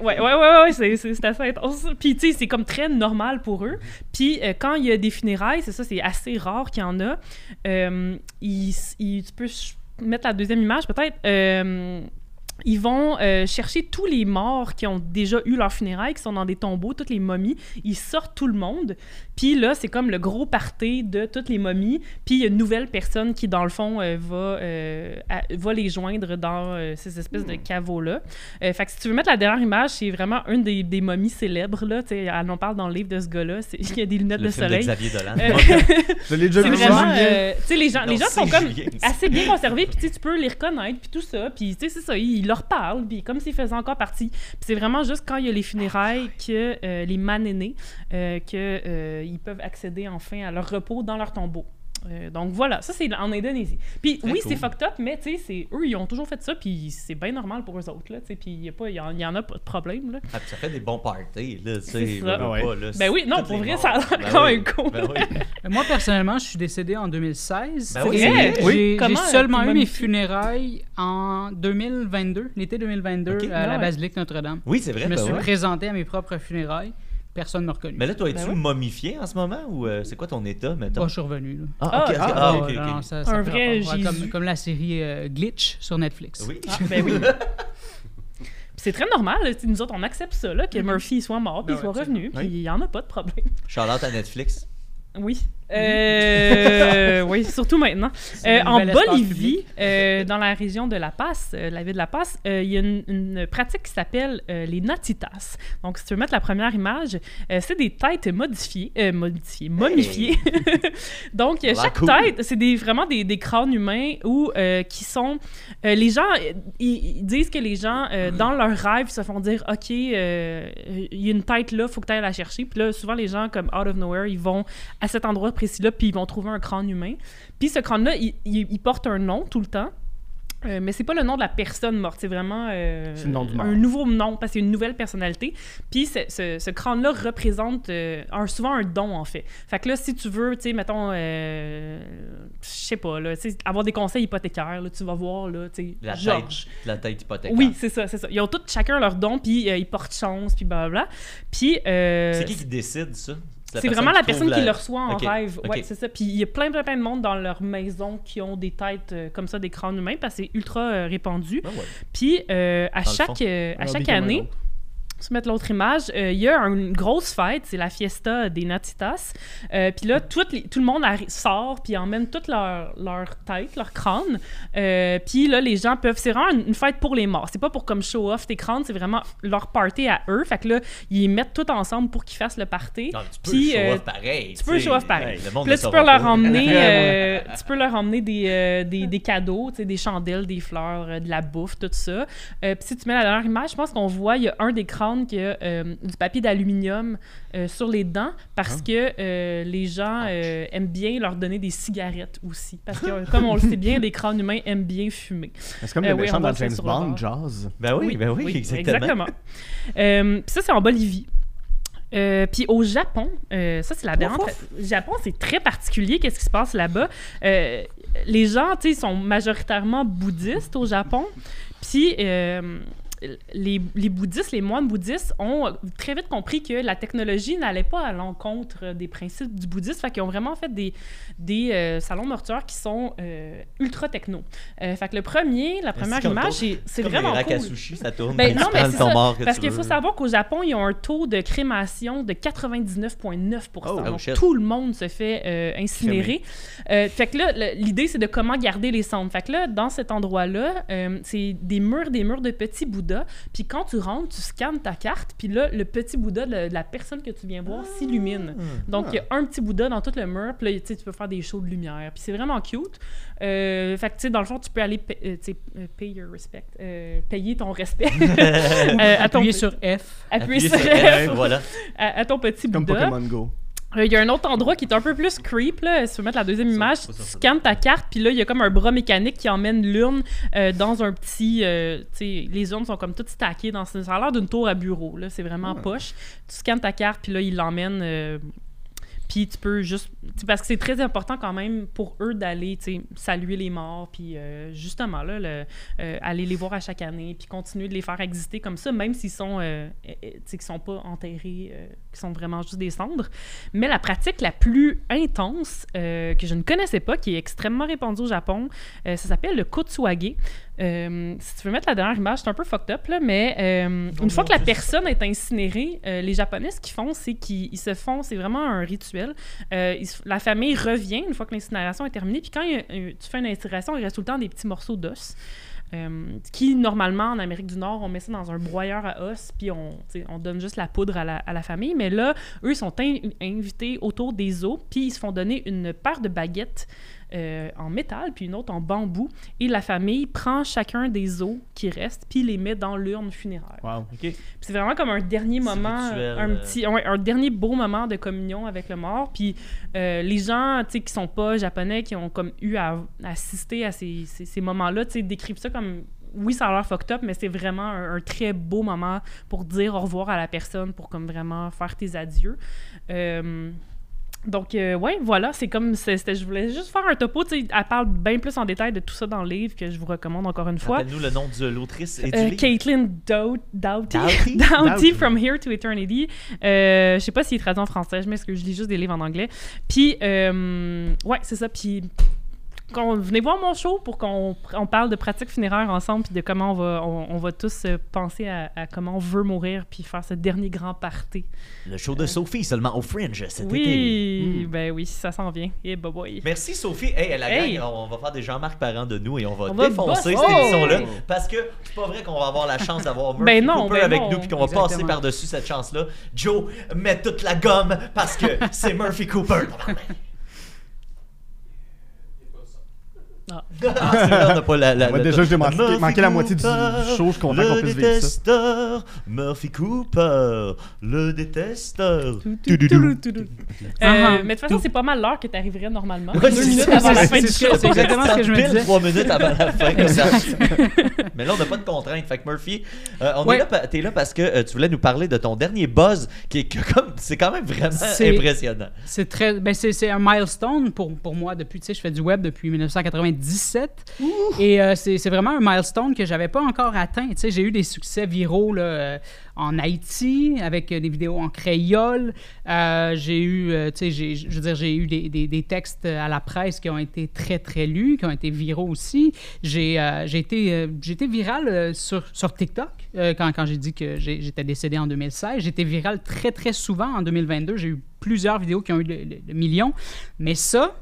[SPEAKER 3] Ouais, ouais, ouais, c'est, assez intense. Puis, tu sais, c'est comme très normal pour eux. Puis, euh, quand il y a des funérailles, c'est ça, c'est assez rare qu'il y en a. Ils- tu peux mettre la deuxième image, peut-être. Euh, ils vont euh, chercher tous les morts qui ont déjà eu leur funérailles, qui sont dans des tombeaux, toutes les momies. Ils sortent tout le monde. Puis là, c'est comme le gros party de toutes les momies. Puis il y a une nouvelle personne qui, dans le fond, euh, va, euh, à- va les joindre dans euh, ces espèces de caveaux-là. Euh, fait que si tu veux mettre la dernière image, c'est vraiment une des, des momies célèbres. Là. Tu sais, Elle en parle dans le livre de ce gars-là. C'est- (laughs) Il y a des lunettes
[SPEAKER 2] Le
[SPEAKER 3] de
[SPEAKER 2] film de
[SPEAKER 3] soleil.
[SPEAKER 2] Xavier Dolan.
[SPEAKER 3] Euh, (laughs) (laughs)
[SPEAKER 5] Je l'ai déjà vu.
[SPEAKER 3] vraiment. Euh, les gens, les
[SPEAKER 2] Non,
[SPEAKER 3] gens sont comme assez bien conservés, puis tu peux les reconnaître, puis tout ça. Puis tu sais, c'est ça, ils leur parlent, puis comme s'ils faisaient encore partie. Puis c'est vraiment juste quand il y a les funérailles que euh, les manénés, euh, que, euh, peuvent accéder enfin à leur repos dans leur tombeau. Euh, donc voilà, ça c'est en Indonésie. Puis oui,
[SPEAKER 2] cool.
[SPEAKER 3] c'est fucked up, mais tu sais, eux, ils ont toujours fait ça, puis c'est bien normal pour eux autres, là, tu sais, puis il y, a pas- il y en- il y en a pas de problème, là.
[SPEAKER 2] Ah, puis ça fait des bons parties, là, tu sais. Veux
[SPEAKER 5] Ouais.
[SPEAKER 2] pas, là,
[SPEAKER 3] Ben oui, non, pour vrai,
[SPEAKER 2] morts.
[SPEAKER 3] ça a l'air
[SPEAKER 2] Ben
[SPEAKER 3] quand
[SPEAKER 2] oui.
[SPEAKER 3] même cool.
[SPEAKER 2] Ben oui. (laughs)
[SPEAKER 6] Euh, Moi, personnellement, je suis décédé en 2016.
[SPEAKER 2] Ben oui,
[SPEAKER 3] Oui.
[SPEAKER 6] j'ai
[SPEAKER 3] Comment,
[SPEAKER 6] seulement
[SPEAKER 3] euh,
[SPEAKER 6] eu mes funérailles en 2022, l'été 2022,
[SPEAKER 2] Ok.
[SPEAKER 6] à
[SPEAKER 3] Ah
[SPEAKER 6] la
[SPEAKER 3] ouais.
[SPEAKER 6] basilique Notre-Dame.
[SPEAKER 2] Oui, c'est vrai.
[SPEAKER 6] Je me
[SPEAKER 2] ben
[SPEAKER 6] suis
[SPEAKER 2] ouais.
[SPEAKER 6] présenté à mes propres funérailles. Personne ne m'a reconnu.
[SPEAKER 2] Mais là, toi, es-tu
[SPEAKER 3] Ben ouais.
[SPEAKER 2] momifié en ce moment ou euh, c'est quoi ton état, mettons?
[SPEAKER 6] Oh, je suis revenu. Là.
[SPEAKER 2] Ah, ok, ok,
[SPEAKER 3] Ah,
[SPEAKER 2] ah,
[SPEAKER 6] Oh,
[SPEAKER 2] ok,
[SPEAKER 6] non, ça-
[SPEAKER 3] Un
[SPEAKER 6] ça
[SPEAKER 3] vrai
[SPEAKER 6] rapport. Ouais, comme,
[SPEAKER 3] Jésus.
[SPEAKER 6] comme la série euh, Glitch sur Netflix.
[SPEAKER 2] Oui.
[SPEAKER 3] Ah, ben oui. (laughs) C'est très normal, nous autres, on accepte ça, là, que Murphy soit mort, puis
[SPEAKER 6] Ben
[SPEAKER 3] soit revenu, puis il n'y en a pas de problème.
[SPEAKER 2] Shout-out à Netflix.
[SPEAKER 3] Oui. Euh, oui, surtout maintenant. Euh, en Bolivie, euh, dans la région de La Paz, euh, la ville de La Paz, il y a une, une pratique qui s'appelle les natitas. Donc, si tu veux mettre la première image, c'est des têtes modifiées, modifiées, momifiées. (laughs) Donc, chaque
[SPEAKER 2] cool.
[SPEAKER 3] tête, c'est des, vraiment des, des crânes humains où, qui sont... les gens, ils, disent que les gens, dans leurs rêves, se font dire, OK, il y a une tête là, faut que tu ailles la chercher. Puis là, souvent, les gens, comme out of nowhere, ils vont à cet endroit précis-là, puis ils vont trouver un crâne humain. Puis ce crâne-là, il, il- il porte un nom tout le temps. Euh, mais c'est pas le nom de la personne morte, c'est vraiment euh,
[SPEAKER 5] C'est le nom du mort.
[SPEAKER 3] un nouveau nom parce qu'il y a une nouvelle personnalité. Puis ce, ce- ce crâne-là représente euh, un- souvent un don en fait. Fait que là, si tu veux, tu sais, mettons, euh, je sais pas, là, avoir des conseils hypothécaires, là, tu vas voir, là, tu
[SPEAKER 2] La tête, la tête hypothécaire.
[SPEAKER 3] Oui, c'est ça, c'est ça. Ils ont tous chacun leur don, puis ils portent chance, puis blablabla. Puis. euh,
[SPEAKER 2] C'est qui qui décide ça? La
[SPEAKER 3] c'est vraiment la personne qui
[SPEAKER 2] la-
[SPEAKER 3] le reçoit en rêve.
[SPEAKER 2] ok.
[SPEAKER 3] Ouais, c'est ça. Puis il y a plein, plein, plein de monde dans leur maison qui ont des têtes euh, comme ça, des crânes humains, parce que c'est ultra euh, répandu.
[SPEAKER 2] Ah ouais.
[SPEAKER 3] Puis euh, à
[SPEAKER 2] Dans
[SPEAKER 3] chaque,
[SPEAKER 2] fond.
[SPEAKER 3] euh, à
[SPEAKER 5] Alors,
[SPEAKER 3] chaque
[SPEAKER 5] des comme un
[SPEAKER 3] année,
[SPEAKER 5] autre.
[SPEAKER 3] Se mettre l'autre image, euh, il y a une grosse fête, c'est la fiesta des Natitas. Euh, puis là, les- tout le monde sort, puis emmène toute leur, leur tête, leur crâne. Euh, puis là, les gens peuvent. C'est vraiment une, une fête pour les morts. C'est pas pour comme show off tes crânes, c'est vraiment leur party à eux. Fait que là, ils mettent tout ensemble pour qu'ils fassent le party.
[SPEAKER 2] Non, tu peux
[SPEAKER 3] Puis,
[SPEAKER 2] show off pareil.
[SPEAKER 3] tu peux show off pareil. Puis là, tu peux leur emmener,
[SPEAKER 5] Ouais, (laughs)
[SPEAKER 3] tu peux leur emmener des, des, des cadeaux, des chandelles, des fleurs, de la bouffe, tout ça. Puis si tu mets la dernière image, je pense qu'on voit, il y a un des crânes apprendre qu'il y a euh, du papier d'aluminium euh, sur les dents parce que euh, les gens euh, aiment bien leur donner des cigarettes aussi. Parce que, comme on le sait bien, les crânes humains aiment bien fumer.
[SPEAKER 5] C'est comme
[SPEAKER 3] Euh,
[SPEAKER 5] le
[SPEAKER 3] oui,
[SPEAKER 5] méchant dans James Bond,
[SPEAKER 3] bord.
[SPEAKER 5] Jazz.
[SPEAKER 2] Ben oui, ben oui, exactement.
[SPEAKER 3] Euh, puis ça, c'est en Bolivie. Euh, puis au Japon, euh, ça c'est la dernière. Japon, c'est très particulier. Qu'est-ce qui se passe là-bas? Euh, Les gens, tu sais, sont majoritairement bouddhistes au Japon. Puis euh, les, les bouddhistes, les moines bouddhistes ont très vite compris que la technologie n'allait pas à l'encontre des principes du bouddhisme. Fait qu'ils ont vraiment fait des, des euh, salons mortuaires qui sont euh, ultra techno. Euh, fait que le premier, la première image, c'est- vraiment
[SPEAKER 2] les
[SPEAKER 3] cool.
[SPEAKER 2] sushi, ça tourne.
[SPEAKER 3] Ben non, mais c'est ça.
[SPEAKER 2] mort
[SPEAKER 3] Parce qu'il faut savoir qu'au Japon, ils ont un taux de crémation de 99,9
[SPEAKER 2] Oh,
[SPEAKER 3] Donc,
[SPEAKER 2] shit.
[SPEAKER 3] tout le monde se fait incinérer. Fait que là, l'idée, c'est de comment garder les cendres. Fait que là, dans cet endroit-là, c'est des murs, des murs de petits Puis quand tu rentres, tu scannes ta carte. Puis là, le petit Bouddha de, de la personne que tu viens voir s'illumine. Donc, il y a un petit Bouddha dans tout le mur. Puis là, tu peux faire des shows de lumière. Puis c'est vraiment cute. Euh, fait que, tu sais, dans le fond, tu peux aller euh, euh, pay your respect. euh, payer ton respect. (laughs) Euh, à ton
[SPEAKER 6] Appuyez
[SPEAKER 3] pe-
[SPEAKER 6] sur F.
[SPEAKER 3] Appuyer sur
[SPEAKER 2] sur
[SPEAKER 3] F.
[SPEAKER 2] F, voilà. (laughs)
[SPEAKER 3] à, à ton petit
[SPEAKER 5] Comme
[SPEAKER 3] Bouddha.
[SPEAKER 5] Pokémon Go.
[SPEAKER 3] Euh, Il y a un autre endroit qui est un peu plus creep, là. Si tu veux mettre la deuxième image, tu scannes ta carte, puis là, il y a comme un bras mécanique qui emmène l'urne euh, dans un petit. euh, tu sais, les urnes sont comme toutes stackées dans. Ça a l'air d'une tour à bureau, là. C'est vraiment poche. Tu scannes ta carte, puis là, il l'emmène. Puis tu peux juste. Parce que c'est très important quand même pour eux d'aller saluer les morts, puis euh, justement, là, euh, aller les voir à chaque année, puis continuer de les faire exister comme ça, même s'ils sont, euh, euh, sont pas enterrés, qu'ils sont vraiment juste des cendres. Mais la pratique la plus intense, que je ne connaissais pas, qui est extrêmement répandue au Japon, ça s'appelle le kotsuage. Euh, si tu veux mettre la dernière image, c'est un peu fucked up, là, mais euh, une fois que la personne est incinérée, euh, les Japonais, ce qu'ils font, c'est qu'ils ils se font, c'est vraiment un rituel. Ils la famille revient une fois que l'incinération est terminée, puis quand il tu fais une incinération, il reste tout le temps des petits morceaux d'os. Qui normalement en Amérique du Nord on met ça dans un broyeur à os puis on, donne juste la poudre à la, à la famille mais là eux ils sont in- invités autour des os puis ils se font donner une paire de baguettes euh, en métal puis une autre en bambou et la famille prend chacun des os qui restent puis les met dans l'urne funéraire
[SPEAKER 5] Wow.
[SPEAKER 2] OK.
[SPEAKER 3] c'est vraiment comme un dernier moment,
[SPEAKER 2] rituel,
[SPEAKER 3] un
[SPEAKER 2] euh.
[SPEAKER 3] petit, ouais, un dernier beau moment de communion avec le mort. Puis euh, les gens, tu sais, qui sont pas japonais, qui ont comme eu à, à assister à ces, ces, ces moments-là, tu sais, décrivent ça comme oui, ça a l'air fucked up, mais c'est vraiment un, un très beau moment pour dire au revoir à la personne, pour comme vraiment faire tes adieux. Euh, donc, euh, ouais, voilà, c'est comme. c'était- je voulais juste faire un topo. tu sais, Elle parle bien plus en détail de tout ça dans le livre que je vous recommande encore une fois.
[SPEAKER 2] Rappelle-nous le nom de l'autrice et du
[SPEAKER 3] Euh,
[SPEAKER 2] livre.
[SPEAKER 3] Caitlin Dou- Doughty.
[SPEAKER 2] Doughty? (laughs)
[SPEAKER 3] From Here to Eternity. Euh, je sais pas s'il est traduit en français, je m'excuse, je lis juste des livres en anglais. Puis, euh, ouais, c'est ça. Puis, qu'on- venez voir mon show pour qu'on on parle de pratique funéraire ensemble, puis de comment on va, on, on va tous euh, penser à, à comment on veut mourir, puis faire ce dernier grand party.
[SPEAKER 2] Le show de Sophie seulement au Fringe cet été.
[SPEAKER 3] Oui, ben oui, ça s'en vient. Et boy.
[SPEAKER 2] Merci Sophie. Hey,
[SPEAKER 3] Hey.
[SPEAKER 2] on va faire des Jean-Marc Parent de nous et on va
[SPEAKER 3] On va
[SPEAKER 2] défoncer
[SPEAKER 3] bosser.
[SPEAKER 2] cette émission-là
[SPEAKER 5] Oh!
[SPEAKER 2] parce que c'est pas vrai qu'on va avoir la chance d'avoir Murphy
[SPEAKER 3] Ben non,
[SPEAKER 2] Cooper
[SPEAKER 3] ben
[SPEAKER 2] avec
[SPEAKER 3] non.
[SPEAKER 2] nous puis qu'on va passer par-dessus cette chance-là. Joe, mets toute la gomme parce que c'est Murphy Cooper. (laughs)
[SPEAKER 3] Ah. (laughs)
[SPEAKER 2] Ah, c'est vrai, on n'a pas la, la,
[SPEAKER 5] Moi,
[SPEAKER 2] la-
[SPEAKER 5] déjà, j'ai manqué- manqué la moitié du- show, je suis content
[SPEAKER 2] le
[SPEAKER 5] qu'on puisse vivre ça.
[SPEAKER 2] détesteur, Murphy Cooper, le détesteur.
[SPEAKER 3] Tout, tout, tout, tout, tout, tout.
[SPEAKER 6] Ah,
[SPEAKER 3] mais de toute façon, c'est pas mal l'heure que tu arriverais normalement.
[SPEAKER 2] Ouais,
[SPEAKER 3] Deux minutes avant la fin du show.
[SPEAKER 6] c'est exactement ce que je me
[SPEAKER 2] Pile
[SPEAKER 6] disais.
[SPEAKER 2] trois minutes avant la fin, comme ça. (laughs) Mais là, on n'a pas de contraintes. Fait que Murphy, euh, on est là, t'es là parce que euh, tu voulais nous parler de ton dernier buzz, qui est comme, c'est quand même vraiment impressionnant.
[SPEAKER 6] C'est très, ben c'est, c'est un milestone pour, pour moi depuis, tu sais, je fais du web depuis 1997 et euh, c'est, vraiment un milestone que j'avais pas encore atteint. Tu sais, j'ai eu des succès viraux là, euh, en Haïti avec euh, des vidéos en créole. J'ai eu, tu sais, j'ai- je veux dire, j'ai eu des, des, des textes à la presse qui ont été très très lus, qui ont été viraux aussi. J'ai, j'ai été, été viral sur, sur TikTok quand, quand j'ai dit que j'étais décédé en 2016. J'étais viral très très souvent en 2022. J'ai eu plusieurs vidéos qui ont eu le, le- le million. Mais ça,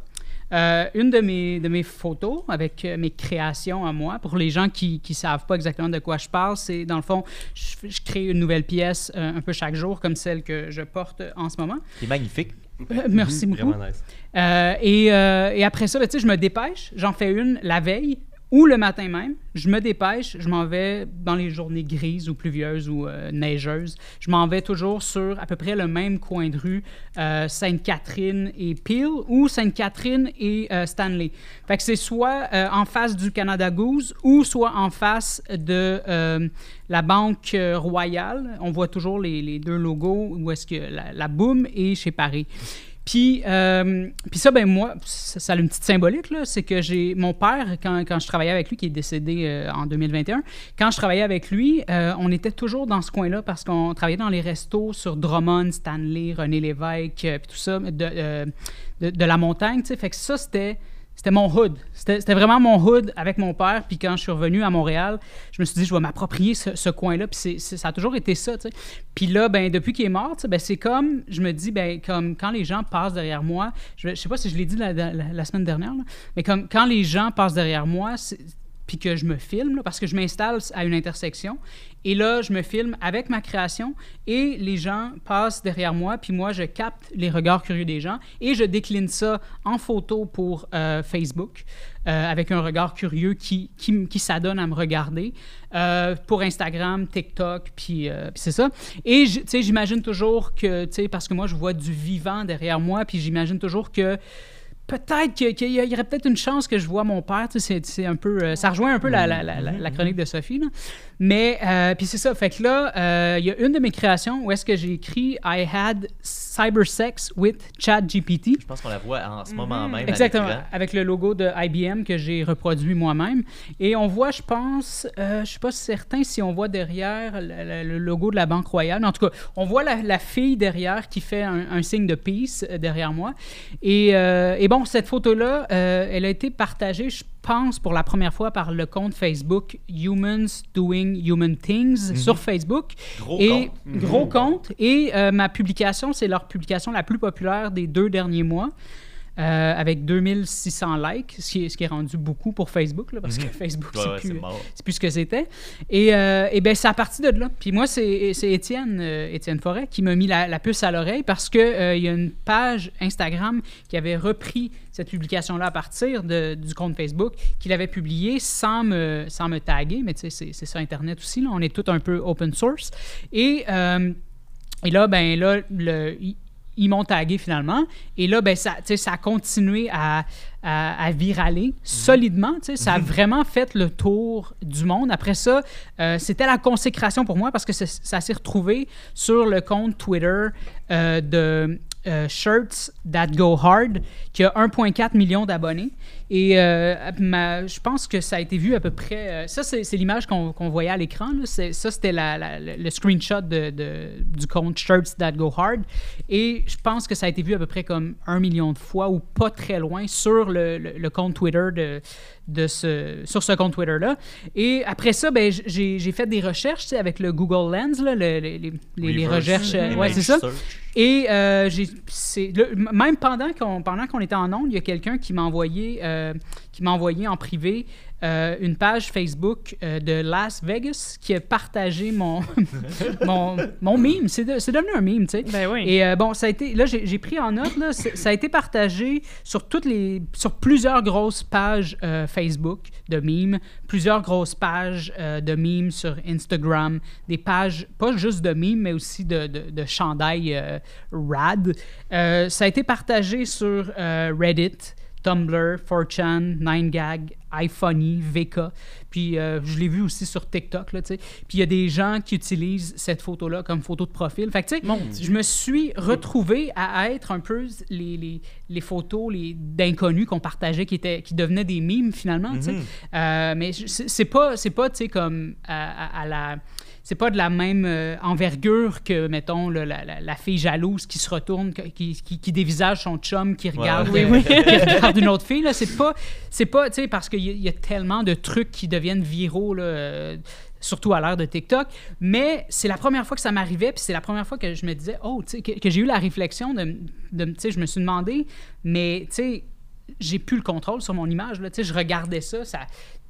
[SPEAKER 6] euh, une de mes, de mes photos avec euh, mes créations à moi, pour les gens qui ne savent pas exactement de quoi je parle, c'est dans le fond, je, je crée une nouvelle pièce euh, un peu chaque jour, comme celle que je porte en ce moment.
[SPEAKER 2] C'est magnifique.
[SPEAKER 6] Euh, merci beaucoup.
[SPEAKER 4] Vraiment nice.
[SPEAKER 6] Euh, et, euh, et après ça, je me dépêche, j'en fais une la veille Ou le matin même, je me dépêche, je m'en vais dans les journées grises ou pluvieuses ou euh, neigeuses. Je m'en vais toujours sur à peu près le même coin de rue, euh, Sainte-Catherine et Peel ou Sainte-Catherine et euh, Stanley. Fait que c'est soit en face du Canada Goose ou soit en face de la Banque Royale. On voit toujours les, deux logos où est-ce que la, la Boom est chez Paris. Puis, euh, puis ça, ben moi, ça, a une petite symbolique, là. C'est que j'ai mon père, quand, quand je travaillais avec lui, qui est décédé euh, en 2021, quand je travaillais avec lui, euh, on était toujours dans ce coin-là parce qu'on travaillait dans les restos sur Drummond, Stanley, René Lévesque, puis tout ça, de, de, de la montagne, tu sais. Fait que ça, c'était. C'était mon hood. C'était vraiment mon hood avec mon père. Puis quand je suis revenu à Montréal, je me suis dit, je vais m'approprier ce, coin-là. Puis ça a toujours été ça, tu sais. Puis là, ben, depuis qu'il est mort, ben, c'est comme, je me dis, ben, comme quand les gens passent derrière moi, je, je sais pas si je l'ai dit la, semaine dernière, mais quand les gens passent derrière moi, puis que je me filme, parce que je m'installe à une intersection, et là, je me filme avec ma création, et les gens passent derrière moi, puis moi, je capte les regards curieux des gens, et je décline ça en photo pour euh, Facebook, euh, avec un regard curieux qui, qui, s'adonne à me regarder, euh, pour Instagram, TikTok, puis c'est ça. Et tu sais, j'imagine toujours que, tu sais, parce que moi, je vois du vivant derrière moi, puis j'imagine toujours que peut-être que- qu'il y aurait peut-être une chance que je vois mon père. Tu sais, c'est- un peu, euh, ça rejoint un peu la, la- la- la- la chronique de Sophie. là. Mais, euh, puis c'est ça. Fait que là, euh, il y a une de mes créations où est-ce que j'ai écrit I had cyber sex with ChatGPT.
[SPEAKER 2] Je pense qu'on la voit en ce moment même.
[SPEAKER 6] Exactement, avec le logo de IBM que j'ai reproduit moi-même. Et on voit, je pense, euh, je suis pas certain si on voit derrière le, logo de la Banque Royale. En tout cas, on voit la, la fille derrière qui fait un, un signe de peace euh, derrière moi. Et, et bon, cette photo-là, elle a été partagée, je pense, pour la première fois par le compte Facebook Humans Doing Human Things sur Facebook.
[SPEAKER 2] Gros
[SPEAKER 6] et
[SPEAKER 2] compte.
[SPEAKER 6] gros compte. Et euh, ma publication, c'est leur publication la plus populaire des deux derniers mois. Euh, avec 2600 likes, ce qui, est, ce qui est rendu beaucoup pour Facebook, là, parce que Facebook,
[SPEAKER 2] Mhm. Ouais,
[SPEAKER 6] c'est
[SPEAKER 2] ouais,
[SPEAKER 6] plus, plus ce que c'était. Et, euh, et ben c'est à partir de là. Puis moi, c'est Étienne, euh, Étienne Forêt qui m'a mis la, la puce à l'oreille parce que euh, il y a une page Instagram qui avait repris cette publication-là à partir de- du compte Facebook, qu'il avait publié sans me, sans me taguer. Mais tu sais, c'est- sur Internet aussi. Là. On est tout un peu open source. Et, euh, et là, ben là, le, ils- m'ont tagué finalement. Et là, ben, ça, ça a continué à, à, à viraler solidement. Ça a vraiment fait le tour du monde. Après ça, euh, c'était la consécration pour moi parce que ça, ça s'est retrouvé sur le compte Twitter euh, de euh, Shirts That Go Hard, qui a 1,4 million d'abonnés. Et euh, ma- je pense que ça a été vu à peu près. euh, ça, c'est l'image qu'on voyait à l'écran. Ça, c'était la- la- le screenshot de, de- du compte Shirts That Go Hard. Et je pense que ça a été vu à peu près comme un million de fois ou pas très loin sur le, le- le compte Twitter de, de ce, sur ce compte Twitter-là. Et après ça, ben, j'ai fait des recherches avec le Google Lens, là, le- les, les- recherches. euh, ouais, c'est ça. Et euh, j'ai, même pendant qu'on, pendant qu'on était en ondes, il y a quelqu'un qui m'a envoyé, qui m'a envoyé en privé euh, une page Facebook euh, de Las Vegas qui a partagé mon, (laughs) mon, mon meme. C'est, de- c'est devenu un meme, tu sais.
[SPEAKER 3] Ben oui.
[SPEAKER 6] Et euh, bon, ça a été, là, j'ai, pris en note, là, ça a été partagé sur toutes les, sur plusieurs grosses pages euh, Facebook de memes, plusieurs grosses pages euh, de memes sur Instagram, des pages pas juste de memes, mais aussi de, de, de chandail euh, rad. Euh, ça a été partagé sur euh, Reddit. Tumblr, 4chan, 9gag, iFunny, VK. Puis euh, je l'ai vu aussi sur TikTok, là, tu sais. Puis il y a des gens qui utilisent cette photo-là comme photo de profil. Fait que, tu sais, je me suis retrouvé à être un peu les, les, les photos les, d'inconnus qu'on partageait, qui, étaient, qui devenaient des mimes, finalement, tu sais. Euh, mais c'est c'est pas, c'est pas, tu sais, comme à, à- à la... C'est pas de la même euh, envergure que, mettons, là, la, la- la fille jalouse qui se retourne, qui, qui, qui dévisage son chum, qui regarde,
[SPEAKER 2] ouais.
[SPEAKER 6] euh, qui regarde une autre fille. Là. C'est pas, c'est pas, tu sais, parce qu'il y, a- il y a tellement de trucs qui deviennent viraux, là, euh, surtout à l'ère de TikTok. Mais c'est la première fois que ça m'arrivait, puis c'est la première fois que je me disais, oh, tu sais, que, que j'ai eu la réflexion de, de tu sais, je me suis demandé, mais, tu sais, j'ai plus le contrôle sur mon image. Là. Tu sais, Je regardais ça, ça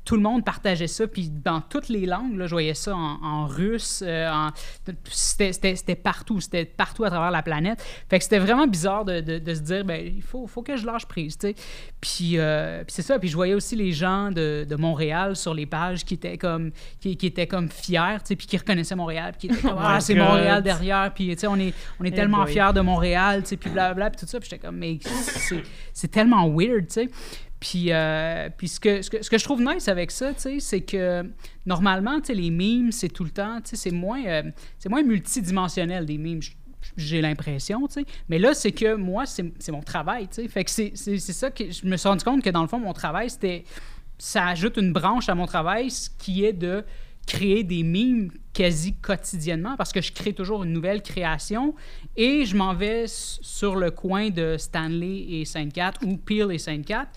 [SPEAKER 6] tout le monde partageait ça, puis dans toutes les langues, là, je voyais ça en, en russe, euh, en- c'était partout, c'était partout à travers la planète. Fait que c'était vraiment bizarre de, de- de se dire, ben, il faut, faut que je lâche prise, tu sais. Puis, euh, puis c'est ça, puis je voyais aussi les gens de, de Montréal sur les pages qui étaient comme, qui, qui étaient comme fiers, tu sais, puis qui reconnaissaient Montréal, puis qui étaient comme, (laughs) ah, c'est. Montréal derrière, puis tu sais, on est, on est
[SPEAKER 3] Eh
[SPEAKER 6] tellement
[SPEAKER 3] boy.
[SPEAKER 6] fiers de Montréal, tu sais, puis blablabla, puis tout ça, puis j'étais comme, mais c'est- c'est tellement weird, tu sais. Puis, euh, ce, que, je trouve nice avec ça, c'est que normalement, les memes, c'est tout le temps, c'est moins, euh, moins multidimensionnel des memes. J'ai l'impression. Mais là, c'est que moi, c'est mon travail, tu sais. Fait que c'est ça que je me suis rendu compte que dans le fond, mon travail, c'était. Ça ajoute une branche à mon travail, ce qui est de créer des memes quasi quotidiennement parce que je crée toujours une nouvelle création et je m'en vais sur le coin de Stanley et Sainte-Cat ou Peel et Sainte-Cat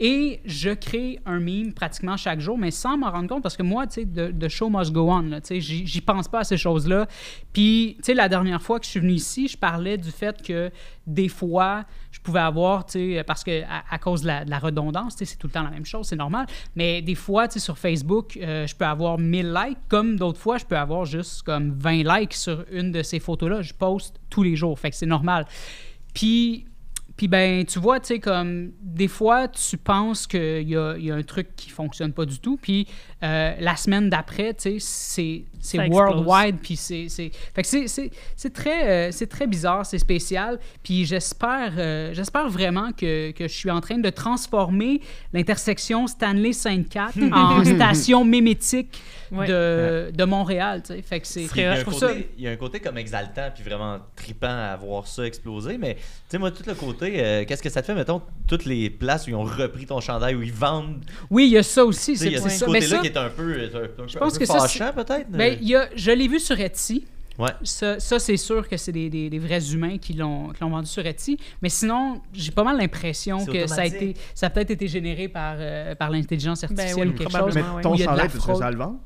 [SPEAKER 6] et je crée un meme pratiquement chaque jour, mais sans m'en rendre compte parce que moi, tu sais, de show must go on, tu sais, j'y pense pas à ces choses-là. Puis, tu sais, la dernière fois que je suis venu ici, je parlais du fait que des fois, je pouvais avoir, tu sais, parce que à, à cause de la, de la redondance, tu sais, c'est tout le temps la même chose, c'est normal. Mais des fois, tu sais, sur Facebook, euh, je peux avoir 1000 likes, comme d'autres fois, je peux avoir juste comme 20 likes sur une de ces photos-là. Je poste tous les jours, fait que c'est normal. Puis, puis ben, tu vois, tu sais, comme des fois, tu penses qu'il y a, y a un truc qui fonctionne pas du tout, puis euh, la semaine d'après, tu sais, c'est, worldwide, puis c'est, c'est... Fait que c'est, c'est, c'est très, euh, c'est très bizarre, c'est spécial, puis j'espère, euh, j'espère vraiment que, que je suis en train de transformer l'intersection Stanley-Sainte-Cat (laughs) en station mémétique
[SPEAKER 3] Ouais.
[SPEAKER 6] de, de Montréal, tu sais. Fait que c'est...
[SPEAKER 2] Il y, a un côté,
[SPEAKER 6] ça...
[SPEAKER 2] il y a un côté comme exaltant puis vraiment tripant à voir ça exploser. Mais tu sais, moi, tout le côté, euh, qu'est-ce que ça te fait, mettons, toutes les places où ils ont repris ton chandail, où ils vendent.
[SPEAKER 6] Oui, il y a ça aussi, c'est,
[SPEAKER 2] il y a
[SPEAKER 6] c'est
[SPEAKER 2] ce
[SPEAKER 6] ça.
[SPEAKER 2] Est un peu, un, un
[SPEAKER 6] Je pense
[SPEAKER 2] peu
[SPEAKER 6] que ça,
[SPEAKER 2] fâchant, peut-être.
[SPEAKER 6] Ben, il y a, je l'ai vu sur Etsy.
[SPEAKER 2] Ouais.
[SPEAKER 6] Ça, ça, c'est sûr que c'est des, des- des vrais humains qui l'ont, qui l'ont vendu sur Etsy. Mais sinon, j'ai pas mal l'impression
[SPEAKER 2] C'est
[SPEAKER 6] que ça a, été, ça a peut-être été généré par, euh, par l'intelligence artificielle
[SPEAKER 3] Ben oui,
[SPEAKER 6] ou quelque chose.
[SPEAKER 5] Mais ton chandail, tu
[SPEAKER 6] fraude.
[SPEAKER 5] ça le vendre?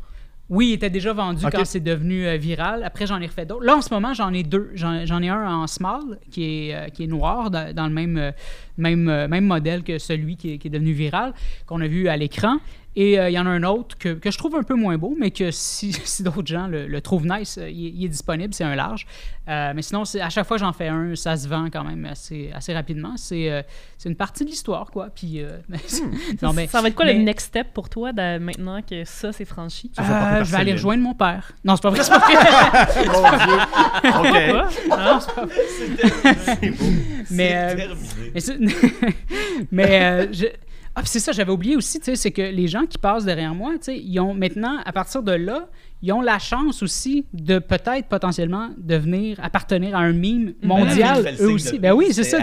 [SPEAKER 6] Oui, il était déjà vendu quand c'est devenu euh, viral. Après, j'en ai refait d'autres. Là, en ce moment, j'en ai deux. J'en, j'en ai un en small, qui est, euh, qui est noir, dans, dans le même, euh, même, euh, même modèle que celui qui est, qui est devenu viral, qu'on a vu à l'écran. Et euh, il y en a un autre que, que je trouve un peu moins beau, mais que si, (laughs) si d'autres gens le, le trouvent nice, euh, il, est- il est disponible, c'est un large. Euh, mais sinon, c'est- à chaque fois que j'en fais un, ça se vend quand même assez, assez rapidement. C'est, euh, c'est une partie de l'histoire, quoi. Puis, euh, (laughs) non, mais,
[SPEAKER 3] ça va être quoi
[SPEAKER 6] mais-
[SPEAKER 3] le next step pour toi de- maintenant que ça c'est franchi?
[SPEAKER 6] Euh, je vais aller rejoindre mon père. Non, c'est pas vrai. C'est pas vrai. (laughs)
[SPEAKER 5] Mon Dieu. OK.
[SPEAKER 3] Ah,
[SPEAKER 2] C'est beau.
[SPEAKER 6] Mais,
[SPEAKER 2] C'est
[SPEAKER 6] euh,
[SPEAKER 2] terminé.
[SPEAKER 6] Mais, c'est- (laughs) mais, euh, je- Ah, c'est ça, j'avais oublié aussi, tu sais, c'est que les gens qui passent derrière moi, tu sais, ils ont maintenant, à partir de là, ils ont la chance aussi de peut-être potentiellement devenir, appartenir à un meme mondial,
[SPEAKER 2] Elle fait le
[SPEAKER 6] eux aussi. Ben oui, c'est ça,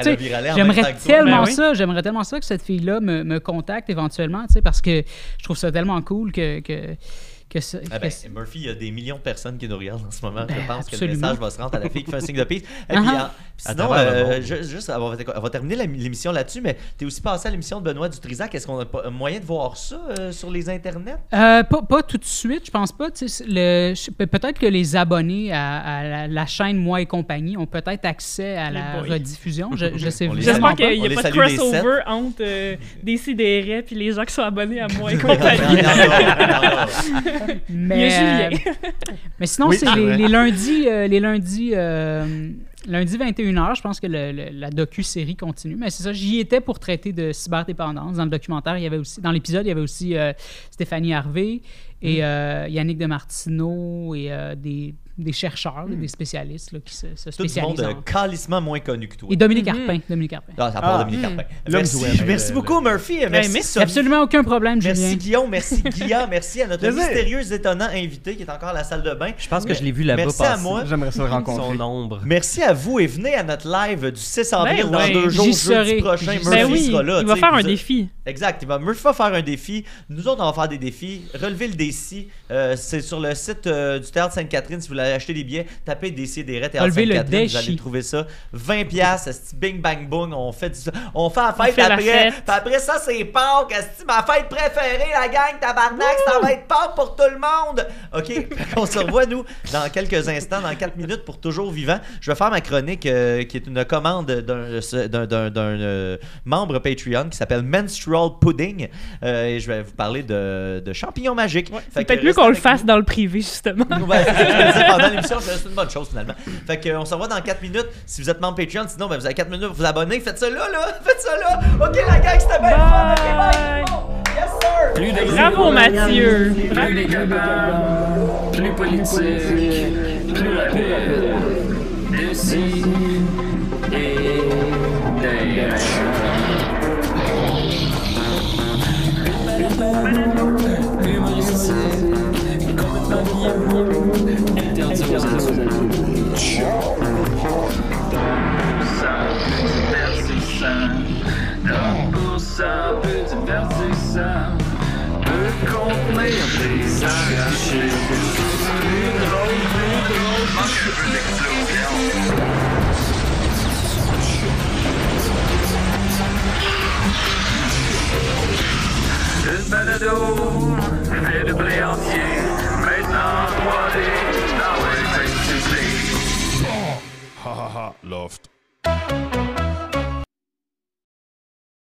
[SPEAKER 6] J'aimerais tellement
[SPEAKER 3] Ben oui.
[SPEAKER 6] ça, j'aimerais tellement ça que cette fille-là me, me contacte éventuellement, tu sais, parce que je trouve ça tellement cool que, que, que, ça-
[SPEAKER 2] Ah ben, Murphy, il y a des millions de personnes qui nous regardent en ce moment.
[SPEAKER 6] Ben,
[SPEAKER 2] je pense que le message va se rendre à la fille qui fait un signe de peace. (laughs) Et puis, en- sinon, euh, juste, on va, on va terminer l'émission là-dessus, mais tu es aussi passé à l'émission de Benoît Dutrisac. Est-ce qu'on a moyen de voir ça euh, sur les internets?
[SPEAKER 6] Euh, pas, pas tout de suite, je pense pas. Peut-être que les abonnés à, à la, la chaîne Moi et compagnie ont peut-être accès à la
[SPEAKER 3] boy.
[SPEAKER 6] rediffusion. Je, je sais
[SPEAKER 3] J'espère qu'il n'y a pas de crossover entre euh, des sidérés puis les gens qui sont abonnés à moi et (laughs) compagnie.
[SPEAKER 2] y en a. (laughs)
[SPEAKER 6] Mais, euh, mais sinon,
[SPEAKER 5] Oui,
[SPEAKER 6] c'est les, les lundis, euh, les lundis, euh, lundi 21h, je pense que le- le- la docu-série continue. Mais c'est ça, j'y étais pour traiter de cyberdépendance. Dans le documentaire, il y avait aussi, dans l'épisode, il y avait aussi euh, Stéphanie Harvey et euh, Yannick de Martineau et euh, des, des chercheurs, des spécialistes là, qui se, se
[SPEAKER 2] Tout le monde euh,
[SPEAKER 6] en-
[SPEAKER 2] calissement moins connu que toi.
[SPEAKER 6] Et Dominique Arpin. Dominique Arpin.
[SPEAKER 2] Ah, ça part
[SPEAKER 5] Ah.
[SPEAKER 2] Dominique Carpin.
[SPEAKER 5] L'homme
[SPEAKER 2] Merci, merci beaucoup, Murphy. Merci,
[SPEAKER 3] merci.
[SPEAKER 2] Sophie.
[SPEAKER 6] Absolument aucun problème,
[SPEAKER 2] Merci
[SPEAKER 6] Julien.
[SPEAKER 2] Guillaume, merci (laughs) Guilla, merci à notre
[SPEAKER 5] Plaisir.
[SPEAKER 2] mystérieux étonnant invité qui est encore à la salle de bain.
[SPEAKER 4] Je pense que je l'ai vu là-bas
[SPEAKER 2] Merci à
[SPEAKER 4] passer.
[SPEAKER 2] moi.
[SPEAKER 5] J'aimerais ça le rencontrer.
[SPEAKER 4] Son ombre.
[SPEAKER 2] Merci à vous et venez à notre live du 6 avril
[SPEAKER 3] Ben
[SPEAKER 2] dans
[SPEAKER 3] ouais,
[SPEAKER 2] deux jours,
[SPEAKER 6] j'y
[SPEAKER 2] jeudi
[SPEAKER 6] serai.
[SPEAKER 2] prochain.
[SPEAKER 6] J'y
[SPEAKER 2] Murphy
[SPEAKER 3] Ben oui,
[SPEAKER 2] sera là.
[SPEAKER 3] il va
[SPEAKER 2] tu sais,
[SPEAKER 3] faire un
[SPEAKER 2] vous-
[SPEAKER 3] défi.
[SPEAKER 2] Exact, il va, Murphy va faire un défi. Nous autres, on va faire des défis. Relever le, dé- DC. Euh, c'est sur le site euh, du Théâtre Sainte-Catherine. Si vous voulez acheter des billets, tapez DC des Théâtre
[SPEAKER 6] Relevez le
[SPEAKER 2] Sainte-Catherine. Vous allez trouver ça. 20 piastres, esti, bing bang boom. On fait, du- on fait la fête
[SPEAKER 3] fait la
[SPEAKER 2] après.
[SPEAKER 3] fête.
[SPEAKER 2] Puis après ça, c'est Pâques. esti, ma fête préférée, la gang tabarnak. Ça va être Pâques pour tout le monde. OK? (laughs) On se revoit, nous, dans quelques instants, dans 4 minutes pour Toujours Vivant. Je vais faire ma chronique euh, qui est une commande d'un- membre Patreon qui s'appelle Menstrual Pudding. Euh, et je vais vous parler de, de champignons magiques. Fait
[SPEAKER 3] C'est
[SPEAKER 2] que
[SPEAKER 3] peut-être mieux qu'on le fasse
[SPEAKER 2] nous.
[SPEAKER 3] dans le privé, justement. (laughs)
[SPEAKER 2] Ouais, c'est pendant (laughs) l'émission, c'est une bonne chose finalement. Fait que, on se revoit dans 4 minutes. Si vous êtes membre Patreon, sinon ben, vous avez 4 minutes pour vous abonner. Faites ça là, là. Faites ça là. Ok, la gang, c'était bien fun. Bye. Yes, sir.
[SPEAKER 9] Plus de
[SPEAKER 3] Bravo, Mathieu.
[SPEAKER 9] Plus les capables, plus politique, plus rapide. D'ici et d'ailleurs. Humoristique, complètement vieux, interdit aux adultes. Ça Une balado, fait de blé entier, maintenant 3D, dans les festivals.
[SPEAKER 11] Ha ha ha, loft.